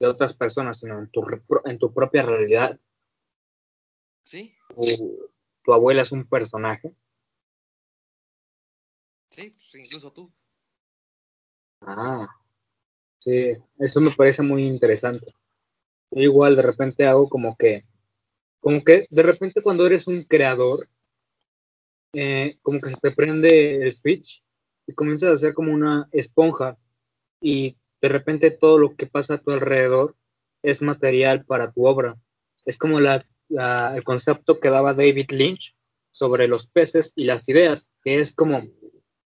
Speaker 1: de otras personas, sino en tu, en tu propia realidad.
Speaker 3: Sí.
Speaker 1: Tu, abuela es un personaje.
Speaker 3: Sí, pues, incluso tú.
Speaker 1: Ah, sí, eso me parece muy interesante. igual de repente hago como que como que de repente cuando eres un creador, eh, como que se te prende el switch y comienzas a ser como una esponja y de repente todo lo que pasa a tu alrededor es material para tu obra. Es como el concepto que daba David Lynch sobre los peces y las ideas, que es como,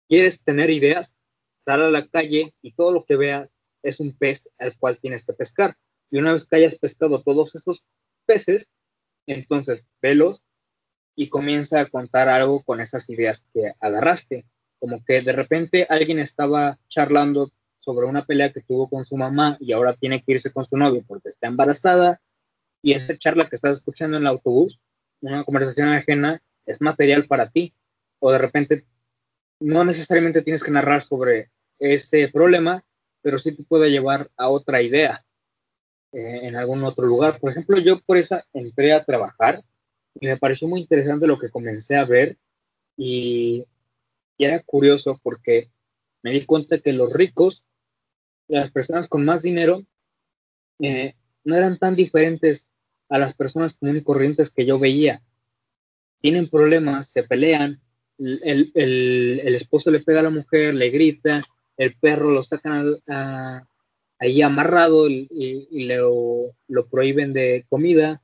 Speaker 1: quieres tener ideas, sal a la calle y todo lo que veas es un pez al cual tienes que pescar. Y una vez que hayas pescado todos esos peces, entonces, velos y comienza a contar algo con esas ideas que agarraste. Como que de repente alguien estaba charlando sobre una pelea que tuvo con su mamá y ahora tiene que irse con su novio porque está embarazada y esa charla que estás escuchando en el autobús, una conversación ajena, es material para ti. O de repente no necesariamente tienes que narrar sobre ese problema, pero sí te puede llevar a otra idea. Eh, en algún otro lugar. Por ejemplo, yo por eso entré a trabajar y me pareció muy interesante lo que comencé a ver y, era curioso porque me di cuenta que los ricos, las personas con más dinero, eh, no eran tan diferentes a las personas comunes y corrientes que yo veía. Tienen problemas, se pelean, el, el, esposo le pega a la mujer, le grita, el perro lo sacan a, ahí amarrado y, lo, prohíben de comida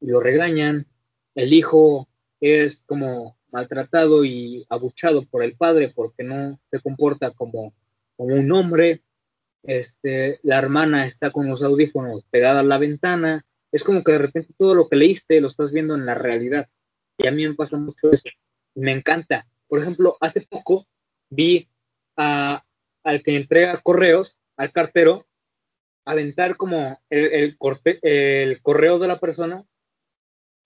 Speaker 1: y lo regañan. El hijo es como maltratado y abuchado por el padre porque no se comporta como, como un hombre. Este, la hermana está con los audífonos pegada a la ventana. Es como que de repente todo lo que leíste lo estás viendo en la realidad. Y a mí me pasa mucho eso. Me encanta. Por ejemplo, hace poco vi a, al que entrega correos al cartero aventar como el, corte, el correo de la persona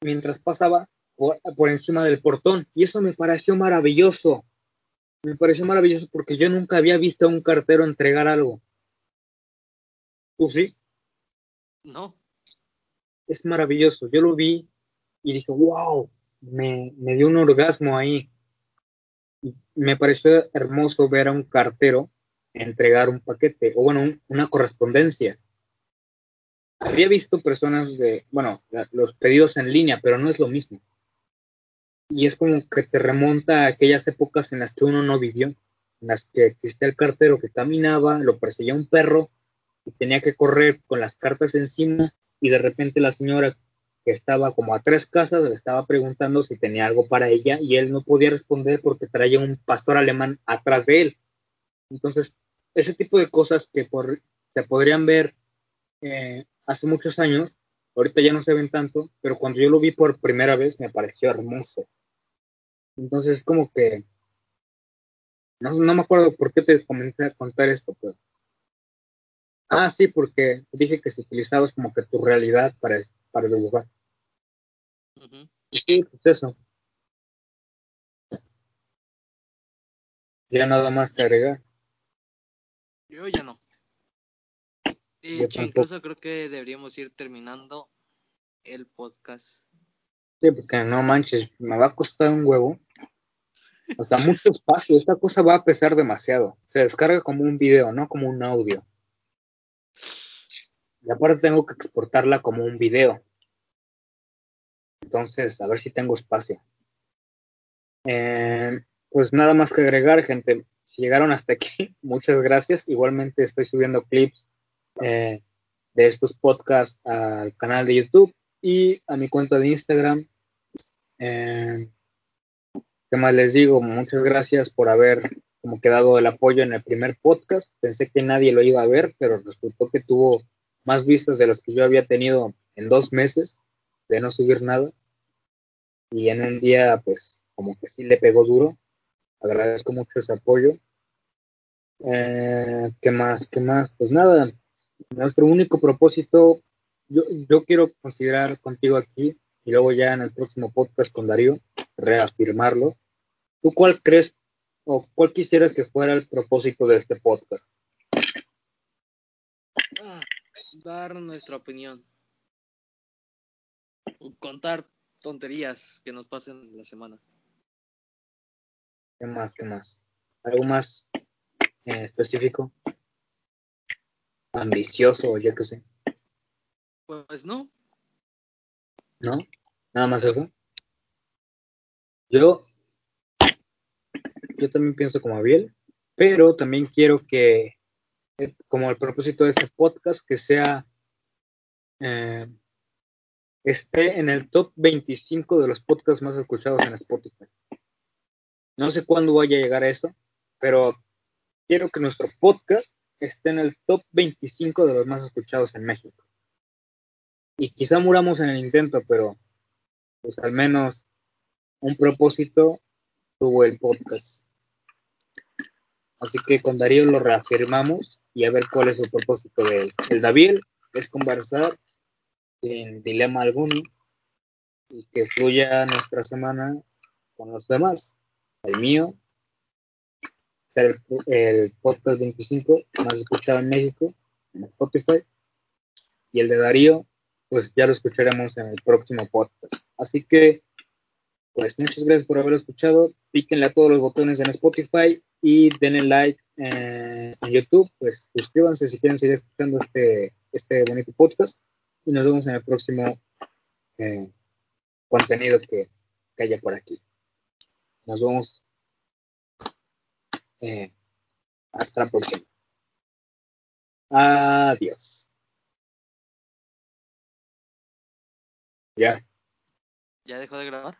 Speaker 1: mientras pasaba por, encima del portón. Y eso me pareció maravilloso. Me pareció maravilloso porque yo nunca había visto a un cartero entregar algo. ¿Tú sí?
Speaker 3: No.
Speaker 1: Es maravilloso. Yo lo vi y dije, wow, me, me dio un orgasmo ahí. me pareció hermoso ver a un cartero entregar un paquete o bueno, una correspondencia. Había visto personas de, bueno, los pedidos en línea, pero no es lo mismo. Y es como que te remonta a aquellas épocas en las que uno no vivió, en las que existía el cartero que caminaba, lo perseguía un perro y tenía que correr con las cartas encima y de repente la señora que estaba como a tres casas le estaba preguntando si tenía algo para ella y él no podía responder porque traía un pastor alemán atrás de él. Entonces ese tipo de cosas que por, se podrían ver eh, hace muchos años, ahorita ya no se ven tanto, pero cuando yo lo vi por primera vez me pareció hermoso. Entonces, como que, no, no me acuerdo por qué te comenté a contar esto, pero... Ah, sí, porque dije que se utilizaba como que tu realidad para, para dibujar. Sí, pues eso. Ya nada más que agregar.
Speaker 3: Yo ya no. De hecho, incluso creo que deberíamos ir terminando el podcast.
Speaker 1: Sí, porque no manches, me va a costar un huevo. O sea, mucho espacio. Esta cosa va a pesar demasiado. Se descarga como un video, no como un audio. Y aparte tengo que exportarla como un video. Entonces, a ver si tengo espacio. Eh, pues nada más que agregar, gente. Si llegaron hasta aquí, muchas gracias. Igualmente estoy subiendo clips eh, de estos podcasts al canal de YouTube y a mi cuenta de Instagram. Eh, ¿Qué más les digo? Muchas gracias por haber como quedado el apoyo en el primer podcast. Pensé que nadie lo iba a ver, pero resultó que tuvo más vistas de los que yo había tenido en dos meses de no subir nada. Y en un día, pues, como que sí le pegó duro. Agradezco mucho ese apoyo. Eh, ¿Qué más? ¿Qué más? Pues nada, nuestro único propósito, yo, yo quiero considerar contigo aquí y luego ya en el próximo podcast con Darío, reafirmarlo. ¿Tú cuál crees o cuál quisieras que fuera el propósito de este podcast?
Speaker 3: Ah, dar nuestra opinión. Contar tonterías que nos pasen en la semana.
Speaker 1: ¿Qué más? ¿Qué más? ¿Algo más eh, específico? Ambicioso o yo qué sé,
Speaker 3: Pues no,
Speaker 1: ¿no? Nada más eso. Yo, yo también pienso como Abiel, pero también quiero que, eh, como el propósito de este podcast, que sea, eh, esté en el top 25 de los podcasts más escuchados en Spotify. No sé cuándo vaya a llegar a eso, pero quiero que nuestro podcast esté en el top 25 de los más escuchados en México. Y quizá muramos en el intento, pero pues al menos un propósito tuvo el podcast. Así que con Darío lo reafirmamos y a ver cuál es el propósito de él. El David es conversar sin dilema alguno y que fluya nuestra semana con los demás. El mío, el, el podcast 25 más escuchado en México, en Spotify. Y el de Darío, pues ya lo escucharemos en el próximo podcast. Así que, pues muchas gracias por haber escuchado. Píquenle a todos los botones en Spotify y denle like eh, en YouTube. Pues suscríbanse si quieren seguir escuchando este, este bonito podcast. Y nos vemos en el próximo eh, contenido que, que, haya por aquí. Nos vemos. Eh, hasta la próxima. Adiós. Ya.
Speaker 3: ¿ya dejó de grabar?